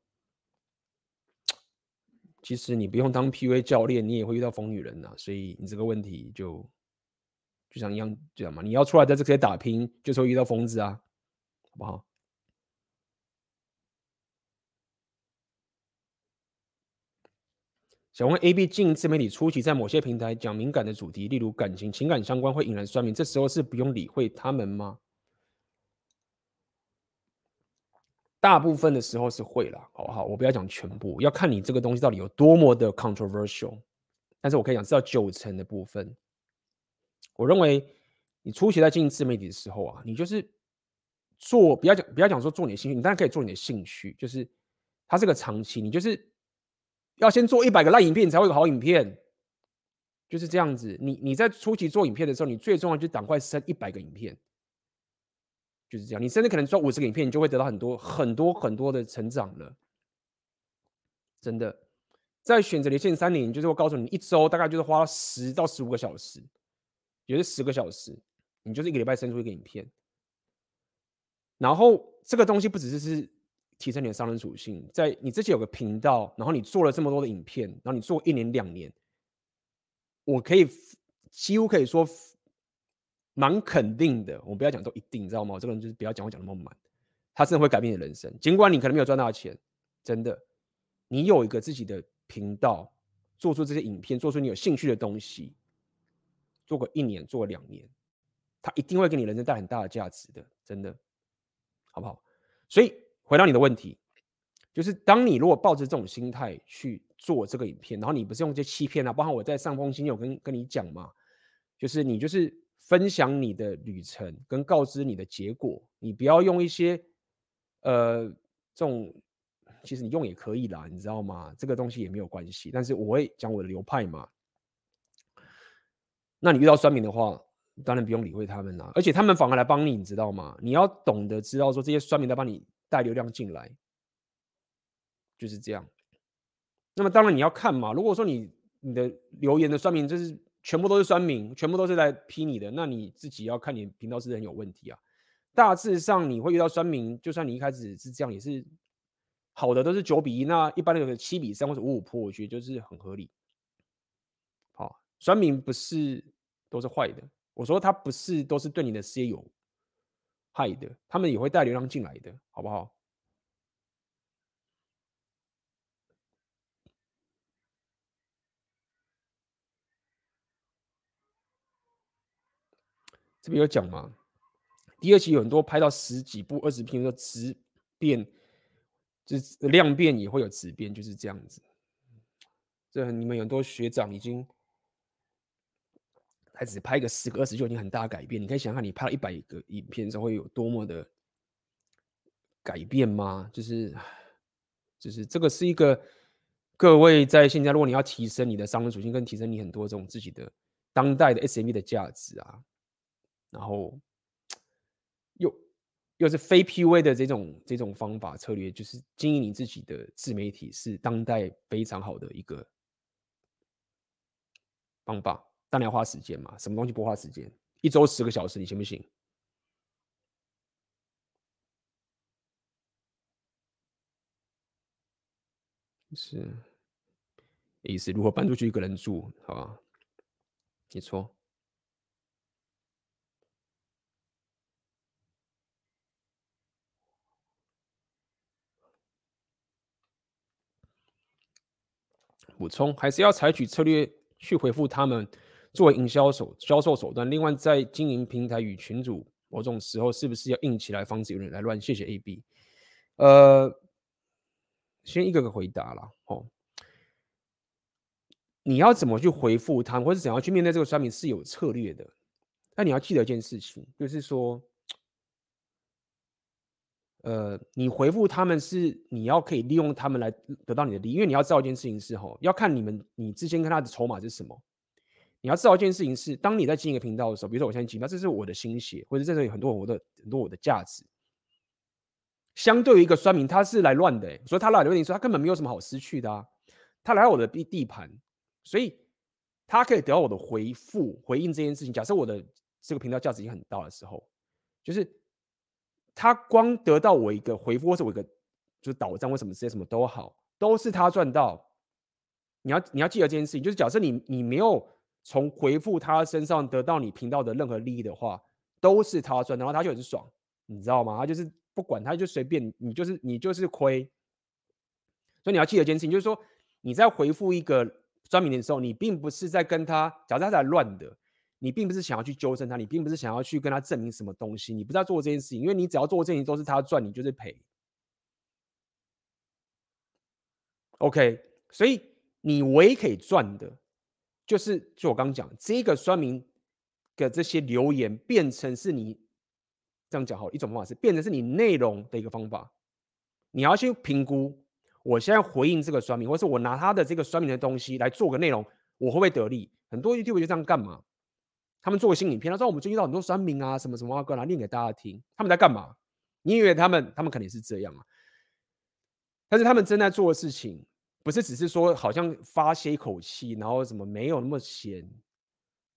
其实你不用当 PUA 教练，你也会遇到疯女人呐、啊，所以你这个问题就就像一样这样嘛，你要出来在这里打拼，就是会遇到疯子啊，好不好？想问 AB 进自媒体初期，在某些平台讲敏感的主题，例如感情、情感相关，会引来酸民，这时候是不用理会他们吗？大部分的时候是会啦，好不好？我不要讲全部，要看你这个东西到底有多么的 controversial。但是我可以讲，至少九成的部分，我认为你初期在经营自媒体的时候啊，你就是做，不要讲，不要讲说做你的兴趣，你当然可以做你的兴趣，就是它是个长期，你就是要先做一百个烂影片，你才会有好影片，就是这样子。你你在初期做影片的时候，你最重要就是赶快生一百个影片。就是这样，你甚至可能做五十个影片，你就会得到很多很多很多的成长了。真的，在选择连线三年，就是我告诉你，一周大概就是花十到十五个小时，也是十个小时，你就是一个礼拜生出一个影片。然后这个东西不只是是提升你的商人属性，在你之前有个频道，然后你做了这么多的影片，然后你做一年两年，我可以几乎可以说蛮肯定的。我不要讲都一定，你知道吗？这个人就是不要讲我讲那么满，他真的会改变你的人生。尽管你可能没有赚到钱，真的，你有一个自己的频道，做出这些影片，做出你有兴趣的东西，做个一年，做两年，他一定会给你人生带很大的价值的，真的，好不好？所以回到你的问题。就是当你如果抱着这种心态去做这个影片，然后你不是用这些欺骗啊，包括我在上封信有跟跟你讲嘛，就是你就是分享你的旅程跟告知你的结果，你不要用一些呃这种，其实你用也可以啦，你知道吗？这个东西也没有关系，但是我会讲我的流派嘛。那你遇到酸民的话，当然不用理会他们啦，而且他们反而来帮你，你知道吗？你要懂得知道说这些酸民在帮你带流量进来。就是这样，那么当然你要看嘛。如果说你你的留言的酸民就是全部都是酸民，全部都是来批你的，那你自己要看你频道是不是很有问题啊。大致上你会遇到酸民，就算你一开始是这样，也是好的都是九比一，那一般的有七比三或者五五破，我觉得就是很合理。好，酸民不是都是坏的，我说他不是都是对你的事业有害的，他们也会带流量进来的，好不好？这边有讲吗？第二期有很多拍到十几部、二十篇的质变，就是量变也会有质变，就是这样子。这你们很多学长已经还只拍个十个、二十就已经很大改变。你可以想想，你拍了一百个影片之后会有多么的改变吗？就是，就是这个是一个各位在现在，如果你要提升你的商人属性，跟提升你很多这种自己的当代的 SME 的价值啊。然后又又是非 PUA 的这种这种方法策略，就是经营你自己的自媒体，是当代非常好的一个方法。当然要花时间嘛，什么东西不花时间？一周十个小时，你行不行？是，意思如何搬出去一个人住，好吧？你错。补充还是要采取策略去回复他们，作为营销手销售手段。另外，在经营平台与群组某种时候，是不是要硬起来，防止有人来乱？谢谢 AB。呃，先一个个回答了哦。你要怎么去回复他们，或者怎样去面对这个酸民是有策略的。但你要记得一件事情，就是说。呃，你回复他们是你要可以利用他们来得到你的利益，因为你要知道一件事情是吼，要看你们你之前跟他的筹码是什么。你要知道一件事情是，当你在经营一个频道的时候，比如说我现在经营，那这是我的心血，或者这是有很多我的很多我的价值。相对于一个酸民，他是来乱的，所以他来的问题说他根本没有什么好失去的啊，他来到我的地地盘，所以他可以得到我的回复回应这件事情。假设我的这个频道价值已经很大的时候，就是。他光得到我一个回复，或是我一个就是导赞，或什么这些什么都好，都是他赚到。你要你要记得这件事情，就是假设你你没有从回复他身上得到你频道的任何利益的话，都是他赚，然后他就很爽，你知道吗？他就是不管他就随便你，就是你就是亏。所以你要记得一件事情，就是说你在回复一个酸民的时候，你并不是在跟他，假设他在乱的。你并不是想要去纠正他，你并不是想要去跟他证明什么东西，你不是要做这件事情，因为你只要做这件事情都是他赚，你就是赔。OK，所以你唯一可以赚的，就是就我刚刚讲这个酸民的这些留言，变成是你这样讲好一种方法是变成是你内容的一个方法。你要去评估，我现在回应这个酸民，或是我拿他的这个酸民的东西来做个内容，我会不会得利？很多 YouTube 就这样干嘛？他们做个新影片，他说我们最近遇到很多酸民啊，什么什么啊，过来念给大家听。他们在干嘛？你以为他们，他们肯定是这样啊。但是他们正在做的事情，不是只是说好像发泄一口气，然后什么没有那么闲。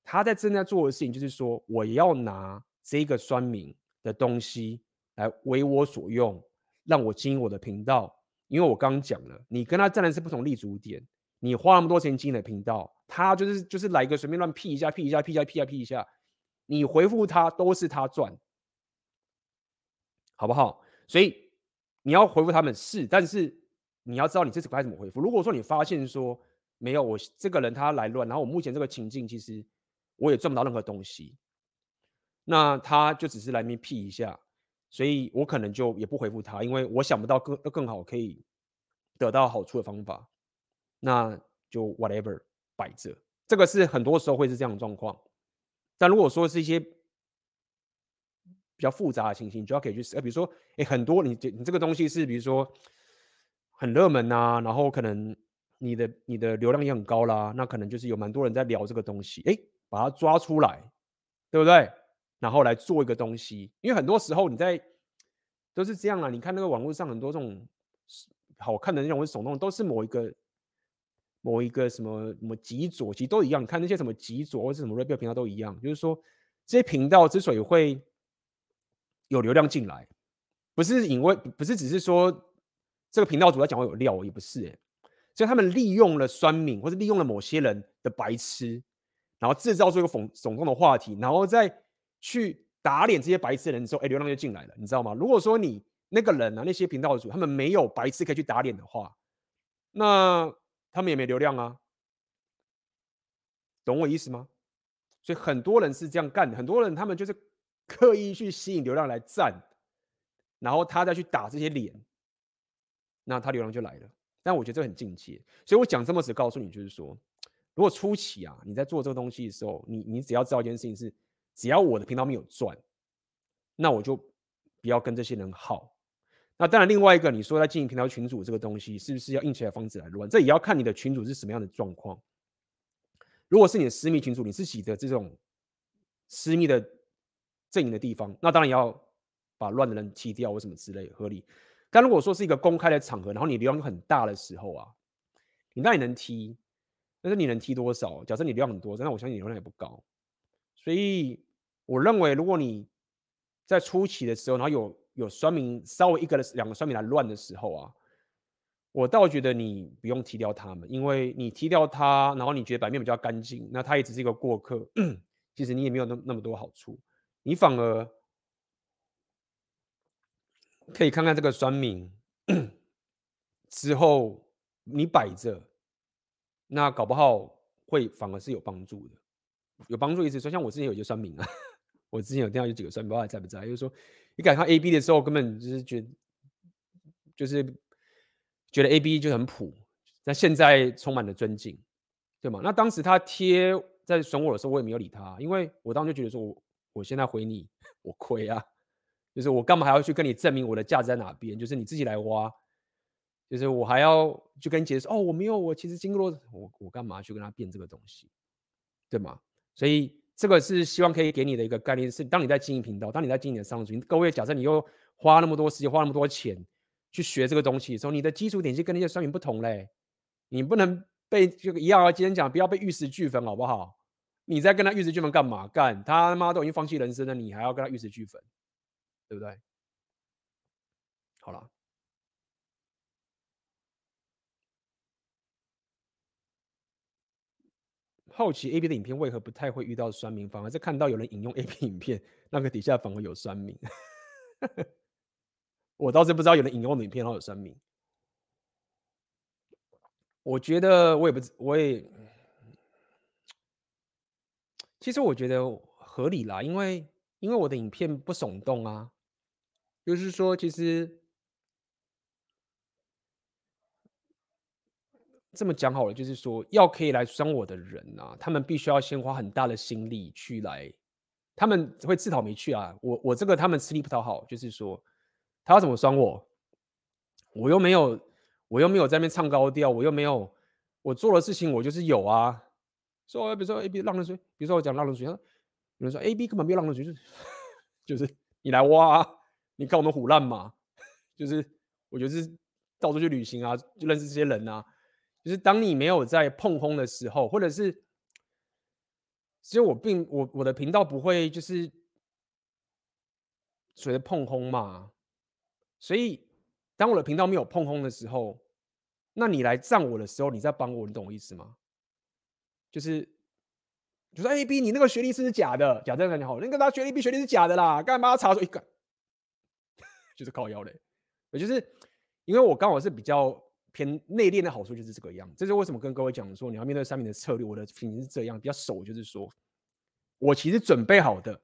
他在正在做的事情，就是说我要拿这个酸民的东西来为我所用，让我经营我的频道。因为我刚刚讲了，你跟他站的是不同立足点。你花那么多钱进的频道，他就是就是来个随便乱 P 一下，P 一下，P 一下，P 一下，P 一下，你回复他都是他赚，好不好？所以你要回复他们是，但是你要知道你这次该怎么回复。如果说你发现说没有我这个人他来乱，然后我目前这个情境其实我也赚不到任何东西，那他就只是来面屁一下，所以我可能就也不回复他，因为我想不到更更好可以得到好处的方法，那就 whatever 摆着。这个是很多时候会是这样的状况，但如果说是一些比较复杂的情形，你就要可以去试。比如说，哎，很多你这你这个东西是比如说很热门啊，然后可能你的你的流量也很高啦，那可能就是有蛮多人在聊这个东西，哎，把它抓出来，对不对？然后来做一个东西，因为很多时候你在都是这样啊。你看那个网络上很多这种好看的那种手动，都是某一个。某一个什么什么极左，其实都一样。你看那些什么极左或者什么 Rebel 频道都一样，就是说这些频道之所以会有流量进来，不是因为不是只是说这个频道主要讲话有料，也不是哎，所以他们利用了酸敏或者利用了某些人的白痴，然后制造出一个讽耸动的话题，然后再去打脸这些白痴的人之后，哎，流量就进来了，你知道吗？如果说你那个人啊，那些频道主他们没有白痴可以去打脸的话，那。他们也没流量啊，懂我意思吗？所以很多人是这样干的，很多人他们就是刻意去吸引流量来赞，然后他再去打这些脸，那他流量就来了。但我觉得这很境界，所以我讲这么直告诉你，就是说，如果初期啊你在做这个东西的时候，你你只要知道一件事情是，只要我的频道没有赚，那我就不要跟这些人耗。那当然，另外一个你说在经营频道群组这个东西，是不是要硬起来方子来乱？这也要看你的群组是什么样的状况。如果是你的私密群组，你自己的这种私密的阵营的地方，那当然要把乱的人踢掉或什么之类合理。但如果说是一个公开的场合，然后你流量很大的时候啊，你那你能踢，但是你能踢多少？假设你流量很多，那我相信你流量也不高。所以我认为，如果你在初期的时候，然后有有酸民稍微一个两个酸民来乱的时候啊，我倒觉得你不用踢掉他们，因为你踢掉他，然后你觉得版面比较干净，那他也只是一个过客，[CLEARS THROAT] 其实你也没有那那么多好处，你反而可以看看这个酸民 [CLEARS THROAT] 之后你摆着，那搞不好会反而是有帮助的，有帮助意思说，像我之前有些酸民啊。[LAUGHS] 我之前有听到有几个酸民，不知道还在不在？就是说，你敢看 A B 的时候，根本就是觉，就是觉得 A B 就很普，但现在充满了尊敬，对吗？那当时他贴在损我的时候，我也没有理他，因为我当时就觉得说我，我现在回你，[LAUGHS] 我亏啊，就是我干嘛还要去跟你证明我的价值在哪边？就是你自己来挖，就是我还要去跟你解释哦，我没有，我其实经过我我干嘛去跟他辩这个东西，对吗？所以。这个是希望可以给你的一个概念，是当你在经营频道，当你在经营的商群，各位假设你又花那么多时间，花那么多钱去学这个东西的时候，你的基础点就跟那些商品不同嘞。你不能被这个一样啊，今天讲不要被玉石俱焚，好不好？你在跟他玉石俱焚干嘛？干他妈都已经放弃人生了，你还要跟他玉石俱焚，对不对？好了。好奇 A B 的影片为何不太会遇到酸民，反而是看到有人引用 A B 影片，那个底下反而有酸民。[LAUGHS] 我倒是不知道有人引用的影片然后有酸民。我觉得我也不，我也，其实我觉得合理啦，因为因为我的影片不耸动啊，就是说其实。这么讲好了，就是说，要可以来伤我的人啊，他们必须要先花很大的心力去来，他们会自讨没趣啊。我我这个他们吃力不讨好，就是说，他要怎么伤我，我又没有，我又没有在那边唱高调，我又没有，我做的事情我就是有啊。说，比如说 A B 浪人水，比如说我讲浪人水，有人说 A B 根本没有浪人水，就是 [LAUGHS] 就是你来挖啊，你看我们虎烂嘛，[LAUGHS] 就是我就是到处去旅行啊，就认识这些人啊。就是当你没有在碰轰的时候，或者是，其实我并我我的频道不会就是随着碰轰嘛，所以当我的频道没有碰轰的时候，那你来赞我的时候，你在帮我，你懂我意思吗？就是就说 A B 你那个学历是不是假的？假这样讲好，那个他学历 B 学历是假的啦，干嘛查出一个？就是靠腰嘞，也就是因为我刚好是比较偏内敛的好处就是这个样，这是为什么跟各位讲说你要面对三名的策略，我的情形是这样，比较熟，就是说我其实准备好的。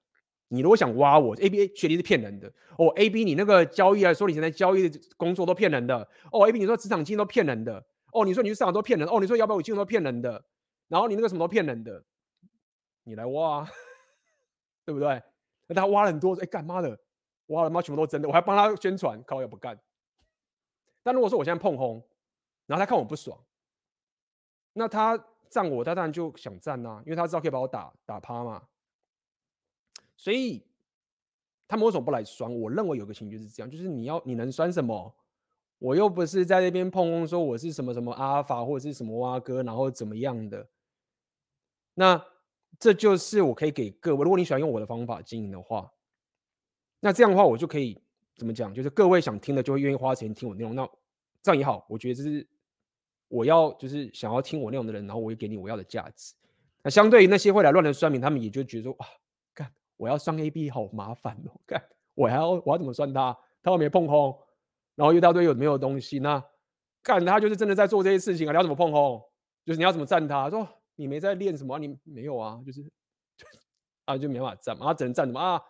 你如果想挖我，A B A 学历是骗人的哦。A B 你那个交易啊，说你现在交易的工作都骗人的哦。A B 你说职场经验都骗人的哦。你说你去市场都骗人哦。你说要不要我金融都骗人的，然后你那个什么都骗人的，你来挖，啊，[LAUGHS] 对不对？那他挖了很多，哎，干嘛的？挖了妈全部都真的，我还帮他宣传，靠也不干。但如果说我现在碰红，然后他看我不爽，那他赞我，他当然就想赞啊，因为他知道可以把我打打趴嘛。所以他们为什么不来酸？我认为有个情绪是这样，就是你要你能酸什么？我又不是在那边碰碰说我是什么什么阿尔法或者是什么蛙哥，然后怎么样的？那这就是我可以给各位，如果你喜欢用我的方法经营的话，那这样的话我就可以怎么讲？就是各位想听的就会愿意花钱听我内容，那这样也好，我觉得这是我要就是想要听我内容的人，然后我会给你我要的价值。那相对于那些会来乱的算命，他们也就觉得说哇。干我要算 A B 好麻烦哦，干我还要我要怎么算他？他又没碰空，然后一大堆有没有东西？那干他就是真的在做这些事情啊！你要怎么碰空？就是你要怎么赞他？说你没在练什么？你没有啊？就是 [LAUGHS] 啊，就没办法赞嘛，他只能赞什么啊？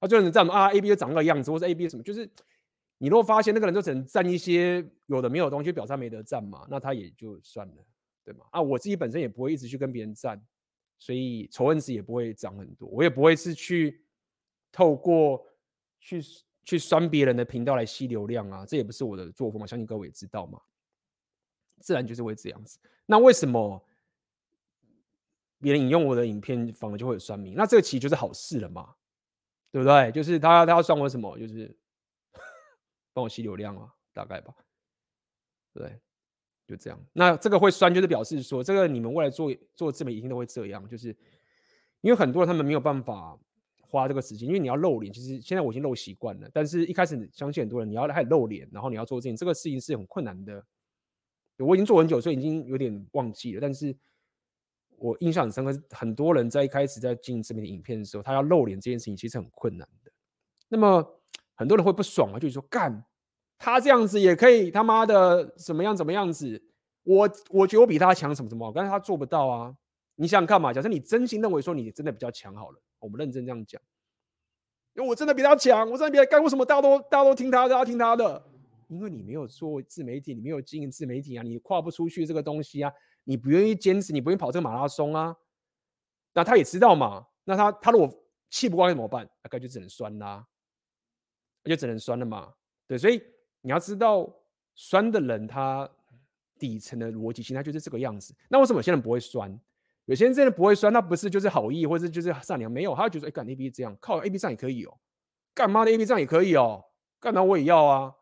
他就能赞什么啊？A B 就长那个样子，或者 A B 什么？就是你如果发现那个人就只能赞一些有的没有的东西，表示他没得赞嘛，那他也就算了，对吗？啊，我自己本身也不会一直去跟别人赞。所以仇恨值也不会涨很多，我也不会是去透过去去酸别人的频道来吸流量啊，这也不是我的作风嘛，相信各位也知道嘛，自然就是会这样子。那为什么别人引用我的影片反而就会有酸民？那这个其实就是好事了嘛，对不对？就是他他要酸我什么，就是帮我吸流量啊，大概吧，对。就这样，那这个会酸，就是表示说，这个你们未来做做自媒体一定都会这样，就是因为很多人他们没有办法花这个时间，因为你要露脸，其实现在我已经露习惯了，但是一开始相信很多人，你要开始露脸，然后你要做这件这个事情是很困难的。我已经做很久，所以已经有点忘记了，但是我印象很深刻，很多人在一开始在经营自媒体影片的时候，他要露脸这件事情其实很困难的。那么很多人会不爽啊，就是说干。他这样子也可以他妈的怎么样怎么样子？我我觉得我比他强什么什么，但是他做不到啊！你想想看嘛，假设你真心认为说你真的比较强好了，我们认真这样讲，因为我真的比他强，我真的比他干，为什么大家都大家都听他的，大家听他的？因为你没有做自媒体，你没有经营自媒体啊，你跨不出去这个东西啊，你不愿意坚持，你不愿意跑这个马拉松啊。那他也知道嘛，那他他如果气不过怎么办？大概就只能酸啦，就只能酸了嘛。对，所以。你要知道，酸的人他底层的逻辑性，他就是这个样子。那为什么有些人不会酸？有些人真的不会酸，那不是就是好意，或者就是善良，没有，他就觉得哎，干 A B 这样，靠 A B 上也可以哦，干嘛的 A B 上也可以哦，干嘛我也要啊？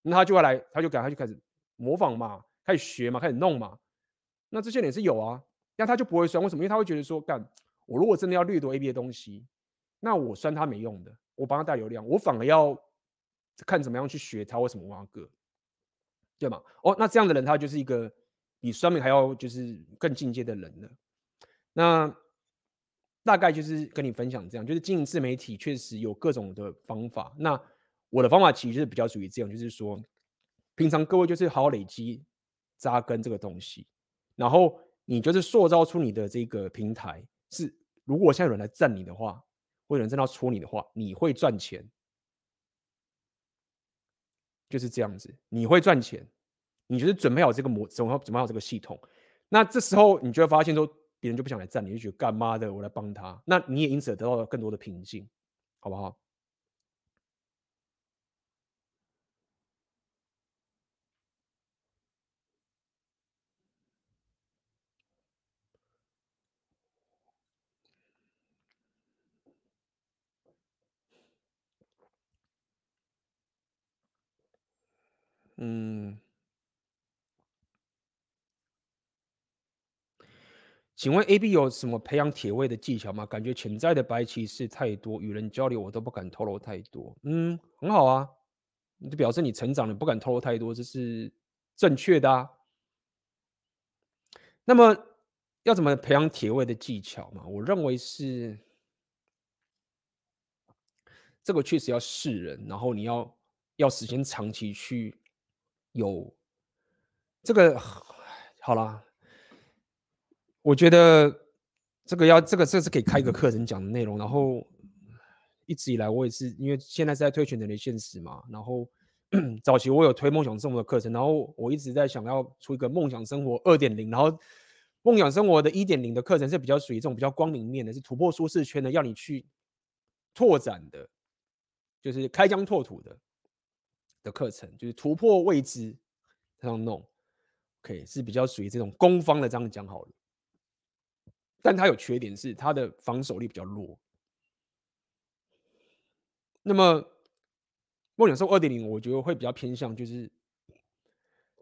那他就会来，他就改，他就开始模仿嘛，开始学嘛，开始弄嘛。那这些人是有啊，那他就不会酸，为什么？因为他会觉得说，干我如果真的要掠夺 A B 的东西，那我酸他没用的，我帮他带流量，我反而要。看怎么样去学他为什么挖个，对吗？哦，那这样的人他就是一个比酸民还要就是更进阶的人了。那大概就是跟你分享这样，就是经营自媒体确实有各种的方法。那我的方法其实就是比较属于这样，就是说平常各位就是好好累积扎根这个东西，然后你就是塑造出你的这个平台是，如果现在有人来赞你的话，或者有人真的要戳你的话，你会赚钱。就是这样子，你会赚钱，你就是准备好这个模，准备好准备好这个系统，那这时候你就会发现说，别人就不想来站你，就觉得干妈的，我来帮他，那你也因此得到了更多的平静，好不好？嗯，请问 AB 有什么培养铁胃的技巧吗？感觉潜在的白棋是太多，与人交流我都不敢透露太多。嗯，很好啊，你就表示你成长了，不敢透露太多，这是正确的啊。那么要怎么培养铁胃的技巧嘛？我认为是这个确实要试人，然后你要要时间长期去有这个好啦，我觉得这个要这个这是可以开一个课程讲的内容，然后。一直以来，我也是因为现在是在推全人类现实嘛，然后 [CLEARS THROAT] 早期我有推梦想生活的课程，然后我一直在想要出一个梦想生活二点零，然后梦想生活的一点零的课程是比较属于这种比较光明面的，是突破舒适圈的，要你去拓展的，就是开疆拓土的的课程，就是突破未知这样弄，OK 是比较属于这种攻方的这样讲好了，但它有缺点是它的防守力比较弱。那么，梦想兽二点零，我觉得会比较偏向，就是，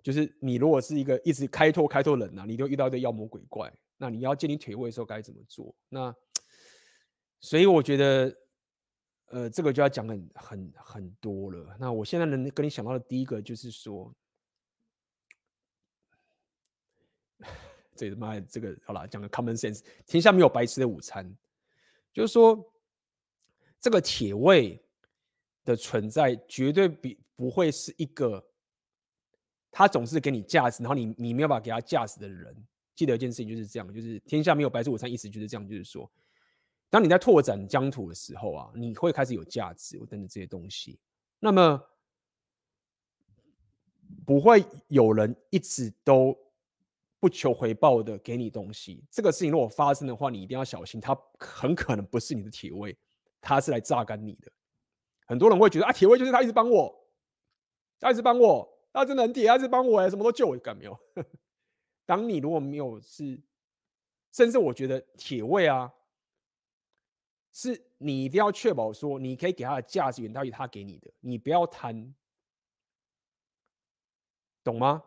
就是你如果是一个一直开拓开拓人呐、啊，你就遇到一堆妖魔鬼怪，那你要建立腿位的时候该怎么做？那，所以我觉得，呃，这个就要讲很很很多了。那我现在能跟你想到的第一个就是说，[LAUGHS] 这他妈这个好了，讲个 common sense，天下没有白吃的午餐，就是说，这个铁胃。的存在绝对比不会是一个，他总是给你价值，然后你你没有办法给他价值的人。记得一件事情就是这样，就是天下没有白吃午餐，意思就是这样，就是说，当你在拓展疆土的时候啊，你会开始有价值我等等这些东西。那么不会有人一直都不求回报的给你东西。这个事情如果发生的话，你一定要小心，他很可能不是你的铁胃，他是来榨干你的。很多人会觉得啊，铁胃就是他一直帮我，他一直帮我，他真的很铁，他一直帮我哎，什么都救我，干没有？当你如果没有是，甚至我觉得铁胃啊，是你一定要确保说，你可以给他的价值远大于他给你的，你不要贪，懂吗？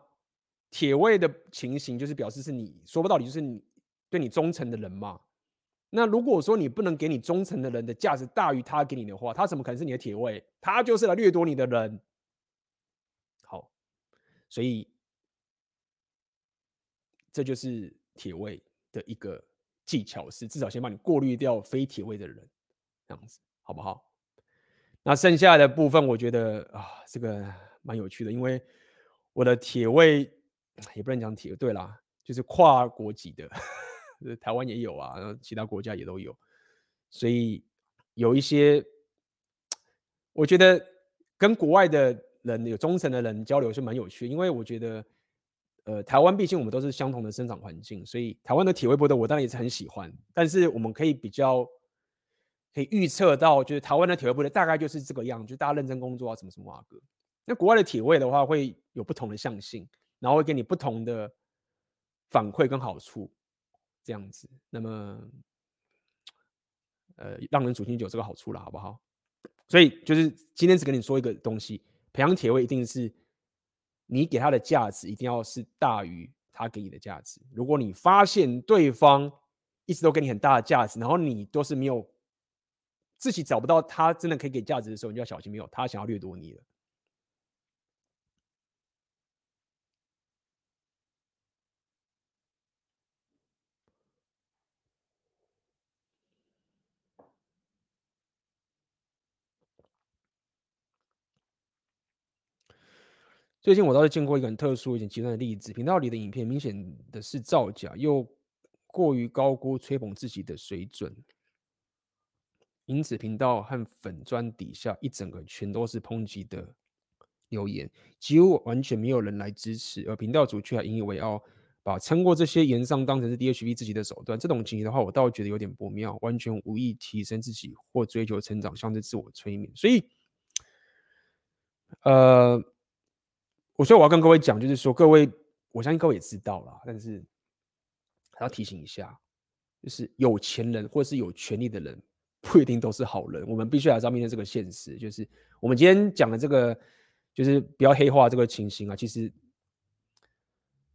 铁胃的情形就是表示是你说不到底，就是你对你忠诚的人嘛。那如果说你不能给你忠诚的人的价值大于他给你的话，他怎么可能是你的铁胃？他就是来掠夺你的人。好，所以这就是铁胃的一个技巧，是至少先帮你过滤掉非铁胃的人，这样子好不好？那剩下的部分，我觉得啊，这个蛮有趣的，因为我的铁胃也不能讲铁，对啦，就是跨国籍的。台湾也有啊，其他国家也都有，所以有一些，我觉得跟国外的人有忠诚的人交流是蛮有趣的，因为我觉得，呃，台湾毕竟我们都是相同的生长环境，所以台湾的铁胃部队我当然也是很喜欢，但是我们可以比较可以预测到，就是台湾的铁胃部队大概就是这个样，就大家认真工作啊，什么什么啊哥。那国外的铁胃的话会有不同的向性，然后会给你不同的反馈跟好处。这样子，那么，呃，让人主心就有这个好处了，好不好？所以就是今天只跟你说一个东西，培养铁胃一定是你给他的价值一定要是大于他给你的价值。如果你发现对方一直都给你很大的价值，然后你都是没有自己找不到他真的可以给价值的时候，你就要小心，没有他想要掠夺你了。最近我倒是见过一个很特殊、一点极端的例子，频道里的影片明显的是造假，又过于高估吹捧自己的水准，因此频道和粉砖底下一整个全都是抨击的留言，几乎完全没有人来支持，而频道主却还引以为傲，把撑过这些言上当成是 DHB 自己的手段。这种情形的话，我倒觉得有点不妙，完全无意提升自己或追求成长，像是自我催眠。所以，呃。我所以我要跟各位讲，就是说各位，我相信各位也知道了，但是还要提醒一下，就是有钱人或是有权力的人不一定都是好人，我们必须还是要面对这个现实。就是我们今天讲的这个，就是不要黑化这个情形啊。其实，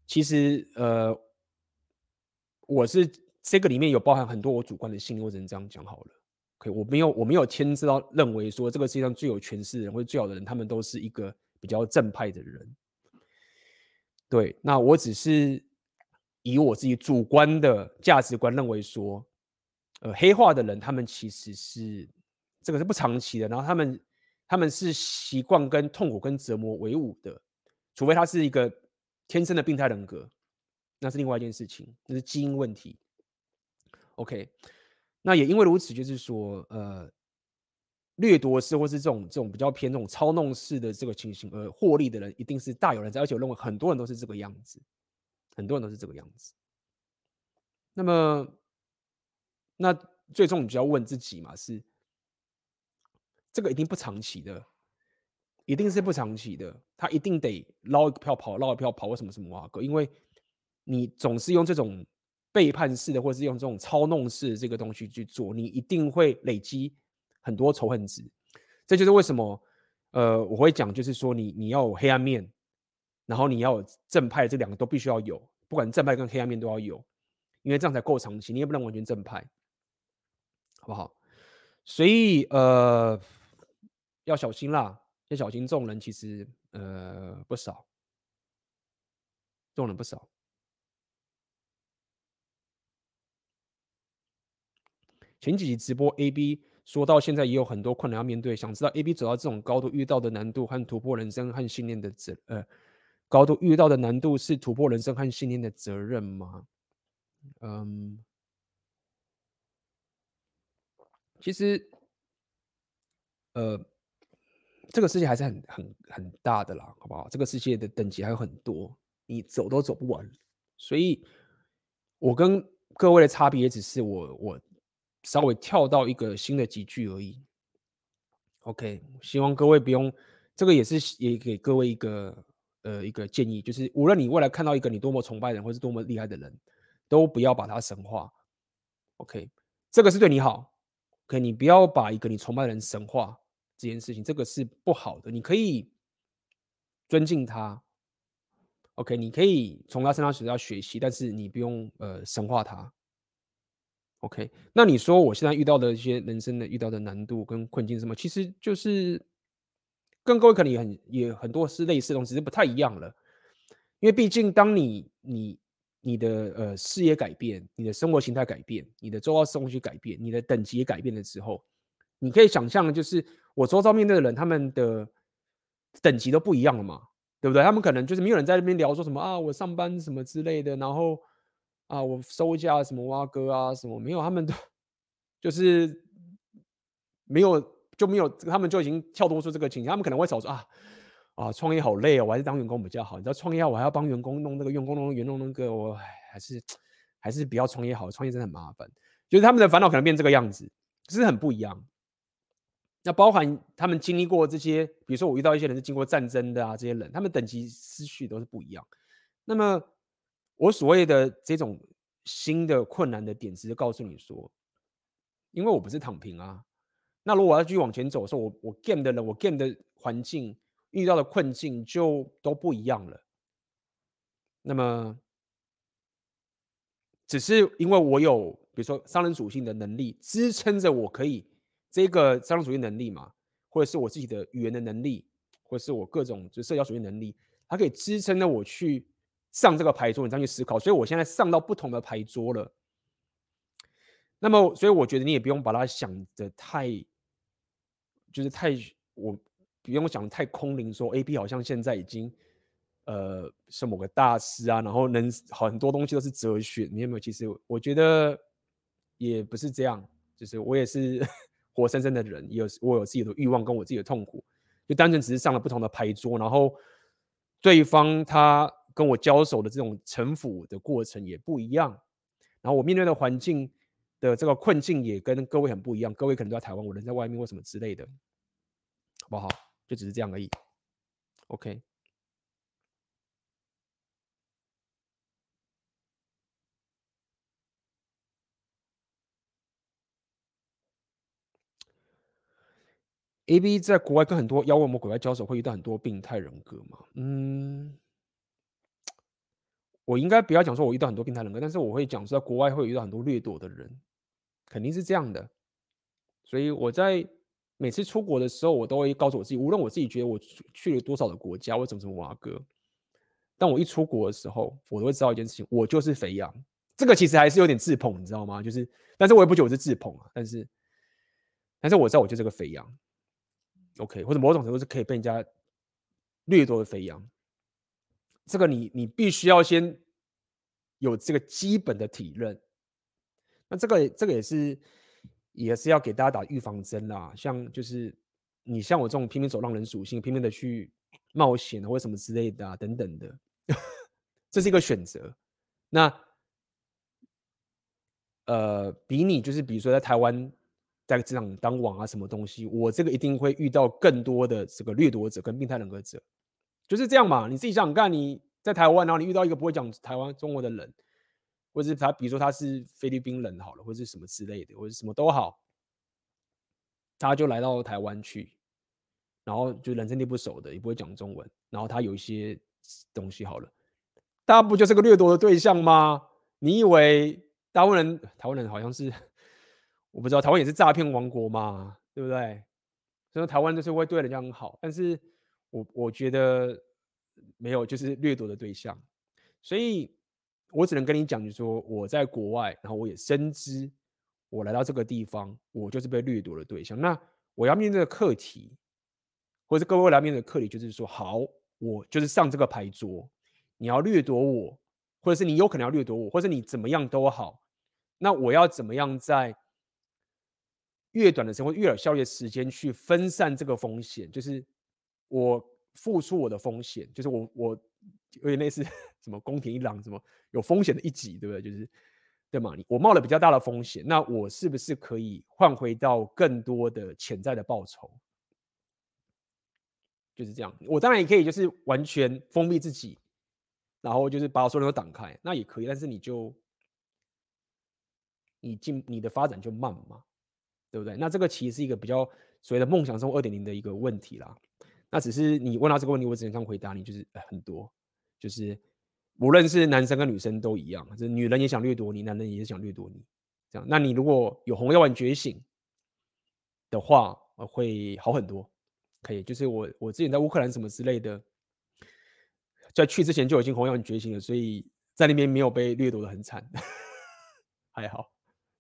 其实呃，我是这个里面有包含很多我主观的信念，我只能这样讲好了。OK，我没有我没有牵涉到认为说这个世界上最有权势的人或者最好的人，他们都是一个。比较正派的人，对，那我只是以我自己主观的价值观认为说，呃，黑化的人他们其实是这个是不长期的，然后他们他们是习惯跟痛苦跟折磨为伍的，除非他是一个天生的病态人格，那是另外一件事情，那是基因问题。OK，那也因为如此，就是说，呃，掠夺式或是这种这种比较偏这种操弄式的这个情形而获利的人，一定是大有人在，而且我认为很多人都是这个样子，很多人都是这个样子。那么，那最终你就要问自己嘛，是这个一定不长期的，一定是不长期的，他一定得捞一个票跑，捞一票跑，为什么是摩阿哥？因为你总是用这种。背叛式的，或是用这种操弄式的这个东西去做，你一定会累积很多仇恨值。这就是为什么，呃，我会讲，就是说你你要有黑暗面，然后你要有正派，这两个都必须要有，不管正派跟黑暗面都要有，因为这样才够长期。你也不能完全正派，好不好？所以呃，要小心啦，要小心。这种人其实呃不少，这种人不少。前几集直播，AB 说到现在也有很多困难要面对，想知道 AB 走到这种高度遇到的难度和突破人生和信念的责呃高度遇到的难度是突破人生和信念的责任吗？嗯，其实呃这个世界还是很很很大的啦，好不好？这个世界的等级还有很多，你走都走不完，所以我跟各位的差别也只是我我。稍微跳到一个新的级距而已。OK，希望各位不用，这个也是也给各位一个呃一个建议，就是无论你未来看到一个你多么崇拜的人，或是多么厉害的人，都不要把他神化。OK，这个是对你好。OK，你不要把一个你崇拜的人神化这件事情，这个是不好的。你可以尊敬他。OK，你可以从他身上学到学习，但是你不用呃神化他。OK，那你说我现在遇到的一些人生的遇到的难度跟困境什么？其实就是跟各位可能也很也很多是类似的东西，只是不太一样了。因为毕竟当你你你的呃事业改变，你的生活形态改变，你的周遭生活去改变，你的等级也改变了之后，你可以想象的就是我周遭面对的人，他们的等级都不一样了嘛，对不对？他们可能就是没有人在那边聊说什么啊，我上班什么之类的，然后。啊，我收价什么挖哥啊，什么没有，他们都就是没有就没有，他们就已经跳脱出这个情形。他们可能会吵说啊啊，创业好累哦，我还是当员工比较好。你知道创业我还要帮员工弄那个员工弄员工弄那个，我还是还是不要创业好，创业真的很麻烦。就是他们的烦恼可能变这个样子，是很不一样。那包含他们经历过这些，比如说我遇到一些人是经过战争的啊，这些人他们等级思绪都是不一样。那么。我所谓的这种新的困难的点，只是告诉你说，因为我不是躺平啊。那如果我要继续往前走的时候，我我 game 的人，我 game 的环境遇到的困境就都不一样了。那么，只是因为我有比如说商人属性的能力支撑着，我可以这个商人属性能力嘛，或者是我自己的语言的能力，或者是我各种就社交属性能力，它可以支撑着我去。上这个牌桌，你这样去思考，所以我现在上到不同的牌桌了。那么，所以我觉得你也不用把它想得太，就是太我不用想太空灵，说 AB 好像现在已经呃是某个大师啊，然后能很多东西都是哲学。你有没有？其实我觉得也不是这样，就是我也是 [LAUGHS] 活生生的人，有我有自己的欲望跟我自己的痛苦，就单纯只是上了不同的牌桌，然后对方他。跟我交手的这种城府的过程也不一样，然后我面对的环境的这个困境也跟各位很不一样。各位可能都在台湾，我人在外面或什么之类的，好不好？就只是这样而已。OK。AB 在国外跟很多妖魔鬼怪交手，会遇到很多病态人格吗？嗯。我应该不要讲说，我遇到很多病态人格，但是我会讲说，在国外会遇到很多掠夺的人，肯定是这样的。所以我在每次出国的时候，我都会告诉我自己，无论我自己觉得我去了多少的国家，我怎么怎么挖哥，当我一出国的时候，我都会知道一件事情，我就是肥羊。这个其实还是有点自捧，你知道吗？就是，但是我也不觉得我是自捧啊。但是，但是我知道我就是个肥羊，OK，或者某种程度是可以被人家掠夺的肥羊。这个你你必须要先有这个基本的体认。那这个这个也是也是要给大家打预防针啦。像就是你像我这种拼命走浪人属性，拼命的去冒险或什么之类的啊等等的，这是一个选择。那呃，比你就是比如说在台湾在职场当网啊什么东西，我这个一定会遇到更多的这个掠夺者跟病态人格者。就是这样嘛，你自己想想看，你在台湾，然后你遇到一个不会讲台湾中文的人，或者是他，比如说他是菲律宾人好了，或者是什么之类的，或者什么都好，他就来到台湾去，然后就人生地不熟的，也不会讲中文，然后他有一些东西好了，大家不就是个掠夺的对象吗？你以为大部分人，台湾人好像是，我不知道台湾也是诈骗王国嘛，对不对？所以台湾就是会对人家很好，但是。我我觉得没有，就是掠夺的对象，所以我只能跟你讲，就是说我在国外，然后我也深知，我来到这个地方，我就是被掠夺的对象。那我要面对的课题，或者各位来面对的课题，就是说，好，我就是上这个牌桌，你要掠夺我，或者是你有可能要掠夺我，或者你怎么样都好，那我要怎么样在越短的时间，越有效率的时间去分散这个风险，就是。我付出我的风险，就是我我有点类似什么宫廷一郎，什么有风险的一级，对不对？就是对吗？你我冒了比较大的风险，那我是不是可以换回到更多的潜在的报酬？就是这样。我当然也可以，就是完全封闭自己，然后就是把我所有人都挡开，那也可以。但是你就你进你的发展就慢嘛，对不对？那这个其实是一个比较所谓的梦想生活二点零的一个问题啦。那只是你问到这个问题，我只能这样回答你，就是很多，就是无论是男生跟女生都一样，就是女人也想掠夺你，男人也想掠夺你，这样。那你如果有红药丸觉醒的话，会好很多。可以，就是我我之前在乌克兰什么之类的，在去之前就已经红药丸觉醒了，所以在那边没有被掠夺的很惨，[LAUGHS] 还好。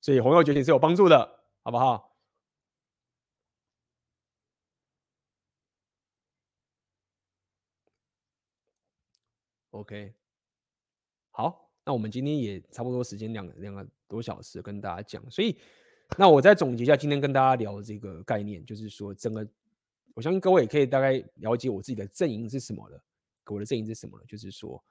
所以红药觉醒是有帮助的，好不好？OK，好，那我们今天也差不多时间两两个多小时跟大家讲，所以那我再总结一下今天跟大家聊的这个概念，就是说整个，我相信各位也可以大概了解我自己的阵营是什么了，我的阵营是什么了，就是说，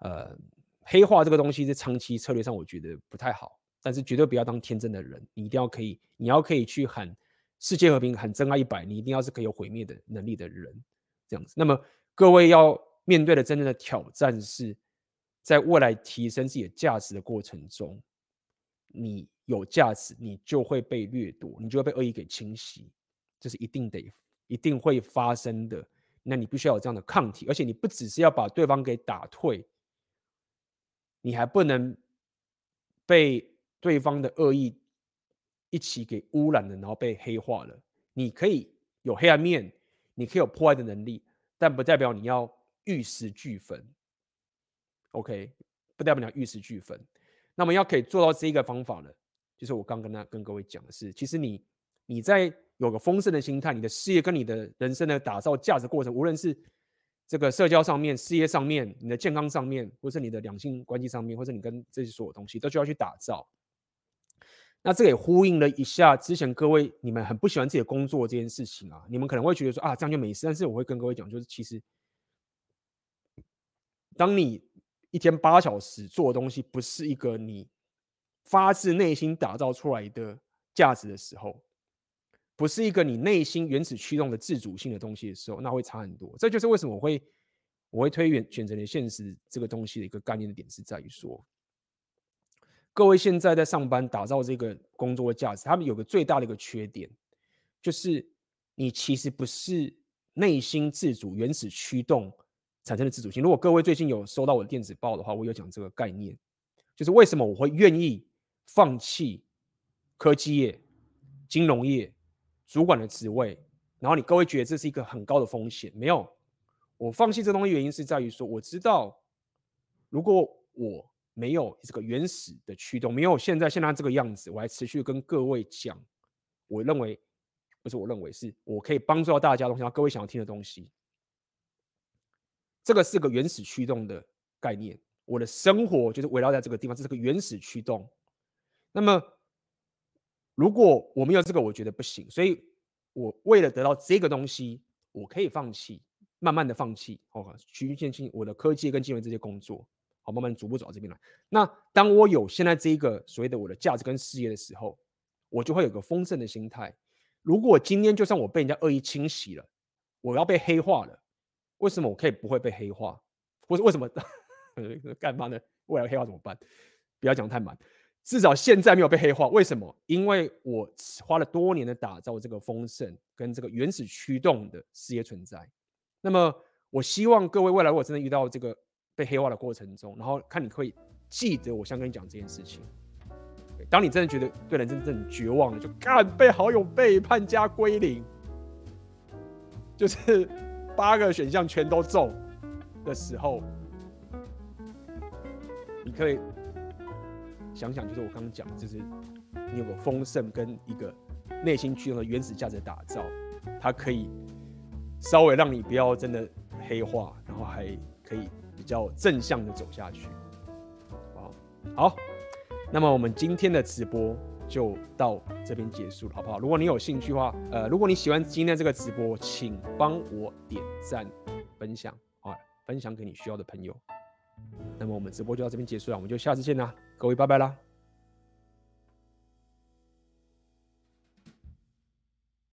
呃，黑化这个东西在长期策略上我觉得不太好，但是绝对不要当天真的人，你一定要可以，你要可以去喊世界和平，喊真爱一百，你一定要是可以有毁灭的能力的人，这样子。那么各位要。面对的真正的挑战是，在未来提升自己的价值的过程中，你有价值，你就会被掠夺，你就会被恶意给侵袭，这是一定得、一定会发生的。那你必须要有这样的抗体，而且你不只是要把对方给打退，你还不能被对方的恶意一起给污染了，然后被黑化了。你可以有黑暗面，你可以有破坏的能力，但不代表你要。玉石俱焚，OK，不代表玉石俱焚。那么要可以做到这一个方法呢，就是我刚跟他跟各位讲的是，其实你你在有个丰盛的心态，你的事业跟你的人生的打造价值过程，无论是这个社交上面、事业上面、你的健康上面，或是你的两性关系上面，或是你跟这些所有东西，都需要去打造。那这个也呼应了一下之前各位你们很不喜欢自己的工作这件事情啊，你们可能会觉得说啊，这样就没事，但是我会跟各位讲，就是其实。当你一天八小时做的东西不是一个你发自内心打造出来的价值的时候，不是一个你内心原始驱动的自主性的东西的时候，那会差很多。这就是为什么我会我会推选选择的现实这个东西的一个概念的点是在于说，各位现在在上班打造这个工作的价值，他们有个最大的一个缺点，就是你其实不是内心自主原始驱动。产生的自主性。如果各位最近有收到我的电子报的话，我有讲这个概念，就是为什么我会愿意放弃科技业、金融业主管的职位。然后你各位觉得这是一个很高的风险？没有，我放弃这东西原因是在于说，我知道如果我没有这个原始的驱动，没有现在现在这个样子，我还持续跟各位讲，我认为不是我认为是我可以帮助到大家东西，各位想要听的东西，这个是个原始驱动的概念。我的生活就是围绕在这个地方，这是个原始驱动。那么，如果我没有这个，我觉得不行。所以，我为了得到这个东西，我可以放弃，慢慢的放弃，哦，循序渐进，我的科技跟金融这些工作，好，慢慢逐步走到这边来。那当我有现在这一个所谓的我的价值跟事业的时候，我就会有个丰盛的心态。如果今天就算我被人家恶意清洗了，我要被黑化了，为什么我可以不会被黑化？或者为什么？[LAUGHS] 干嘛呢？未来黑化怎么办？不要讲太满，至少现在没有被黑化。为什么？因为我花了多年的打造这个丰盛跟这个原始驱动的事业存在。那么，我希望各位未来如果真的遇到这个被黑化的过程中，然后看你会记得我想跟你讲这件事情。当你真的觉得对人真正绝望了，就干被好友背叛加归零，[LAUGHS] 就是八个选项全都中的时候。你可以想想，就是我刚刚讲，就是你有个丰盛跟一个内心驱动的原始价值打造，它可以稍微让你不要真的黑化，然后还可以比较正向的走下去，好，好，那么我们今天的直播就到这边结束了，好不好？如果你有兴趣的话，呃，如果你喜欢今天这个直播，请帮我点赞、分享，啊，分享给你需要的朋友。那么我们直播就到这边结束了，我们就下次见啦，各位拜拜啦。